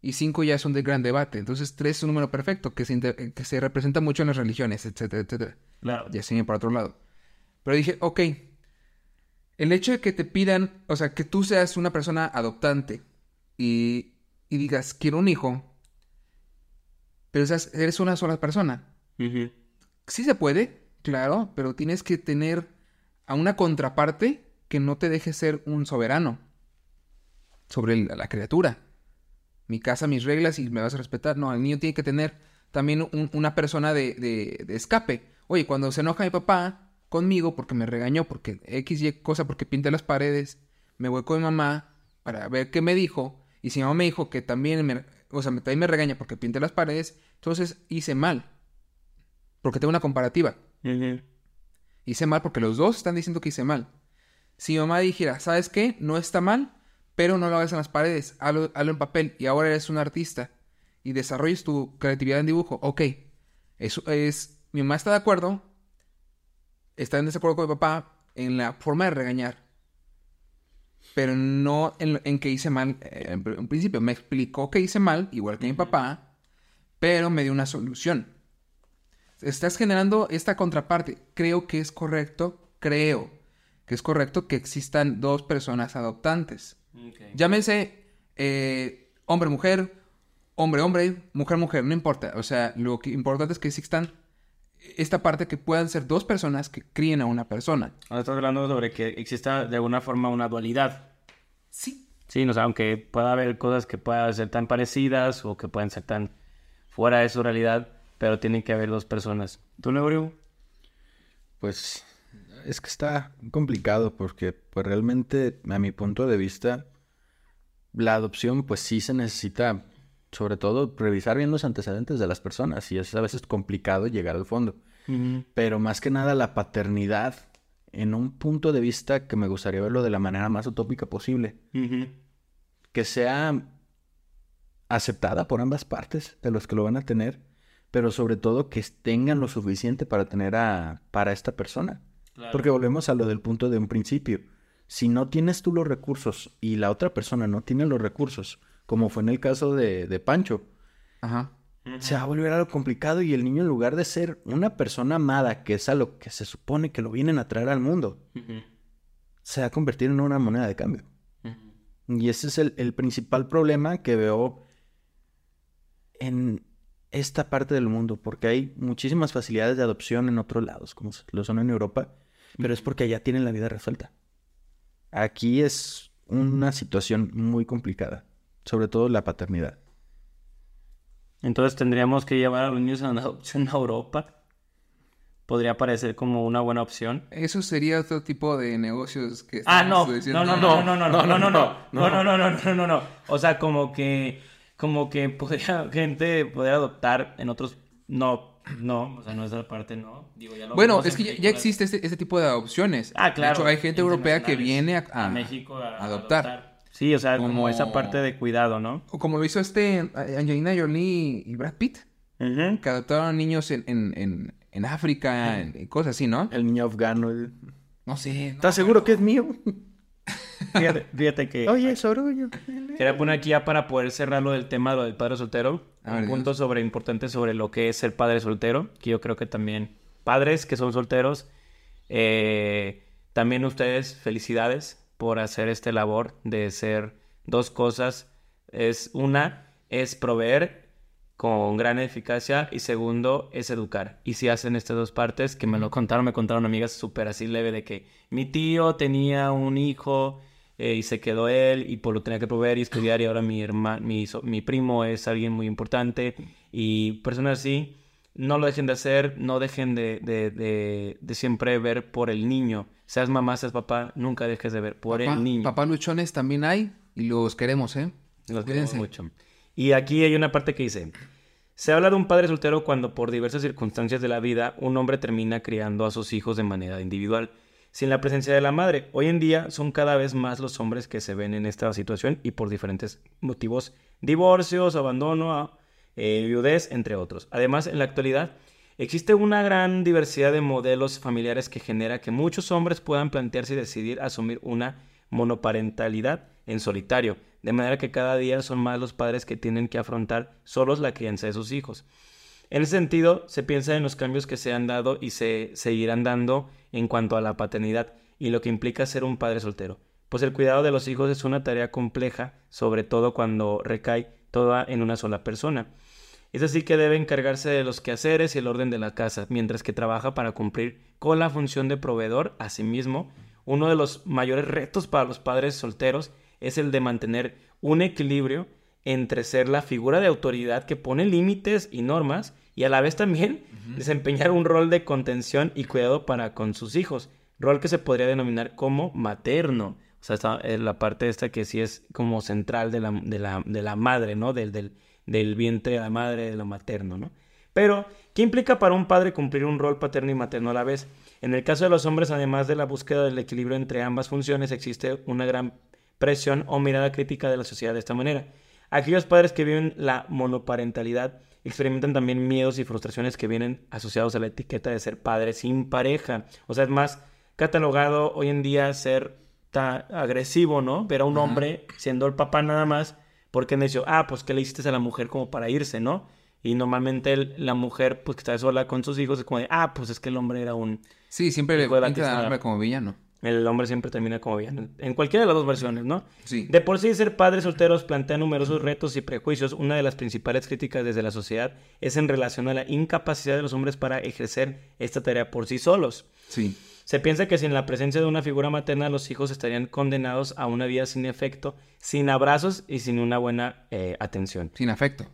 Y cinco ya son de gran debate. Entonces, tres es un número perfecto que se, que se representa mucho en las religiones, etcétera, etcétera. Claro. Ya siguen para otro lado. Pero dije, ok, el hecho de que te pidan, o sea, que tú seas una persona adoptante y, y digas, quiero un hijo, pero seas- eres una sola persona. Sí se puede, claro, pero tienes que tener a una contraparte que no te deje ser un soberano sobre el- la criatura. Mi casa, mis reglas y me vas a respetar. No, el niño tiene que tener también un- una persona de, de- de escape. Oye, cuando se enoja mi papá conmigo porque me regañó, porque X y cosa, porque pinté las paredes, me voy con mi mamá para ver qué me dijo. Y si mi mamá me dijo que también me, o sea, también me regaña porque pinté las paredes, entonces hice mal. Porque tengo una comparativa. Hice mal porque los dos están diciendo que hice mal. Si mi mamá dijera, ¿sabes qué? No está mal, pero no lo hagas en las paredes, hazlo, hazlo en papel y ahora eres un artista y desarrolles tu creatividad en dibujo. Ok, eso es... Mi mamá está de acuerdo, está en desacuerdo con mi papá en la forma de regañar, pero no en, en que hice mal eh, en, pr- en principio. Me explicó que hice mal, igual que mi papá, pero me dio una solución. Estás generando esta contraparte. Creo que es correcto, creo que es correcto que existan dos personas adoptantes. Llámese eh, hombre-mujer, hombre-hombre, mujer-mujer, no importa. O sea, lo que importante es que existan esta parte que puedan ser dos personas que críen a una persona. Ahora estás hablando sobre que exista de alguna forma una dualidad. Sí. Sí, o sea, aunque pueda haber cosas que puedan ser tan parecidas o que pueden ser tan fuera de su realidad, pero tienen que haber dos personas. ¿Tú, Neurio? Pues es que está complicado porque pues realmente a mi punto de vista la adopción pues sí se necesita sobre todo revisar bien los antecedentes de las personas y es a veces complicado llegar al fondo. Pero más que nada la paternidad en un punto de vista que me gustaría verlo de la manera más utópica posible, que sea aceptada por ambas partes de los que lo van a tener, pero sobre todo que tengan lo suficiente para tener a para esta persona. Porque volvemos a lo del punto de un principio. Si no tienes tú los recursos y la otra persona no tiene los recursos, como fue en el caso de, de Pancho, Ajá. se va a volver algo complicado y el niño en lugar de ser una persona amada, que es a lo que se supone que lo vienen a traer al mundo, se va a convertir en una moneda de cambio. Y ese es el, el principal problema que veo en esta parte del mundo, porque hay muchísimas facilidades de adopción en otros lados, como lo son en Europa, pero es porque allá tienen la vida resuelta. Aquí es una situación muy complicada, sobre todo la paternidad. Entonces tendríamos que llevar a los niños a una adopción a Europa. Podría parecer como una buena opción. Eso sería otro tipo de negocios que... Ah, no, no, no, no, no, no, no, no, no, no, no, no, no, no, no, no, no. O sea, como que, como que podría, gente poder adoptar en otros, no, no, o sea, no esa parte, no. Digo, ya lo Bueno, es que ya, ya existe este, este tipo de adopciones. Ah, claro. De hecho, hay gente europea que viene a, a- México a, a adoptar. adoptar. Sí, o sea, como... Como- esa parte de cuidado, ¿no? O como lo hizo este eh, Angelina Jolie y Brad Pitt, que adoptaron niños en, en, en, en África, en, en cosas así, ¿no? El niño afgano, el... No sé. no. ¿estás seguro que es mío? Fíjate, fíjate que... Oye, Sorullo. Quería poner aquí ya para poder cerrar lo del tema, lo del padre soltero. A ver, un punto Dios. sobre importante sobre lo que es ser padre soltero, que yo creo que también padres que son solteros Eh, también ustedes, felicidades por hacer esta labor de ser dos cosas. Es una, es proveer con gran eficacia y segundo es educar. Y si hacen estas dos partes, que me lo contaron, me contaron amigas súper así leve de que mi tío tenía un hijo eh, y se quedó él y por lo tenía que proveer y estudiar y ahora mi hermano, mi, so- mi primo es alguien muy importante y personas así, no lo dejen de hacer, no dejen de, de, de, de siempre ver por el niño. Seas mamá, seas papá, nunca dejes de ver por Papá, el niño. papá luchones también hay y los queremos, ¿eh? Los Cuídense. queremos mucho. Y aquí hay una parte que dice, se habla de un padre soltero cuando por diversas circunstancias de la vida un hombre termina criando a sus hijos de manera individual, sin la presencia de la madre. Hoy en día son cada vez más los hombres que se ven en esta situación y por diferentes motivos, divorcios, abandono, eh, viudez, entre otros. Además, en la actualidad existe una gran diversidad de modelos familiares que genera que muchos hombres puedan plantearse y decidir asumir una monoparentalidad en solitario, de manera que cada día son más los padres que tienen que afrontar solos la crianza de sus hijos. En ese sentido, se piensa en los cambios que se han dado y se seguirán dando en cuanto a la paternidad y lo que implica ser un padre soltero, pues el cuidado de los hijos es una tarea compleja, sobre todo cuando recae toda en una sola persona. Es así que debe encargarse de los quehaceres y el orden de la casa, mientras que trabaja para cumplir con la función de proveedor. Asimismo, uno de los mayores retos para los padres solteros es el de mantener un equilibrio entre ser la figura de autoridad que pone límites y normas y a la vez también desempeñar un rol de contención y cuidado para con sus hijos, rol que se podría denominar como materno. O sea, está eh, la parte esta que sí es como central de la, de la, de la madre, ¿no? Del, del, del vientre de la madre, de lo materno, ¿no? Pero, ¿qué implica para un padre cumplir un rol paterno y materno a la vez? En el caso de los hombres, además de la búsqueda del equilibrio entre ambas funciones, existe una gran presión o mirada crítica de la sociedad de esta manera. Aquellos padres que viven la monoparentalidad experimentan también miedos y frustraciones que vienen asociados a la etiqueta de ser padre sin pareja. O sea, es más catalogado hoy en día ser tan agresivo, ¿no? Ver a un hombre siendo el papá nada más porque han dicho, ah, pues ¿qué le hiciste a la mujer como para irse, ¿no? Y normalmente el- la mujer, pues que está sola con sus hijos, es como de, ah, pues es que el hombre era un... Sí, siempre le al hombre como villano. El hombre siempre termina como villano. En cualquiera de las dos versiones, ¿no? Sí. De por sí, ser padres solteros plantea numerosos retos y prejuicios. Una de las principales críticas desde la sociedad es en relación a la incapacidad de los hombres para ejercer esta tarea por sí solos. Sí. Se piensa que sin la presencia de una figura materna los hijos estarían condenados a una vida sin efecto, sin abrazos y sin una buena eh, atención. Sin afecto.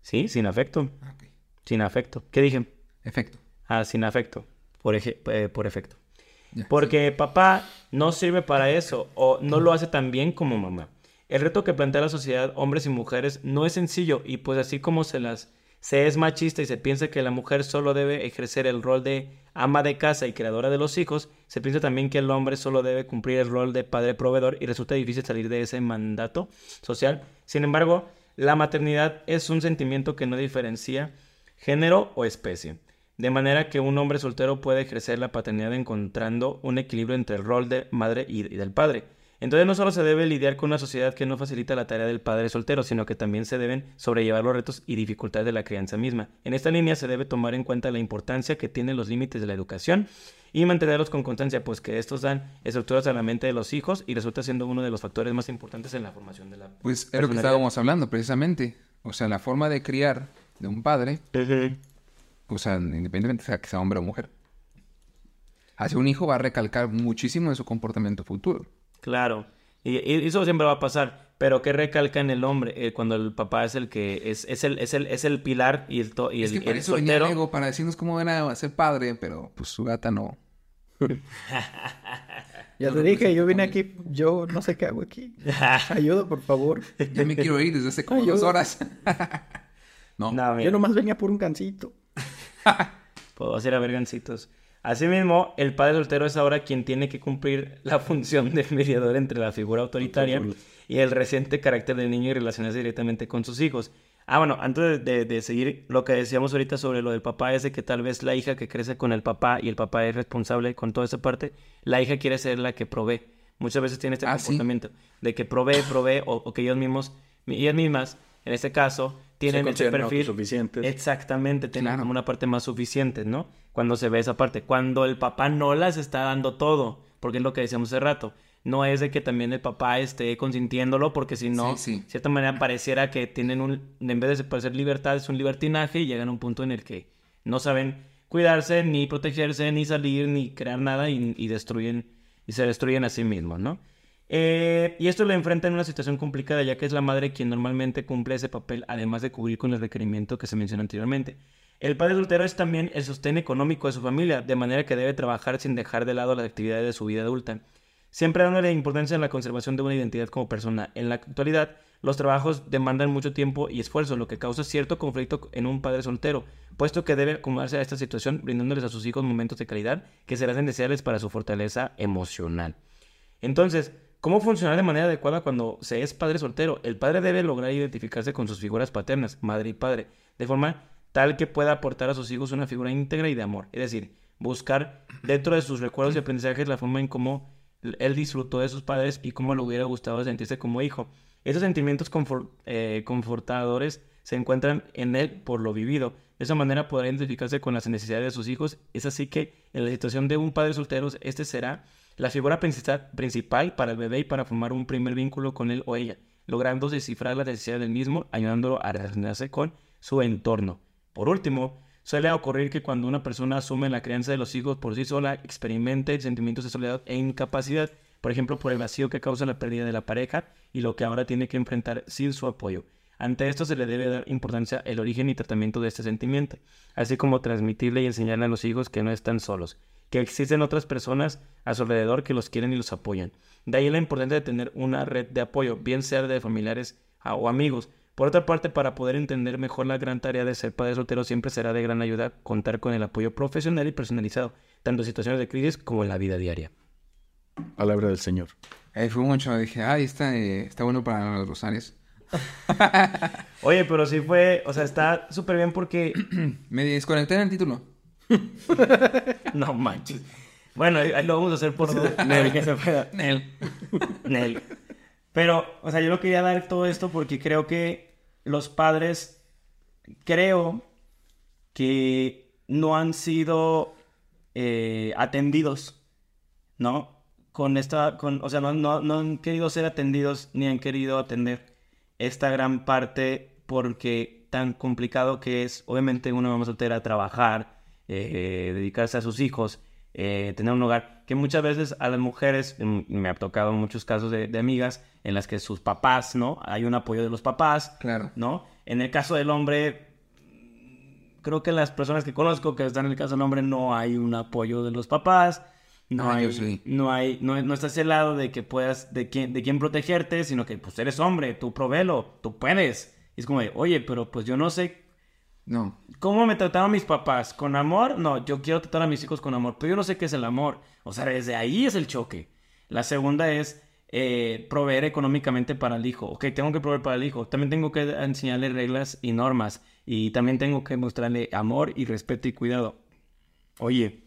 ¿Sí? Sin afecto. Ah. Sin afecto. ¿Qué dije? Efecto. Ah, sin afecto. Por, eje- eh, por efecto. Porque papá no sirve para eso o no lo hace tan bien como mamá. El reto que plantea la sociedad, hombres y mujeres, no es sencillo y pues así como se las se es machista y se piensa que la mujer solo debe ejercer el rol de ama de casa y creadora de los hijos, se piensa también que el hombre solo debe cumplir el rol de padre proveedor y resulta difícil salir de ese mandato social. Sin embargo, la maternidad es un sentimiento que no diferencia género o especie. De manera que un hombre soltero puede ejercer la paternidad encontrando un equilibrio entre el rol de madre y, del padre. Entonces no solo se debe lidiar con una sociedad que no facilita la tarea del padre soltero, sino que también se deben sobrellevar los retos y dificultades de la crianza misma. En esta línea se debe tomar en cuenta la importancia que tienen los límites de la educación y mantenerlos con constancia, pues que estos dan estructuras a la mente de los hijos y resulta siendo uno de los factores más importantes en la formación de la Pues es lo que estábamos hablando precisamente. O sea, la forma de criar de un padre, o sea, independientemente sea que sea hombre o mujer, hacia un hijo va a recalcar muchísimo de su comportamiento futuro. Claro, y, y eso siempre va a pasar, pero ¿qué recalca en el hombre Eh, cuando el papá es el que es, es, el, es, el, es el pilar y el, to- y es el, que para el eso venía soltero? Lego, para decirnos cómo era ser padre, pero pues su gata no. Ya te dije, yo vine aquí, yo no sé qué hago aquí. Ayuda, por favor. Ya me quiero ir desde hace como dos horas. no. No, Yo nomás venía por un cancito. puedo hacer a ver gancitos. Asimismo, el padre soltero es ahora quien tiene que cumplir la función de mediador entre la figura autoritaria y el reciente carácter del niño y relacionarse directamente con sus hijos. Ah, bueno, antes de, seguir lo que decíamos ahorita sobre lo del papá es de que tal vez la hija que crece con el papá y el papá es responsable con toda esa parte, la hija quiere ser la que provee. Muchas veces tiene este Ah, sí. comportamiento de que provee, provee o, o que ellos mismos, ellas mismas, en este caso, tienen ese perfil. suficientes. Exactamente, tienen como una parte más suficiente, ¿no? Cuando se ve esa parte. Cuando el papá no las está dando todo, porque es lo que decíamos hace rato. No es de que también el papá esté consintiéndolo, porque si no, de cierta manera pareciera que tienen un, en vez de parecer libertad, es un libertinaje y llegan a un punto en el que no saben cuidarse, ni protegerse, ni salir, ni crear nada y, destruyen, y se destruyen a sí mismos, ¿no? Eh, y esto lo enfrenta en una situación complicada, ya que es la madre quien normalmente cumple ese papel, además de cubrir con el requerimiento que se mencionó anteriormente. El padre soltero es también el sostén económico de su familia, de manera que debe trabajar sin dejar de lado las actividades de su vida adulta, siempre dándole importancia en la conservación de una identidad como persona. En la actualidad, los trabajos demandan mucho tiempo y esfuerzo, lo que causa cierto conflicto en un padre soltero, puesto que debe acomodarse a esta situación brindándoles a sus hijos momentos de calidad que serán deseables para su fortaleza emocional. Entonces, ¿Cómo funcionar de manera adecuada cuando se es padre soltero? El padre debe lograr identificarse con sus figuras paternas, madre y padre, de forma tal que pueda aportar a sus hijos una figura íntegra y de amor. Es decir, buscar dentro de sus recuerdos y aprendizajes la forma en cómo él disfrutó de sus padres y cómo le hubiera gustado sentirse como hijo. Esos sentimientos eh, confortadores se encuentran en él por lo vivido. De esa manera podrá identificarse con las necesidades de sus hijos. Es así que en la situación de un padre soltero, este será la figura principal para el bebé y para formar un primer vínculo con él o ella, logrando descifrar la necesidad del mismo, ayudándolo a relacionarse con su entorno. Por último, suele ocurrir que cuando una persona asume la crianza de los hijos por sí sola, experimente sentimientos de soledad e incapacidad, por ejemplo, por el vacío que causa la pérdida de la pareja y lo que ahora tiene que enfrentar sin su apoyo. Ante esto se le debe dar importancia el origen y tratamiento de este sentimiento, así como transmitirle y enseñarle a los hijos que no están solos, que existen otras personas a su alrededor que los quieren y los apoyan. De ahí la importancia de tener una red de apoyo, bien sea de familiares o amigos. Por otra parte, para poder entender mejor la gran tarea de ser padre soltero, siempre será de gran ayuda contar con el apoyo profesional y personalizado, tanto en situaciones de crisis como en la vida diaria. Palabra del Señor. Ahí fue mucho, dije, ay, está, eh, está bueno para los rosarios. Oye, pero sí fue, o sea, está súper bien porque... Me desconecté en el título. no manches. Bueno, ahí lo vamos a hacer por Nel. que se pueda. Nel. Nel. Pero, o sea, yo lo quería dar todo esto porque creo que los padres, creo que no han sido eh, atendidos, ¿no? Con esta, con, o sea, no, no, no han querido ser atendidos ni han querido atender esta gran parte porque tan complicado que es, obviamente, una mamá soltera trabajar, eh, dedicarse a sus hijos, eh, tener un hogar, que muchas veces a las mujeres, me ha tocado muchos casos de, amigas en las que sus papás, ¿no? Hay un apoyo de los papás, claro. ¿no? En el caso del hombre, creo que las personas que conozco que están en el caso del hombre no hay un apoyo de los papás. No, hay, no hay, no, no estás al lado de que puedas, de quién, de quién protegerte, sino que pues eres hombre, tú provelo, tú puedes. Y es como de, oye, pero pues yo no sé no. ¿Cómo me trataron mis papás? ¿Con amor? No, yo quiero tratar a mis hijos con amor, pero yo no sé qué es el amor. O sea, desde ahí es el choque. La segunda es eh, proveer económicamente para el hijo. Ok, tengo que proveer para el hijo. También tengo que enseñarle reglas y normas. Y también tengo que mostrarle amor y respeto y cuidado. Oye,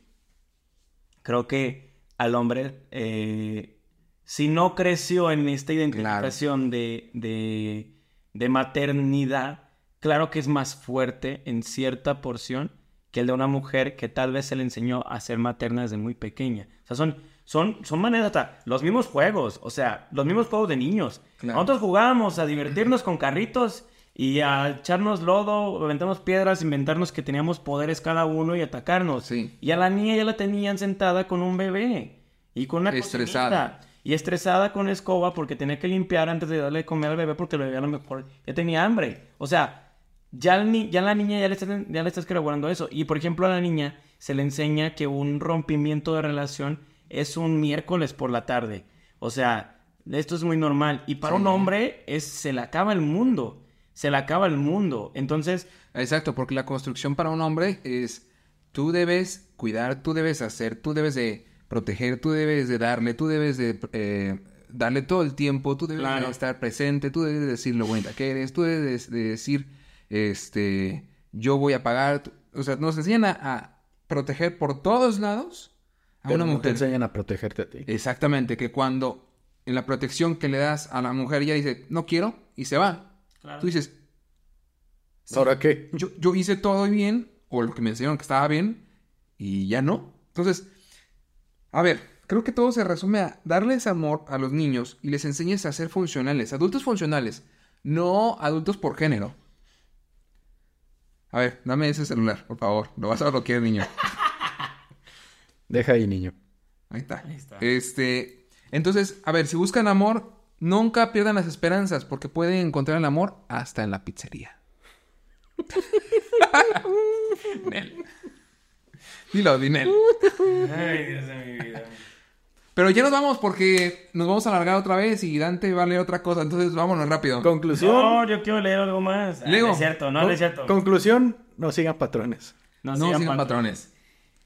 creo que al hombre, eh, si no creció en esta identificación de, de, de maternidad, claro que es más fuerte en cierta porción que el de una mujer que tal vez se le enseñó a ser materna desde muy pequeña. O sea, son, son, son maneras, hasta los mismos juegos, o sea, los mismos juegos de niños. Nosotros jugábamos a divertirnos con carritos y a echarnos lodo, aventamos piedras, inventarnos que teníamos poderes cada uno y atacarnos. Y a la niña ya la tenían sentada con un bebé y con una estresada. Y estresada con escoba porque tenía que limpiar antes de darle de comer al bebé porque el bebé a lo mejor ya tenía hambre. O sea, ya, ya la niña ya le, estás, ya le estás eso. Y por ejemplo a la niña se le enseña que un rompimiento de relación es un miércoles por la tarde. O sea, esto es muy normal. Y para un hombre es, se le acaba el mundo. Se le acaba el mundo. Entonces... Exacto, porque la construcción para un hombre es tú debes cuidar, tú debes hacer, tú debes de proteger, tú debes de darle, tú debes de eh, darle todo el tiempo, tú debes de estar presente, tú debes de decir lo bonita que eres, tú debes de decir este, yo voy a pagar, o sea, nos enseñan a, proteger por todos lados a una mujer. Te enseñan a protegerte a ti. Exactamente, que cuando en la protección que le das a la mujer ella dice, no quiero, y se va. Tú dices, ¿Ahora qué? Yo, yo hice todo bien, o lo que me enseñaron que estaba bien, y ya no. Entonces, a ver, creo que todo se resume a darles amor a los niños y les enseñes a ser funcionales, adultos funcionales, no adultos por género. A ver, dame ese celular, por favor. Lo vas a bloquear, niño. Deja ahí, niño. Ahí está. Ahí está. Este, entonces, a ver, si buscan amor, nunca pierdan las esperanzas, porque pueden encontrar el amor hasta en la pizzería. Nel. Dilo, Dinel. Ay, Dios de mi vida. Pero ya nos vamos porque nos vamos a alargar otra vez y Dante va a leer otra cosa, entonces vámonos rápido. Conclusión. No, yo quiero leer algo más. Ah. No es cierto, no, no es cierto. Conclusión, no sigan patrones. No, sigan sigan pat- patrones.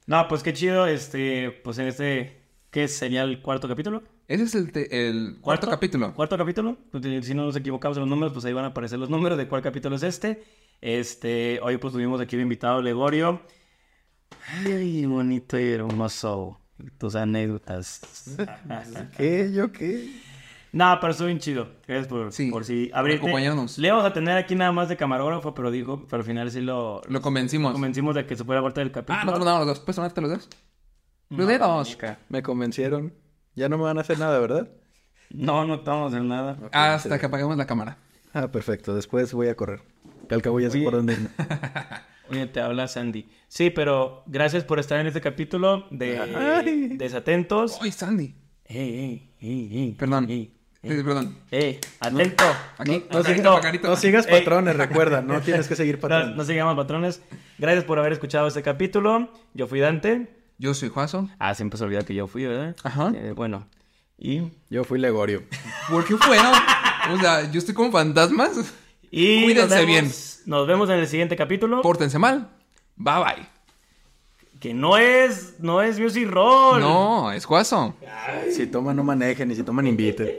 No, pues qué chido, este, pues en este, ¿qué sería el cuarto capítulo? Ese es el, te- el cuarto, capítulo. Cuarto capítulo. Pues, eh, si no nos equivocamos en los números, pues ahí van a aparecer los números de cuál capítulo es este. Este, hoy pues tuvimos aquí de invitado Legorio. Ay, bonito y hermoso. Tus anécdotas. ¿Qué? ¿Yo qué? no, pero estuvo bien chido. Gracias por, Sí, por si abrirte. acompañarnos. Le vamos a tener aquí nada más de camarógrafo, pero dijo, pero al final sí lo, Lo convencimos. convencimos de que se fuera a cortar el capítulo. Ah, no, no, no, los dos. ¿Puedes tomarte los dos? Los dedos. Me convencieron. Ya no me van a hacer nada, ¿verdad? No, no estamos en nada. Hasta que apaguemos la cámara. Ah, perfecto. Después voy a correr. Que al cabo ya sé Oye. por dónde irme. Oye, te habla Sandy. Sí, pero gracias por estar en este capítulo de Ay. Desatentos. ¡Ay, Sandy! Ey, ey, ey, ey, Perdón. ey, Eh, Perdón. ey, atento. Aquí. No, sigas- no sigas Ey. patrones, recuerda. No tienes que seguir No, patrones. no sigamos patrones. Gracias por haber escuchado este capítulo. Yo fui Dante. Yo soy Juazo. Ah, siempre se olvida que yo fui, ¿verdad? Ajá. Eh, bueno. Y, Yo fui Legorio. ¿Por qué fueron? O sea, yo estoy como fantasmas. Y Cuídense nos vemos, bien. Nos vemos en el siguiente capítulo. Pórtense mal. Bye bye. Que no es, no es Music Roll. No, es Juazo. Si toman, no manejen. Y si toman, inviten.